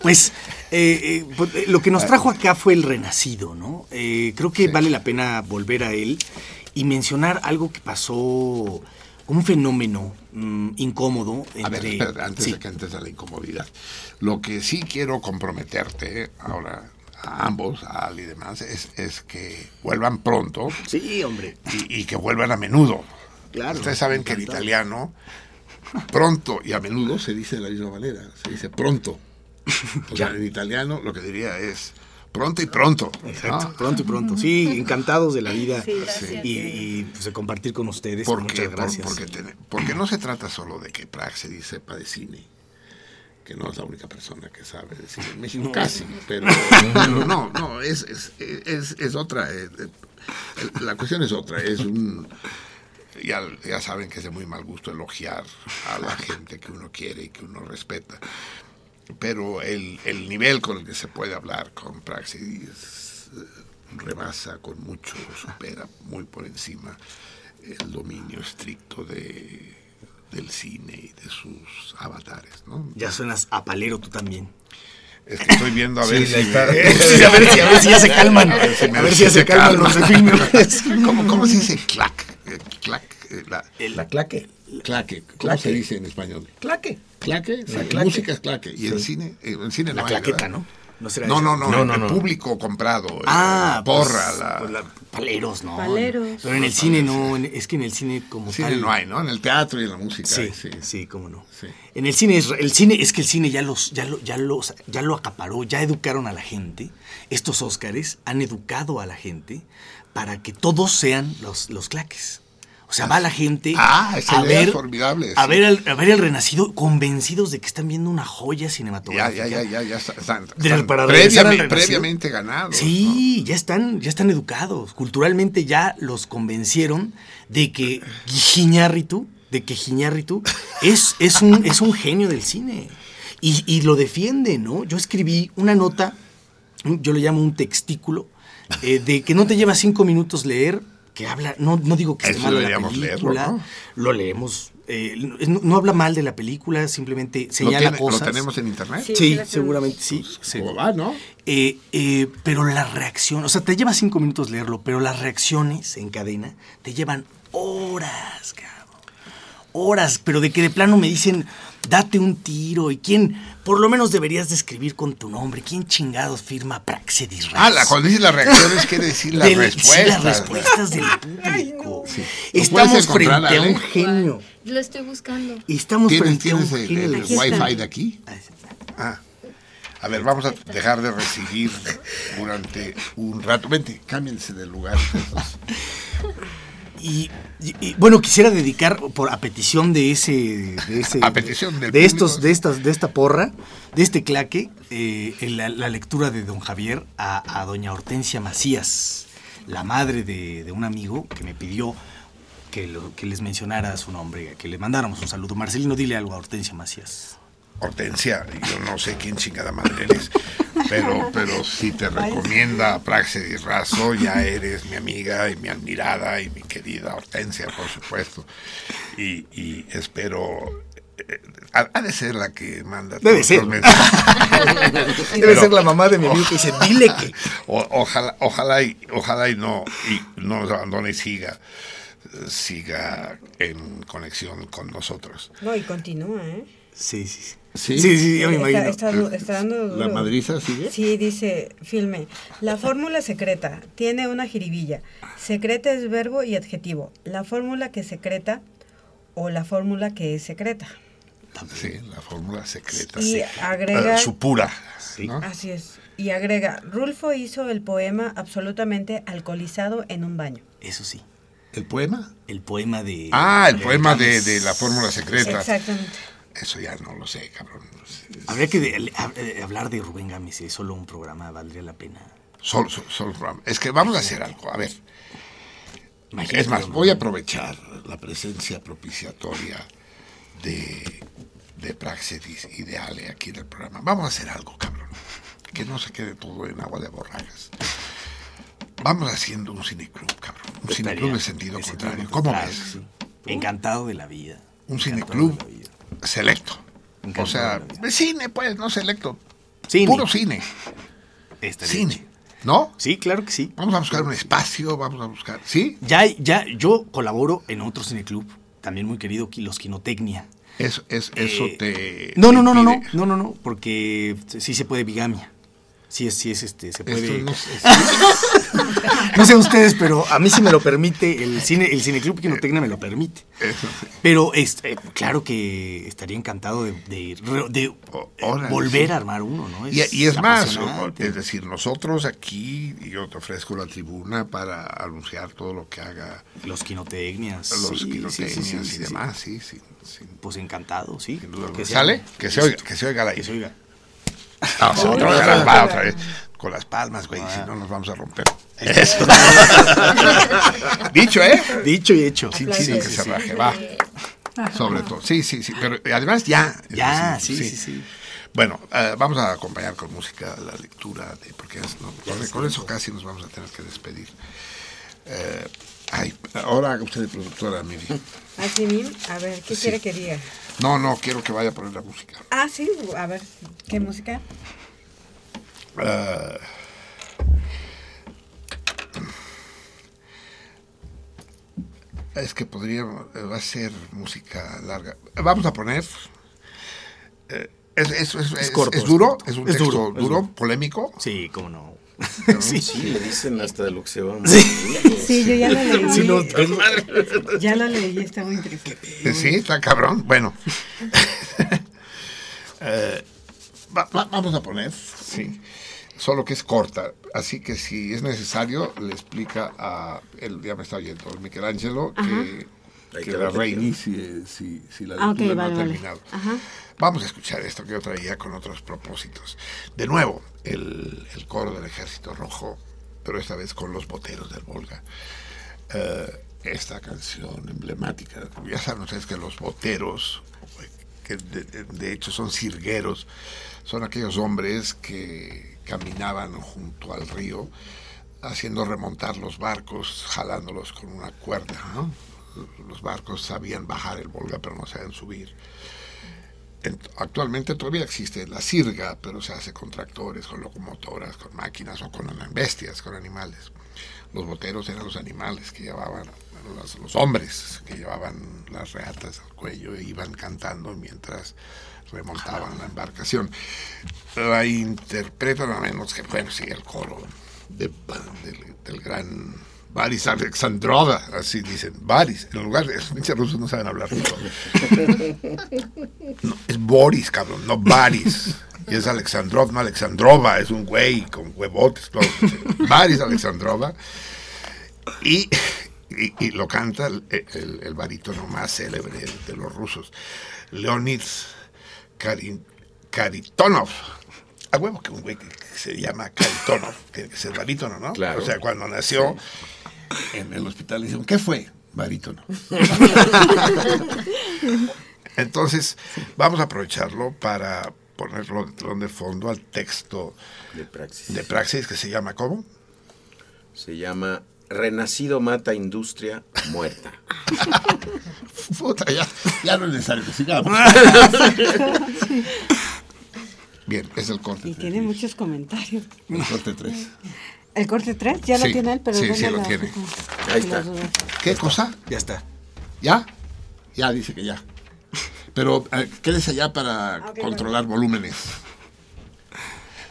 Pues eh, eh, pues, eh, lo que nos trajo acá fue el renacido, ¿no? Eh, creo que vale la pena volver a él y mencionar algo que pasó un fenómeno mm, incómodo entre... A ver, antes Sí. de que entres a la incomodidad. Lo que sí quiero comprometerte ahora a ambos, a Ali y demás, es, es que vuelvan pronto. Sí, hombre. Y, y que vuelvan a menudo. Claro, Ustedes saben que en italiano, pronto y a menudo se dice de la misma manera. Se dice pronto. O sea, en italiano lo que diría es pronto y pronto. ¿no? Exacto, pronto y pronto. Sí, encantados de la vida Sí, y, y, pues, de compartir con ustedes. Porque, Muchas gracias. porque, ten- porque no se trata solo de que Praxedis sepa de cine, que no es la única persona que sabe de cine en México, No. casi, pero, pero no, no, es, es, es, es otra, eh, eh, la cuestión es otra, es un... Ya, ya saben que es de muy mal gusto elogiar a la gente que uno quiere y que uno respeta, pero el, el nivel con el que se puede hablar con Praxedis eh, rebasa con mucho, supera muy por encima el dominio estricto de, del cine y de sus avatares, ¿no? Ya suenas a palero tú también. Es que estoy viendo a ver Sí, si... está- me- Sí, a ver si- a ver si ya se calman. me- A ver si ya se calman los de filme. ¿Cómo, ¿Cómo se dice clac? Clac eh, la, La claque. claque. ¿Cómo Claque. se dice en español? Claque. Claque. La Sí, claque. música es claque. Y el cine, eh, el cine La no claqueta, ¿verdad? ¿no? No será No, no, no, No, el no, público comprado. Ah, la porra, pues, la... pues la- paleros, ¿no? Paleros. Pero en el cine no, es que en el cine como cine tal. no hay, ¿no? En el teatro y en la música. Sí, hay, sí, sí. cómo no. Sí. En el cine es el cine es que el cine ya los ya lo ya los ya lo acaparó, ya educaron a la gente. Estos Óscares han educado a la gente para que todos sean los los claques. O sea, va la gente Ah, esa a, ver, formidable, a, sí. ver al- a ver el renacido convencidos de que están viendo una joya Ya, cinematográfica. ya, ya, ya, ya está- están, están para al previamente, previamente ganados. Sí, ya están, ya están educados. Culturalmente ya los convencieron de que Giñárritu, de que Giñárritu es, es, un, es un genio del cine. Y, y lo defiende, ¿no? Yo escribí una nota, yo le llamo un textículo, eh, de que no te lleva cinco minutos leer, que habla, no, no digo que esté mal la leerlo, ¿no? lo leemos. eh, no, no habla mal de la película, simplemente señala tiene- lo cosas. tenemos en internet? Sí, Sí, sí la seguramente sí. ¿Cómo va, no? Eh, eh, pero la reacción, o sea, te lleva cinco minutos leerlo, pero las reacciones en cadena te llevan horas, cabrón. Horas, pero de que de plano me dicen, date un tiro, y quién, por lo menos deberías de escribir con tu nombre, quién chingados firma Praxedis Ah, la, cuando dices las reacciones quiere decir las Del- sí, respuestas. las respuestas del público. Sí. Estamos ¿Lo puedes encontrar, frente a un genio. Lo estoy buscando. Estamos ¿Tienes, frente a un tienes el, genio. el wifi de aquí? Ah. A ver, vamos a dejar de recibir durante un rato. Vente, cámbiense de lugar. Y, y- y, bueno, quisiera dedicar por a petición de ese, de ese- A petición del de estos, de estas, de esta porra, de este claque, eh, la, la lectura de Don Javier a, a Doña Hortensia Macías, la madre de, de un amigo que me pidió que, lo- que les mencionara su nombre, que le mandáramos un saludo. Marcelino, dile algo a Hortensia Macías. Hortensia, yo no sé quién chingada madre eres, pero, pero si te recomienda Praxedis Razo, ya eres mi amiga y mi admirada y mi querida Hortensia, por supuesto. Y, y espero. eh, ha, ha de ser la que manda Debe todos ser. Debe Pero- ser la mamá de mi amigo que dice, dile que. O- ojalá, ojalá y, ojalá y no, y no nos abandone y siga, siga en conexión con nosotros. No, y continúa, ¿eh? Sí, sí, sí. Sí, Sí, sí, yo me Está- imagino. está dando ¿La duro. madriza sigue? Sí, dice, filme. La fórmula secreta tiene una jiribilla. Secreta es verbo y adjetivo. La fórmula que secreta o la fórmula que es secreta. Sí, la fórmula secreta. Y sí. agrega- Eh, su pura. ¿no? Así es. Y agrega, Rulfo hizo el poema absolutamente alcoholizado en un baño. Eso sí. ¿El poema? El poema de... Ah, el de poema de, de la fórmula secreta. Exactamente. Eso ya no lo sé, cabrón. Habría que de- eh, hablar de Rubén Gámez, es solo un programa, valdría la pena. Solo, solo, solo programa. Es que vamos a hacer algo. A ver. Imagínate, es más, voy a aprovechar la presencia propiciatoria de, de Praxedis y de Ale aquí en el programa. Vamos a hacer algo, cabrón. Que no se quede todo en agua de borrajas. Vamos haciendo un cineclub, cabrón. Un cineclub en sentido en contrario. sentido ¿Cómo ves? sí. Encantado de la vida. Un cineclub de. Selecto. O sea, cine, pues, no selecto. Cine. Puro cine. Estaría Cine. chido. ¿No? Sí, claro que sí. Vamos a buscar un espacio, vamos a buscar. ¿Sí? Ya, ya, yo colaboro en otro cineclub, también muy querido, Los Quinotecnia. Eso, es, eso Eh, te. No, no, no, no, no, no, no, no, porque sí se puede bigamia. Sí es, sí es, este, se puede. Esto no sé. No sé ustedes, pero a mí sí me lo permite, el cine, el cineclub Quinotecnia me lo permite. Pero este, claro que estaría encantado de, de- de, eh, órale, volver sí. a armar uno, ¿no? Y, y es más, es decir, nosotros aquí, yo te ofrezco la tribuna para anunciar todo lo que haga Los quinotecnias. los sí, quinotecnias sí, y demás, sí, sí. sí. Pues encantado, sí. ¿Que ¿Sale? Que se oiga, que se oiga la Que se oiga. O sea, otra vez Otra las palmas, vez. otra vez. Con las palmas, güey, si no nos vamos a romper. Eso. Dicho, ¿eh? Dicho y hecho. Sí, sí, que se raje, va. Sobre todo. Sí, sí, sí. Pero además ya. Ya, sí, sí, sí. Bueno, eh, vamos a acompañar con música la lectura, de, porque es- no, con, con eso casi nos vamos a tener que despedir. Ay, ahora haga usted de productora, Miri. Así mismo, a ver, ¿qué Sí. quiere que diga? No, no, quiero que vaya a poner la música. Ah, sí, a ver, ¿qué música? Eh, es que podríamos, eh, va a ser música larga. Vamos a poner. eh, es, es- es- es- corto, es es duro, corto. es un Es texto duro, duro, es duro. polémico. Sí, cómo no. Sí, le dicen hasta de lo que se va Sí. Sí, yo ya la leí. Sí, no, Ya la leí, está muy interesante. Sí, está cabrón. Bueno. Eh, va- va- vamos a poner, sí. Solo que es corta. Así que si es necesario, le explica a. Él ya me está oyendo, el Michelangelo, que que, que la reinicie si, si la Ah, ok, lectura no vale, ha vale. terminado. Ajá. Vamos a escuchar esto que yo traía con otros propósitos. De nuevo, el, el coro del Ejército Rojo, pero esta vez con los boteros del Volga. Eh, esta canción emblemática. Ya saben ustedes que los boteros, que de, de- de hecho son cirgueros, son aquellos hombres que caminaban junto al río haciendo remontar los barcos, jalándolos con una cuerda. ¿no? Los barcos sabían bajar el Volga, pero no sabían subir. En- actualmente todavía existe la sirga, pero se hace con tractores, con locomotoras, con máquinas o con bestias, con animales. Los boteros eran los animales que llevaban, los, los hombres que llevaban las reatas al cuello e iban cantando mientras remontaban la embarcación. La interpretan a menos que, bueno, sí, el coro de- del, del gran Baris Alexandrova, así dicen, Baris, en lugar de, los pinches rusos no saben hablar ruso. No, es Boris, cabrón, no Baris. Y es Alexandrov, no Alexandrova, es un güey con huevotes, todo. Baris Alexandrova. Y, y, y lo canta el, el, el barítono más célebre de los rusos, Leonid Karin- Karitonov. A huevo que un güey que se llama Karitonov, tiene que ser barítono, ¿no? Claro. O sea, cuando nació en el hospital le dijeron, ¿qué fue? Barítono. Entonces, vamos a aprovecharlo para ponerlo de telón de fondo al texto de praxis. de praxis que se llama ¿cómo? Se llama Renacido mata industria muerta. Puta, ya, ya no es necesario que sigamos. Bien, es el corte. Y tiene muchos comentarios. El corte 3. ¿El corte 3? Ya lo Sí, tiene él, pero sí, sí lo la- tiene. Ahí está. ¿Qué cosa? Ya está. ¿Ya? Ya, dice que ya. Pero eh, quédese allá para controlar volúmenes.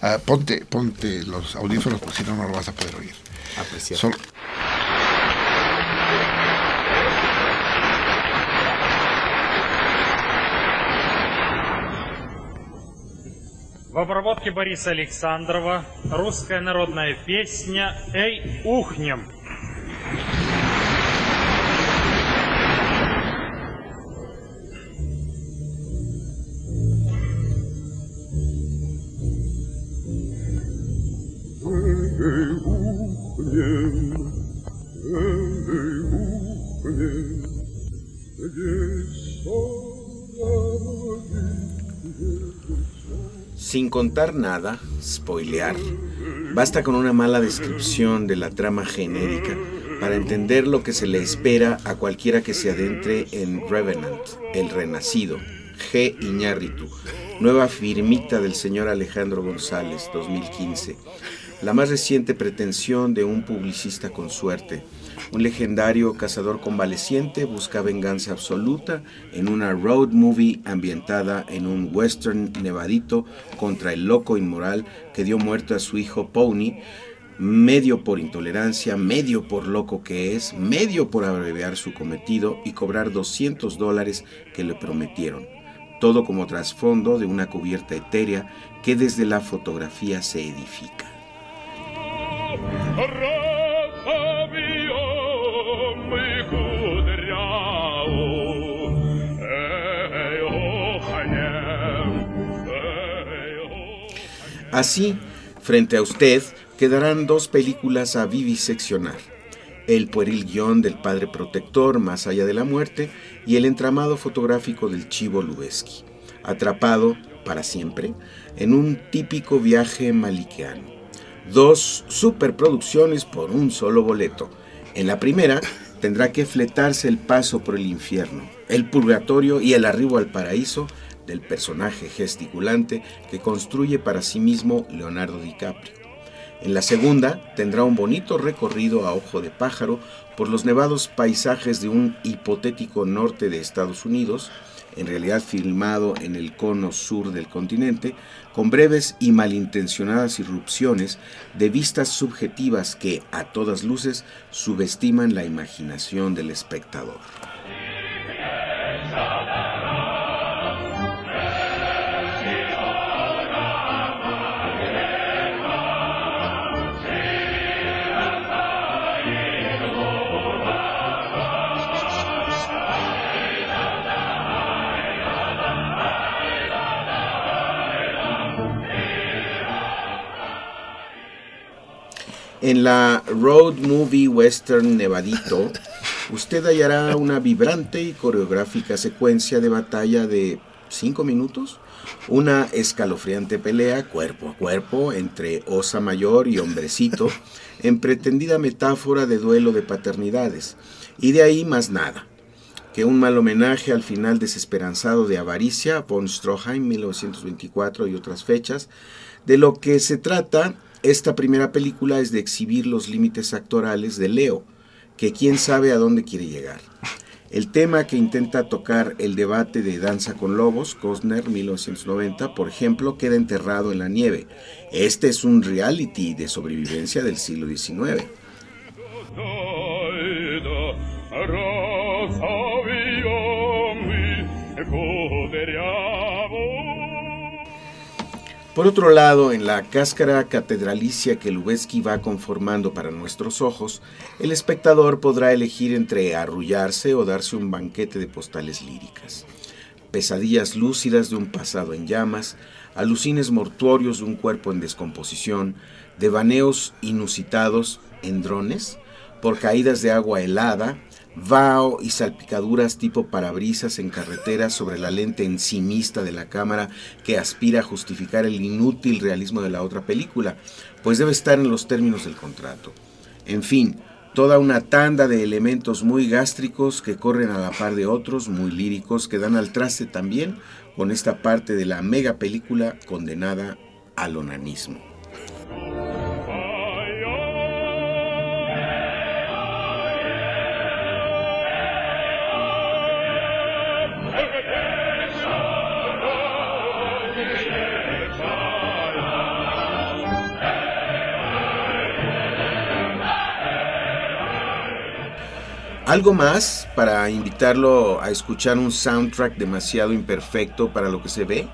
Ah, ponte, ponte los audífonos porque si no, no lo vas a poder oír. Apreciar. Solo- В обработке Бориса Александрова русская народная песня «Эй, ухнем». Sin contar nada, spoilear, basta con una mala descripción de la trama genérica para entender lo que se le espera a cualquiera que se adentre en Revenant, El Renacido, G. Iñárritu, nueva firmita del señor Alejandro González, 2015, la más reciente pretensión de un publicista con suerte. Un legendario cazador convaleciente busca venganza absoluta en una road movie ambientada en un western nevadito contra el loco inmoral que dio muerte a su hijo Pony, medio por intolerancia, medio por loco que es, medio por abreviar su cometido y cobrar 200 dólares que le prometieron. Todo como trasfondo de una cubierta etérea que desde la fotografía se edifica. Así, frente a usted quedarán dos películas a viviseccionar. El pueril guion del padre protector más allá de la muerte y el entramado fotográfico del Chivo Lubeski, atrapado para siempre en un típico viaje maliquiano. Dos superproducciones por un solo boleto. En la primera tendrá que fletarse el paso por el infierno, el purgatorio y el arribo al paraíso del personaje gesticulante que construye para sí mismo Leonardo DiCaprio. En la segunda tendrá un bonito recorrido a ojo de pájaro por los nevados paisajes de un hipotético norte de Estados Unidos, en realidad filmado en el cono sur del continente, con breves y malintencionadas irrupciones de vistas subjetivas que, a todas luces, subestiman la imaginación del espectador. En la Road Movie Western Nevadito, usted hallará una vibrante y coreográfica secuencia de batalla de 5 minutos, una escalofriante pelea cuerpo a cuerpo entre Osa Mayor y Hombrecito, en pretendida metáfora de duelo de paternidades, y de ahí más nada que un mal homenaje al final desesperanzado de Avaricia, von Stroheim, 1924 y otras fechas. De lo que se trata esta primera película es de exhibir los límites actorales de Leo, que quién sabe a dónde quiere llegar. El tema que intenta tocar el debate de Danza con Lobos, Cosner 1990, por ejemplo, queda enterrado en la nieve. Este es un reality de sobrevivencia del siglo XIX. Por otro lado, en la cáscara catedralicia que Lubeski va conformando para nuestros ojos, el espectador podrá elegir entre arrullarse o darse un banquete de postales líricas. Pesadillas lúcidas de un pasado en llamas, alucines mortuorios de un cuerpo en descomposición, devaneos inusitados en drones, por caídas de agua helada, vaho y salpicaduras tipo parabrisas en carreteras sobre la lente encimista de la cámara que aspira a justificar el inútil realismo de la otra película, pues debe estar en los términos del contrato. En fin, toda una tanda de elementos muy gástricos que corren a la par de otros muy líricos que dan al traste también con esta parte de la mega película condenada al onanismo. Algo más para invitarlo a escuchar un soundtrack demasiado imperfecto para lo que se ve.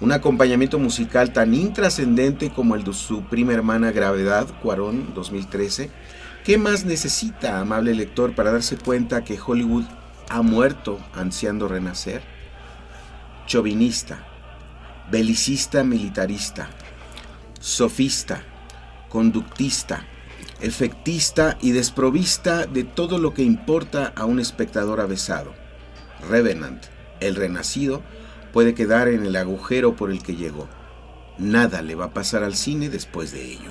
Un acompañamiento musical tan intrascendente como el de su prima hermana Gravedad, Cuarón, 2013. ¿Qué más necesita, amable lector, para darse cuenta que Hollywood ha muerto ansiando renacer? Chauvinista, belicista militarista, sofista, conductista, efectista y desprovista de todo lo que importa a un espectador avesado. Revenant, el renacido, puede quedar en el agujero por el que llegó. Nada le va a pasar al cine después de ello.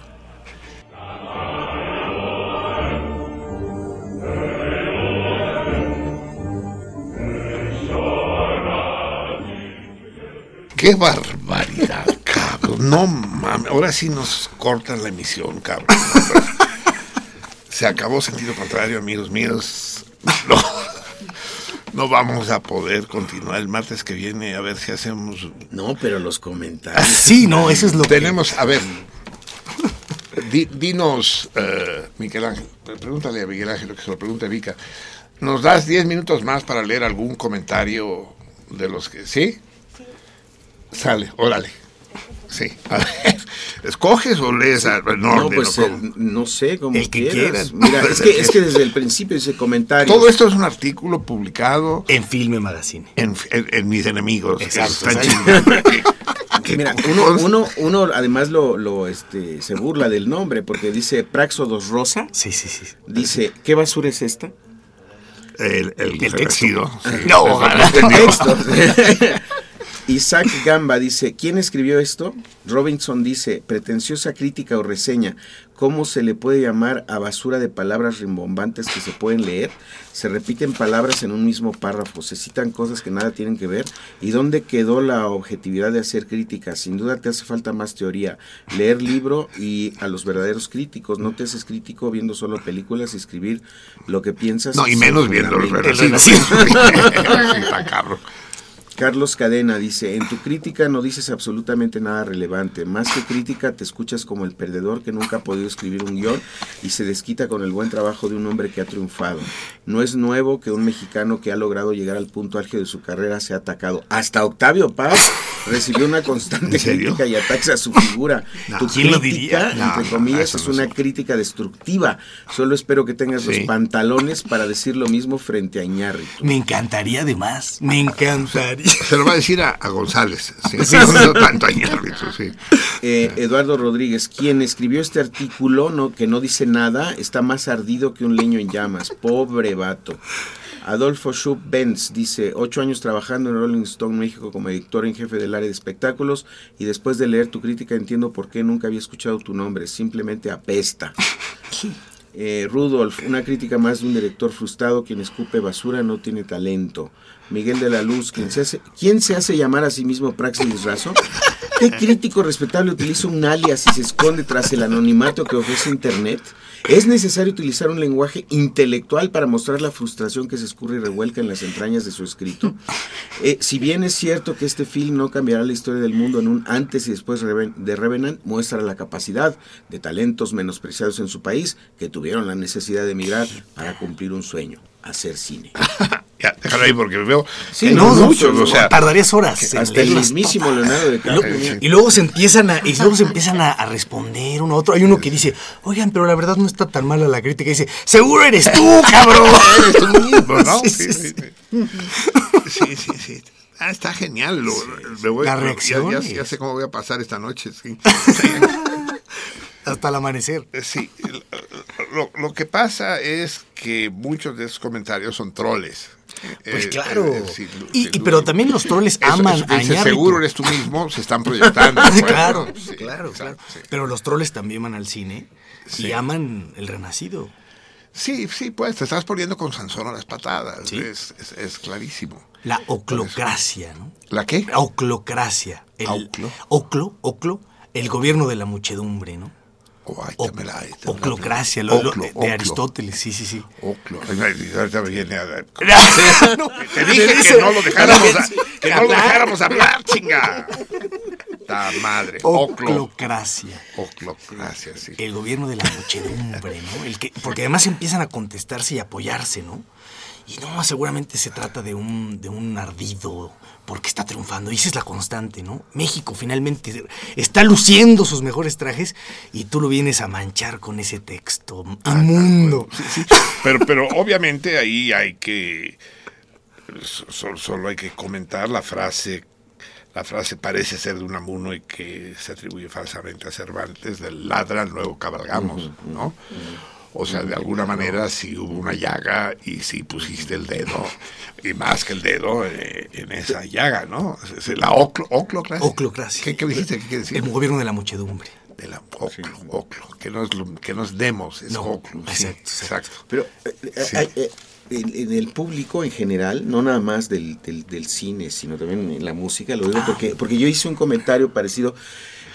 ¡Qué barbaridad, cabrón! No mames, ahora sí nos cortan la emisión, cabrón. Se acabó sentido contrario, amigos míos. No, no vamos a poder continuar el martes que viene a ver si hacemos. No, pero los comentarios. sí, no, eso es lo Tenemos, a ver. dinos, uh, Miguel Ángel, pregúntale a Miguel Ángel lo que se lo pregunte Vika. ¿Nos das 10 minutos más para leer algún comentario de los que. ¿Sí? Sí. Sale, órale. Sí. A ver, ¿escoges o lees al no, pues, eh, no sé, como el que quieras. Mira, es que, es que desde el principio ese comentario. Todo esto es un artículo publicado en Filme Magazine. En, en, Mis Enemigos. Exacto. Mira, uno, uno, uno además lo, lo este, se burla del nombre porque dice Praxodos Rosa. Sí, sí, sí. Dice, ¿qué basura es esta? El, el, el texto. No, ojalá. El texto. Isaac Gamba dice, ¿quién escribió esto? Robinson dice, pretenciosa crítica o reseña, ¿cómo se le puede llamar a basura de palabras rimbombantes que se pueden leer? Se repiten palabras en un mismo párrafo, se citan cosas que nada tienen que ver. ¿Y dónde quedó la objetividad de hacer crítica? Sin duda te hace falta más teoría, leer libro y a los verdaderos críticos. No te haces crítico viendo solo películas y escribir lo que piensas. No, y menos viendo los verdaderos. Carlos Cadena dice, en tu crítica no dices absolutamente nada relevante. Más que crítica, te escuchas como el perdedor que nunca ha podido escribir un guion y se desquita con el buen trabajo de un hombre que ha triunfado. No es nuevo que un mexicano que ha logrado llegar al punto álgido de su carrera sea atacado. Hasta Octavio Paz recibió una constante crítica y ataques a su figura. tu crítica, entre comillas, es una crítica destructiva. Solo espero que tengas los pantalones para decir lo mismo frente a Iñárritu. Me encantaría además, me encantaría. se lo va a decir a, a González. Sí, no, no tanto a Iñárritu, sí. Eh, Eduardo Rodríguez, quien escribió este artículo no, que no dice nada, está más ardido que un leño en llamas. Pobre vato. Adolfo Schub Benz dice, ocho años trabajando en Rolling Stone México como editor en jefe del área de espectáculos y después de leer tu crítica entiendo por qué nunca había escuchado tu nombre, simplemente apesta. Eh, Rudolf, una crítica más de un director frustrado, quien escupe basura no tiene talento. Miguel de la Luz, ¿quién se hace, ¿quién se hace llamar a sí mismo Praxis Razo? ¿Qué crítico respetable utiliza un alias y se esconde tras el anonimato que ofrece Internet? ¿Es necesario utilizar un lenguaje intelectual para mostrar la frustración que se escurre y revuelca en las entrañas de su escrito? Eh, si bien es cierto que este film no cambiará la historia del mundo en un antes y después de Revenant, muestra la capacidad de talentos menospreciados en su país que tuvieron la necesidad de emigrar para cumplir un sueño, hacer cine. Ya, déjalo ahí porque veo. Sí, no, o sea, tardarías horas. que hasta el mismísimo. Leonardo Y DiCaprio luego- tenía- Y luego se empiezan a, y luego se empiezan a, a responder uno a otro. Hay uno que dice, oigan, pero la verdad no está tan mala la crítica. Y dice, seguro eres tú, cabrón. Eres tú mismo, ¿no? Sí, Sí, sí, sí, sí, sí, sí. Ah, está genial. Lo, voy- ya- reacciones. Ya, ya sé cómo voy a pasar esta noche. Sí. Hasta el amanecer. Sí, lo, lo que pasa es que muchos de esos comentarios son troles. Pues Eh, claro. eh, sin- Y- sin y duda. pero también los troles aman eso a Iñárritu. Seguro eres tú mismo, se están proyectando. claro, claro, claro. sí. Pero los troles también van al cine Sí. y aman el renacido. Sí, sí, pues te estás poniendo con Sansón a las patadas. Es, es- es clarísimo. La oclocracia, ¿no? ¿La qué? La oclocracia. El Oclo. oclo, oclo, el gobierno de la muchedumbre, ¿no? Oclocracia, lo- lo- Oclo, de oclo. Aristóteles, sí, sí, sí. Oclo. Ahorita viene a- No, Te dije que dice- no lo dejáramos, a- que no lo dejáramos hablar, chinga. Ta madre. Oclo. Oclocracia. Oclocracia, sí. El gobierno de la muchedumbre, ¿no? El que, porque además empiezan a contestarse y apoyarse, ¿no? Y no, seguramente se trata de un, de un ardido, porque está triunfando. Y esa es la constante, ¿no? México finalmente está luciendo sus mejores trajes y tú lo vienes a manchar con ese texto inmundo. Pero, pero obviamente ahí hay que. so- solo hay que comentar la frase. La frase parece ser de Unamuno y que se atribuye falsamente a Cervantes, del ladra, luego cabalgamos, ¿no? O sea, de alguna manera sí hubo una llaga y sí pusiste el dedo, y más que el dedo, eh, en esa llaga, ¿no? La oclo, oclocracia. Oclocracia. ¿Qué, qué dijiste? ¿Qué quiere decir? El gobierno de la muchedumbre. De la oclo, oclo, que no es, lo- que no es demos, es No, oclo. sí, exacto, exacto. Pero eh, eh, Sí. hay, eh, en, en el público en general, no nada más del, del, del cine, sino también en la música, lo digo Ah. porque, porque yo hice un comentario parecido.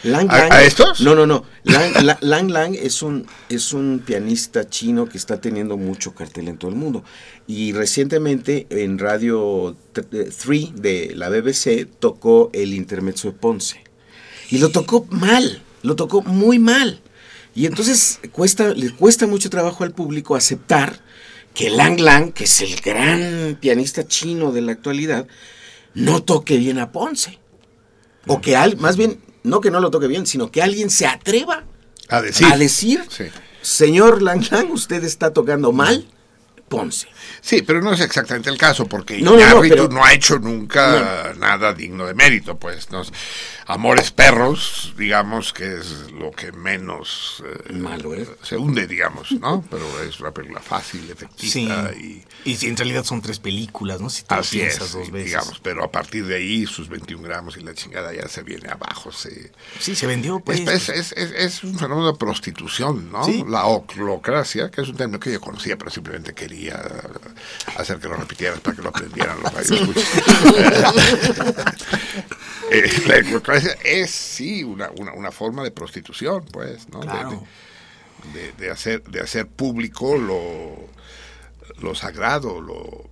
Lang ¿A- Lang, a estos? No, no, no. Lang La- Lang, Lang es, un, es un pianista chino que está teniendo mucho cartel en todo el mundo. Y recientemente en Radio 3 de la BBC tocó el intermezzo de Ponce. Y lo tocó mal, lo tocó muy mal. Y entonces cuesta, le cuesta mucho trabajo al público aceptar que Lang Lang, que es el gran pianista chino de la actualidad, no toque bien a Ponce. O que al, más bien, no que no lo toque bien, sino que alguien se atreva A decir. a decir, Sí. señor Lang Lang, usted está tocando mal Ponce. Sí, pero no es exactamente el caso, porque No, no, no, Iñárritu pero- no ha hecho nunca nada digno de mérito, pues. ¿no? Amores perros, digamos que es lo que menos eh, Malo, ¿eh? se hunde, digamos, ¿no? Pero es una película fácil, Sí. efectista y Y si en realidad son tres películas, ¿no? Si te así piensas es, dos veces. digamos. Pero a partir de ahí, sus 21 gramos y la chingada ya se viene abajo, se... Sí, se vendió, pues. Es, es, es- es un fenómeno de prostitución, ¿no? Sí. La oclocracia, que es un término que yo conocía, pero simplemente quería hacer que lo repitieras para que lo aprendieran los radioescuchas. Eh, la oclocracia es, sí, una, una, una forma de prostitución, pues, ¿no? De- Claro. De, de- de hacer, de hacer público lo, lo sagrado, lo,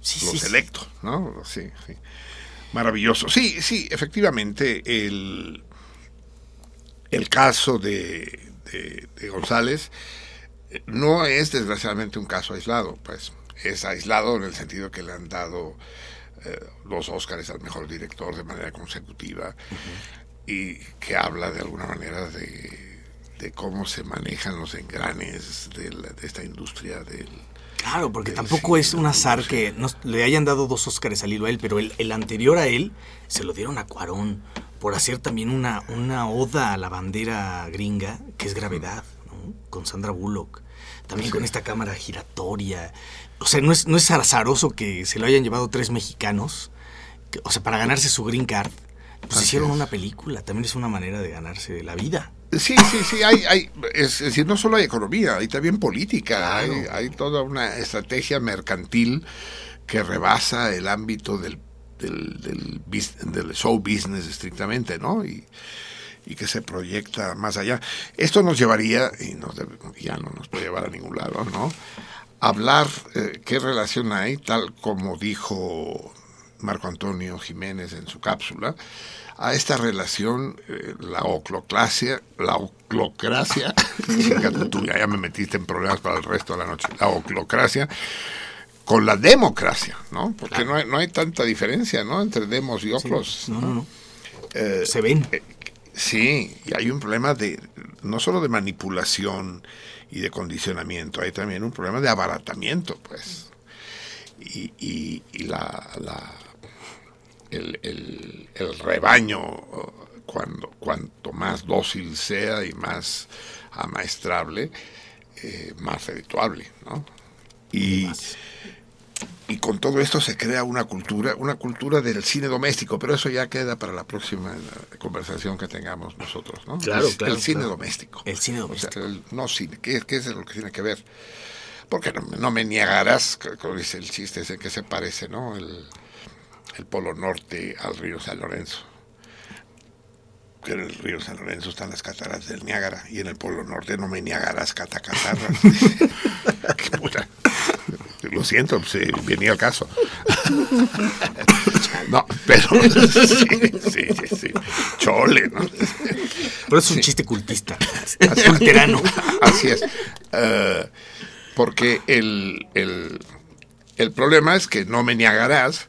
Sí, lo sí, sí. selecto, ¿no? Sí, sí. Maravilloso. Sí, sí, efectivamente, el, el caso de, de- de González eh, no es desgraciadamente un caso aislado, pues es aislado en el sentido que le han dado los Óscares al mejor director de manera consecutiva y que habla de alguna manera de, de cómo se manejan los engranes de, la- de esta industria del, Claro, porque tampoco es un azar que nos- le hayan dado dos Óscares al hilo a él, pero el, el anterior a él se lo dieron a Cuarón por hacer también una, una oda a la bandera gringa, que es Gravedad, ¿no? con Sandra Bullock. También con esta cámara giratoria. O sea, no es, no es azaroso que se lo hayan llevado tres mexicanos, que- o sea, para ganarse su green card. Pues Así hicieron es. una película, también es una manera de ganarse la vida. Sí, sí, sí, hay, hay, es, es decir, no solo hay economía, hay también política, hay, hay toda una estrategia mercantil que rebasa el ámbito del, del, del, bus- del show business estrictamente, ¿no? Y, y que se proyecta más allá. Esto nos llevaría, y nos debe- ya no nos puede llevar a ningún lado, ¿no? Hablar eh, qué relación hay, tal como dijo Marco Antonio Jiménez en su cápsula, a esta relación, eh, la oclocracia, la oclocracia, tú, ya me metiste en problemas para el resto de la noche, la oclocracia, con la democracia, ¿no? Porque no, hay, no hay tanta diferencia, ¿no? Entre demos y oclos. No, no, no. Eh, Se ven. eh, sí, y hay un problema de no solo de manipulación y de condicionamiento, hay también un problema de abaratamiento, pues. Y, y- la, la- el, el- rebaño, cuando, cuanto más dócil sea y más amaestrable, eh, más redituable, ¿no? Y, y con todo esto se crea una cultura, una cultura del cine doméstico, pero eso ya queda para la próxima eh, conversación que tengamos nosotros, ¿no? Claro, el, claro, El cine claro. doméstico. El cine O sea, doméstico. el no cine, ¿qué, qué es lo que tiene que ver? Porque no, no me niegarás, como dice el chiste ese que se parece, ¿no? El, el polo norte al río San Lorenzo. Que en el río San Lorenzo están las cataratas del Niágara y en el polo norte no me niegarás catacatarras. Qué puta. Lo siento, eh, venía el caso. No, pero sí, sí, sí, sí. Chole, ¿no? Pero es un chiste cultista. Culterano. Así es. Eh, porque el, el, el problema es que no me negarás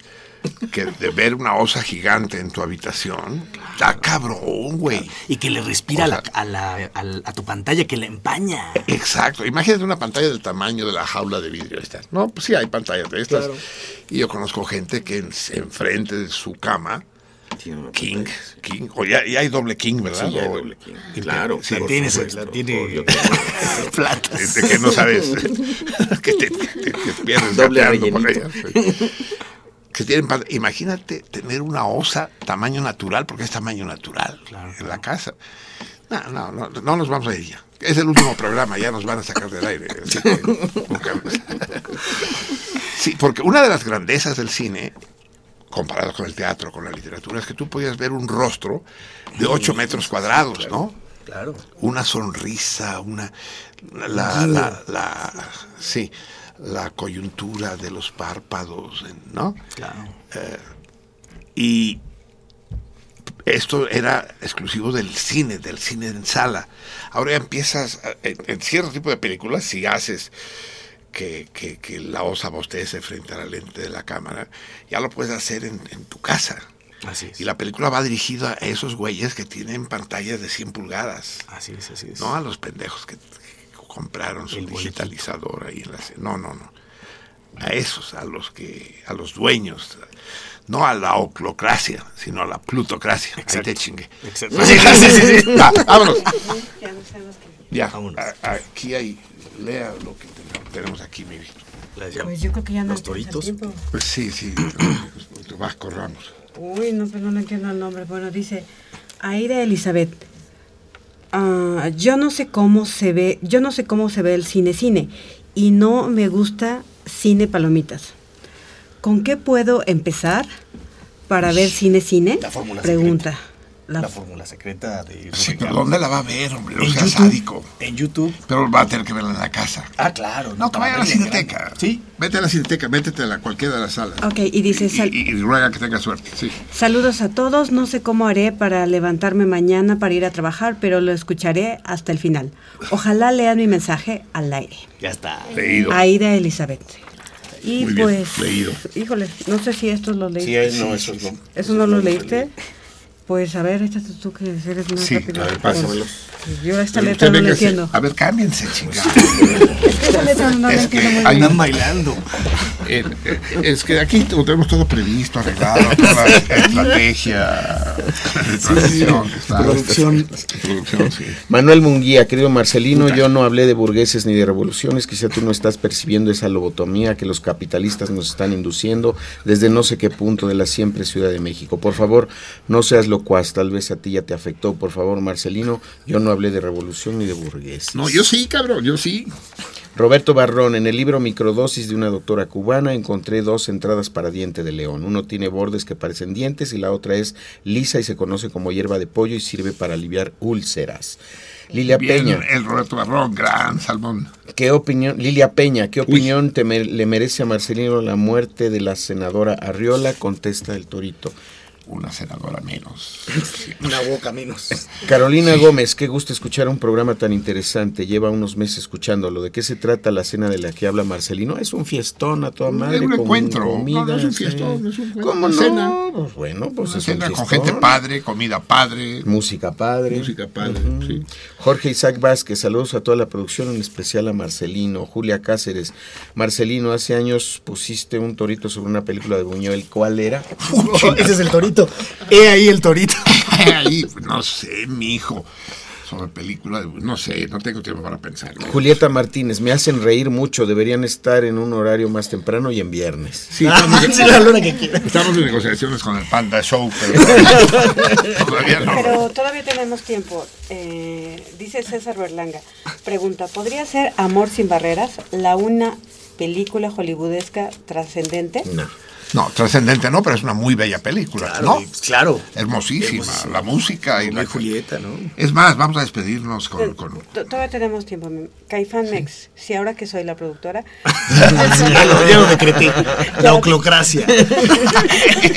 que de ver una osa gigante en tu habitación, está cabrón, güey. Y que le respira a, la- a la- a la- a tu pantalla, que la empaña. Exacto. Imagínate una pantalla del tamaño de la jaula de vidrio esta. No, pues sí hay pantallas de estas. Claro. Y yo conozco gente que en- enfrente de su cama, King, King, o ya, ya hay doble King, ¿verdad? Sí, ya hay O- doble king. Claro, sí, la tienes, supuesto, la tiene platas. De que no sabes que te, te- te pierdes Doble gateando por rellenito. Que tienen, imagínate tener una osa tamaño natural, porque es tamaño natural en la casa. No, no, no, no nos vamos a ir ya. Es el último programa, ya nos van a sacar del aire. Sí, porque una de las grandezas del cine, comparado con el teatro, con la literatura, es que tú podías ver un rostro de 8 metros cuadrados, ¿no? Claro. Una sonrisa, una. La, la, la- sí, la coyuntura de los párpados, ¿no? Claro. Eh, y esto era exclusivo del cine, del cine en sala. Ahora ya empiezas, a- en, en cierto tipo de películas, si haces que, que- que la osa bostece frente a la lente de la cámara, ya lo puedes hacer en, en tu casa. Así es. Y la película va dirigida a esos güeyes que tienen pantallas de 100 pulgadas. Así es, así es. No a los pendejos que compraron su El digitalizador ahí en la... No, no, no. A esos, a los que, a los dueños. No a la oclocracia, sino a la plutocracia. Ahí te chingue. Exacto. Sí, sí, sí. Va, vámonos. Ya a- aquí hay, lea lo que tenemos, aquí, mi. Pues yo creo que ya no Los toritos. tiempo. Pues sí, sí, vas, corramos. Uy, no, pero no entiendo el nombre. Bueno, dice Aida Elizabeth. Ah, yo no sé cómo se ve, yo no sé cómo se ve el cine cine y no me gusta cine palomitas. ¿Con qué puedo empezar para ver cine cine? La fórmula Pregunta. La- La fórmula secreta de... Sí, pero ¿dónde la va a ver, hombre? No En sea YouTube. sádico. En YouTube. Pero va a tener que verla en la casa. Ah, claro. No, que vaya a la cineteca. Sí. Vete a la cineteca, métete a la, cualquiera de las salas. Ok, y dice, Y, sal- y- y ruega que tenga suerte, sí. saludos a todos, no sé cómo haré para levantarme mañana para ir a trabajar, pero lo escucharé hasta el final. Ojalá lean mi mensaje al aire. Ya está. Leído. Aida Elizabeth. Y Muy bien, pues, leído. híjole, no sé si estos los leíste. Sí, no, esos no. ¿Eso no lo leíste? Pues a ver, échate tú que eres más Sí, rápido. a ver, pásamelos. Pues, yo esta Pero letra usted no la entiendo. A ver, cámbiense, chingada. Esta letra no la Es entiendo que muy bien. Están bailando. Eh, eh, es que aquí tenemos todo previsto, arreglado, toda la estrategia Producción. Producción, sí. Manuel Munguía, querido Marcelino, yo no hablé de burgueses ni de revoluciones, quizá tú no estás percibiendo esa lobotomía que los capitalistas nos están induciendo desde no sé qué punto de la siempre Ciudad de México. Por favor, no seas locuaz, tal vez a ti ya te afectó. Por favor, Marcelino, yo no hablé de revolución ni de burgueses. No, yo sí, cabrón, yo sí. Roberto Barrón, en el libro Microdosis de una doctora cubana encontré dos entradas para diente de león. Uno tiene bordes que parecen dientes y la otra es lisa y se conoce como hierba de pollo y sirve para aliviar úlceras. Lilia Bien, Peña, el Roberto Barrón, gran salmón. ¿qué opinión, Lilia Peña, qué opinión te me- le merece a Marcelino la muerte de la senadora Arriola? Contesta el Torito. Una senadora menos. Una boca menos. Carolina Gómez, qué gusto escuchar un programa tan interesante. Lleva unos meses escuchándolo. ¿De qué se trata la cena de la que habla Marcelino? Es un fiestón a toda madre. Es un con encuentro. comida, no, no es un sí. fiestón, es un. ¿Cómo Una no? cena. Pues bueno, pues Una es un cena con fiestón. gente padre, comida padre. Música padre. Música padre, sí. Jorge Isaac Vázquez, saludos a toda la producción, en especial a Marcelino. Julia Cáceres. Marcelino, hace años pusiste un torito sobre una película de Buñuel. ¿Cuál era? Ese es el torito. He ahí el torito. Ahí, no sé, mi hijo. Sobre película, de- no sé, no tengo tiempo para pensar. Julieta Martínez, me hacen reír mucho, deberían estar en un horario más temprano y en viernes. Sí, Ah, estamos, la que quiera. estamos en negociaciones con el Panda Show, pero todavía, todavía no. Pero todavía tenemos tiempo. Eh, dice César Berlanga. Pregunta, ¿podría ser Amor sin barreras la una película hollywoodesca trascendente? No. No, trascendente no, pero es una muy bella película, Claro, ¿no? y- claro. Hermosísima, Hermosísima. la música y la Julieta, ¿no? Es más, vamos a despedirnos con, Todavía tenemos tiempo. Caifán Mex, si ahora que soy la productora. ya, lo, ya lo decreté. La oclocracia.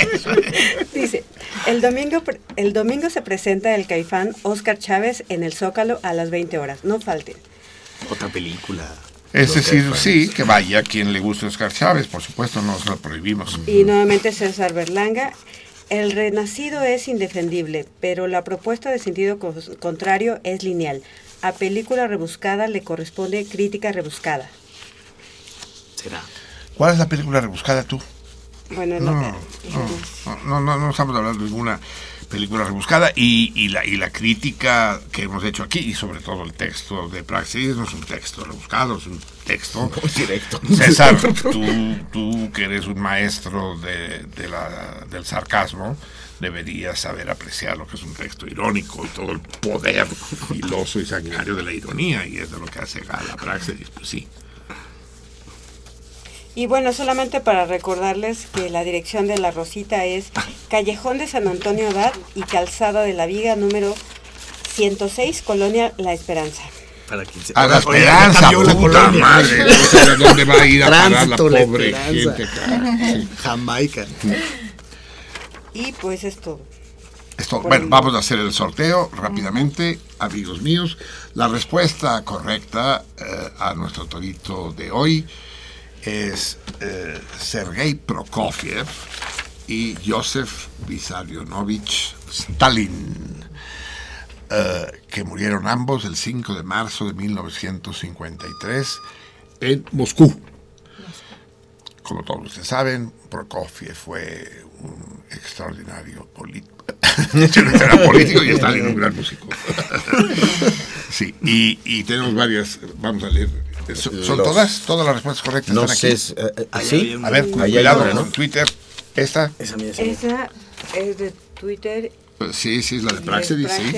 Dice, el domingo, el domingo se presenta el Caifán Oscar Chávez en el Zócalo a las 20 horas. No falten. Otra película. Es decir, sí, que vaya quien le guste Oscar Chávez, por supuesto, no se lo prohibimos. Y nuevamente César Berlanga. El renacido es indefendible, pero la propuesta de sentido co- contrario es lineal. A película rebuscada le corresponde crítica rebuscada. Será. ¿Cuál es la película rebuscada tú? Bueno, No, no, no, no estamos hablando de ninguna película rebuscada y, y la, y la crítica que hemos hecho aquí y sobre todo el texto de Praxis no es un texto rebuscado, es un texto directo. César, tú, tú que eres un maestro de, de la- del sarcasmo, deberías saber apreciar lo que es un texto irónico y todo el poder filoso y sanguinario de la ironía y es de lo que hace la Praxis, pues sí. Y bueno, solamente para recordarles que la dirección de La Rosita es Callejón de San Antonio Abad y Calzada de la Viga número 106, Colonia La Esperanza. Para quien se... A la esperanza, puta colonia. madre. No sé dónde va a ir a parar la pobre esperanza. gente. cara. Sí. Jamaica. Y pues es todo. Esto, Por bueno, el- vamos a hacer el sorteo rápidamente, amigos míos. La respuesta correcta eh, a nuestro torito de hoy es eh, Sergei Prokofiev y Josef Vissarionovich Stalin, eh, que murieron ambos el 5 de marzo de 1953 en Moscú. Como todos ustedes saben, Prokofiev fue un extraordinario político. era político y Stalin un gran músico. sí, y, y tenemos varias, vamos a leer. ¿Son, son Los- todas? ¿Todas las respuestas correctas No están sé, aquí? es- eh, eh, Ahí ¿sí? había una- A ver, cuidado una, ¿no? con Twitter. ¿Esta? Esa mía, esa mía. Esa es de Twitter. Pues Sí, sí, es la de Praxedis, sí.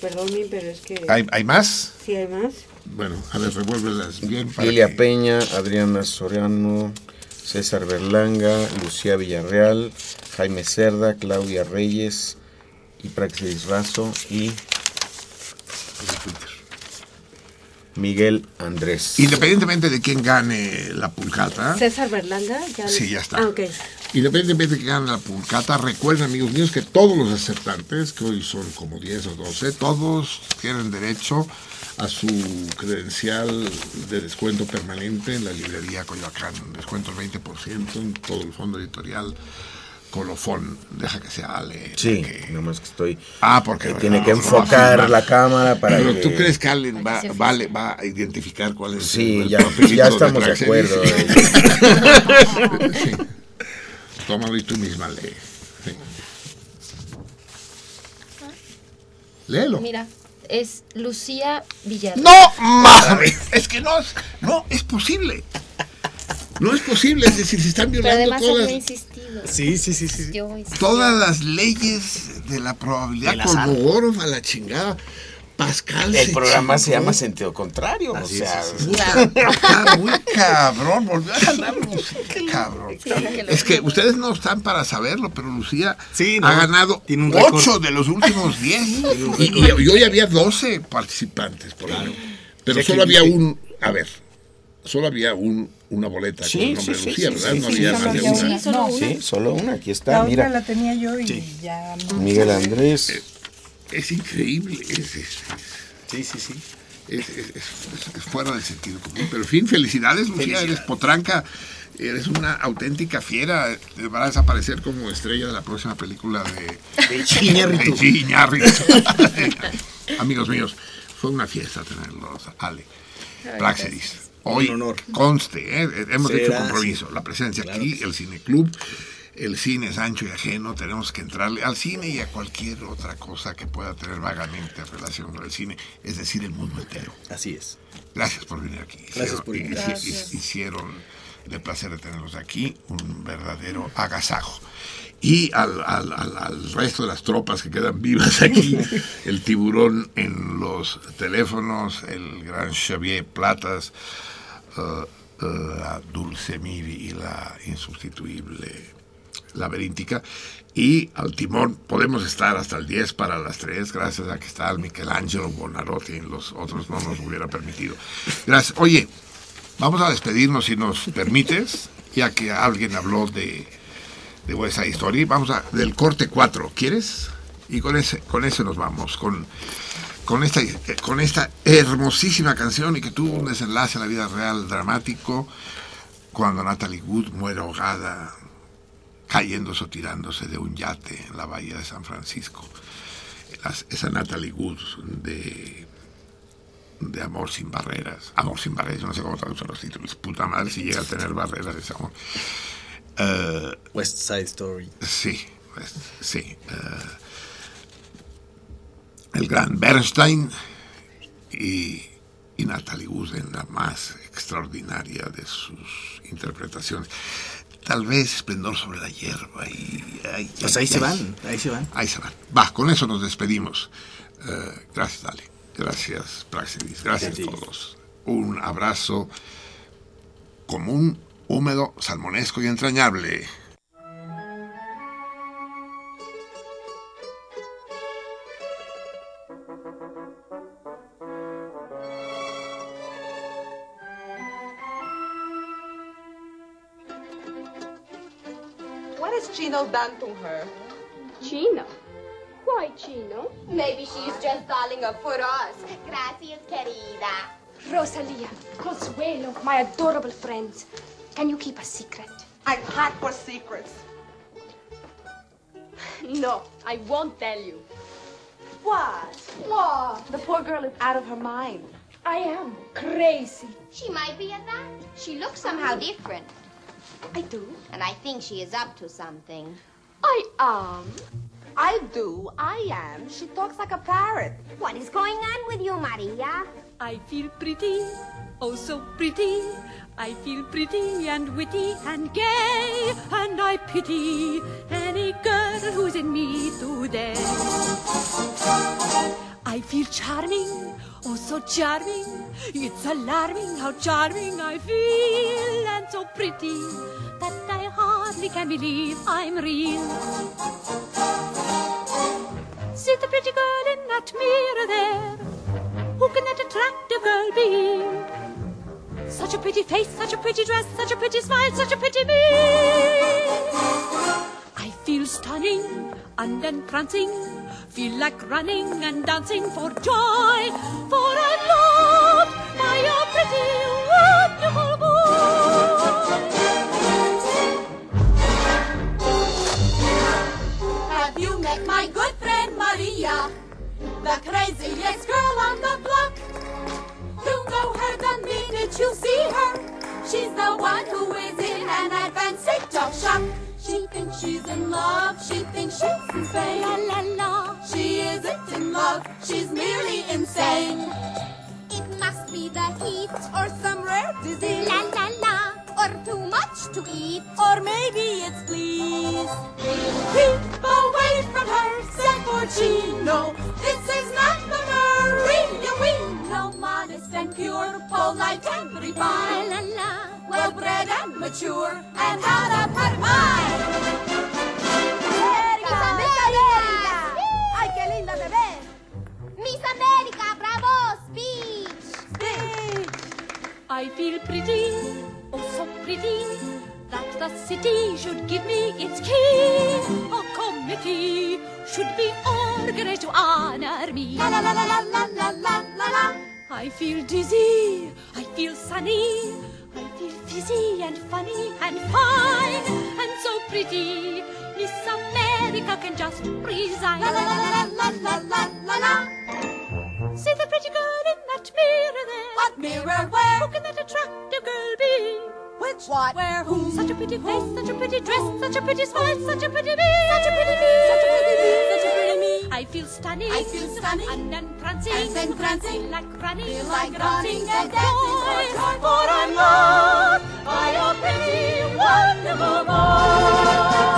Perdonen, pero es que... ¿Hay, hay más? Sí, hay más. Bueno, a ver, revuélvelas bien. para Lilia que- Peña, Adriana Soriano, César Berlanga, Lucía Villarreal, Jaime Cerda, Claudia Reyes y Praxis Razo y Miguel Andrés. Independientemente de quién gane la pulcata, César Berlanga. Ya Sí, ya está. Ah, ok. independientemente de que gane la pulcata, recuerden, amigos míos, que todos los aceptantes, que hoy son como 10 o 12, todos tienen derecho a su credencial de descuento permanente en la librería Coyoacán. Descuento del 20% en todo el fondo editorial colofón. Deja que sea Ale. Sí, nomás que estoy. Ah, porque. tiene que enfocar la cámara para Pero que. tú crees que Ale va, vale, va a identificar cuál es Sí, el ya, ya estamos de acuerdo. Sí. Tómalo y tú misma lee. Sí. Léelo. Mira, es Lucía Villarreal. ¡No mames! Es que no es, no es posible. No es posible, es decir, se están Pero violando además todas, Sí, sí, sí, sí. Yo todas las leyes de la probabilidad. Azar. Kolmogorov a la chingada. Pascal El programa se llama Sentido Contrario. o sea, Está muy cabrón, volvió a ganar Lucía, cabrón. Es que ustedes no están para saberlo, pero Lucía no, ha ganado tiene un récord. 8 de los últimos 10. un y, y- y hoy había 12 participantes por año. Pero solo había un, a ver, solo había un, una boleta con el nombre de Lucía, ¿verdad? no sí, había solo más de una. solo una. Sí, solo una. Aquí La está, otra mira. la tenía yo y ya. Miguel Andrés. Es increíble. Es, es- Sí, sí, sí. es- es- es- es fuera del sentido común. Pero en fin, felicidades, Lucía. Felicidades. Eres potranca. Eres una auténtica fiera. Te va a desaparecer como estrella de la próxima película de, De de. Amigos míos, fue una fiesta tenerlos, Ale. Gracias. Hoy Un honor. conste, ¿eh? hemos Será, hecho compromiso. La presencia Claro aquí, el cineclub, el cine es ancho y ajeno. Tenemos que entrarle al cine y a cualquier otra cosa que pueda tener vagamente relación con el cine, es decir, el mundo entero. Así es. Gracias por venir aquí. Gracias por Hicieron- invitarme. hici- Gracias. Hicieron el placer de tenerlos aquí, un verdadero agasajo. Y al, al- al- al resto de las tropas que quedan vivas aquí, el tiburón en los teléfonos, el gran Xavier Platas, eh, la Dulce Mivi y la insustituible laberíntica. Y al timón podemos estar hasta el 10 para las 3, gracias a que está el Michelangelo Bonarotti y los otros no nos hubiera permitido. Gracias. Oye, vamos a despedirnos si nos permites, ya que alguien habló de, de West Story. Vamos a del corte 4, ¿quieres? Y con ese, con ese nos vamos, con, con, esta, con esta hermosísima canción y que tuvo un desenlace en la vida real dramático cuando Natalie Wood muere ahogada cayéndose o tirándose de un yate en la bahía de San Francisco. Esa Natalie Wood de, de Amor sin barreras. Amor sin barreras, no sé cómo traducen los títulos. Puta madre si llega a tener barreras ese amor. Eh, West Side Story. Sí, pues, sí. eh, el gran Bernstein y, y Natalie Wood en la más extraordinaria de sus interpretaciones. Tal vez Esplendor sobre la hierba y... ay, Pues ay, ahí se van, ahí se van. Ahí se van. Va, con eso nos despedimos. Eh, gracias, Ale. Gracias, Praxedis. Gracias a todos. Un abrazo común, húmedo, salmonesco y entrañable. What has Chino done to her? Chino? Why Chino? Maybe she's just darling her for us. Gracias, querida. Rosalia, Consuelo, my adorable friends. Can you keep a secret? I'm hot for secrets. No, I won't tell you. What? What? The poor girl is out of her mind. I am crazy. She might be at that. She looks somehow mm. different. I do. And I think she is up to something. I am. I do. I am. She talks like a parrot. What is going on with you, Maria? I feel pretty, oh so pretty. I feel pretty and witty and gay, and I pity any girl who's in me today. I feel charming, oh so charming. It's alarming how charming I feel, and so pretty that I hardly can believe I'm real. See the pretty girl in that mirror there. Who can that attractive girl be? Such a pretty face, such a pretty dress, such a pretty smile, such a pretty me. I feel stunning and entrancing, feel like running and dancing for joy, for I'm by pretty, wonderful boy. like my good friend Maria, the craziest girl on the block. Minute you see her. She's the one who is in an advanced state of shock. She thinks she's in love, she thinks she's insane. La la la. She isn't in love, she's merely insane. It must be the heat or some rare disease. La la la. Or too much to eat. Or maybe it's fleas. Keep away from her, Semporcino. This is not the Maria we know. Modest and pure, polite and refined. La la. Well bred and mature, and out of her mind. Miss América. ¡Ay, qué linda te ves! Miss America, bravo, speech. I feel pretty, oh so pretty, that the city should give me its key. A committee should be organized to honor me. La la la la la la la la la la. I feel dizzy, I feel sunny, I feel fizzy and funny and fine and so pretty. Miss America can just resign. La la la la la la la la la. See the pretty girl in that mirror there. What mirror? Where? Who can that attractive girl be? Which? What? Where? Who? Such a pretty face, such a pretty dress, such a pretty smile, such a pretty me. Such a pretty me. Such a pretty me. Such a pretty me. I feel stunning. I feel stunning. And entrancing. And entrancing. Like running. Feel like running and dancing for joy. For I'm loved by a pretty, wonderful boy.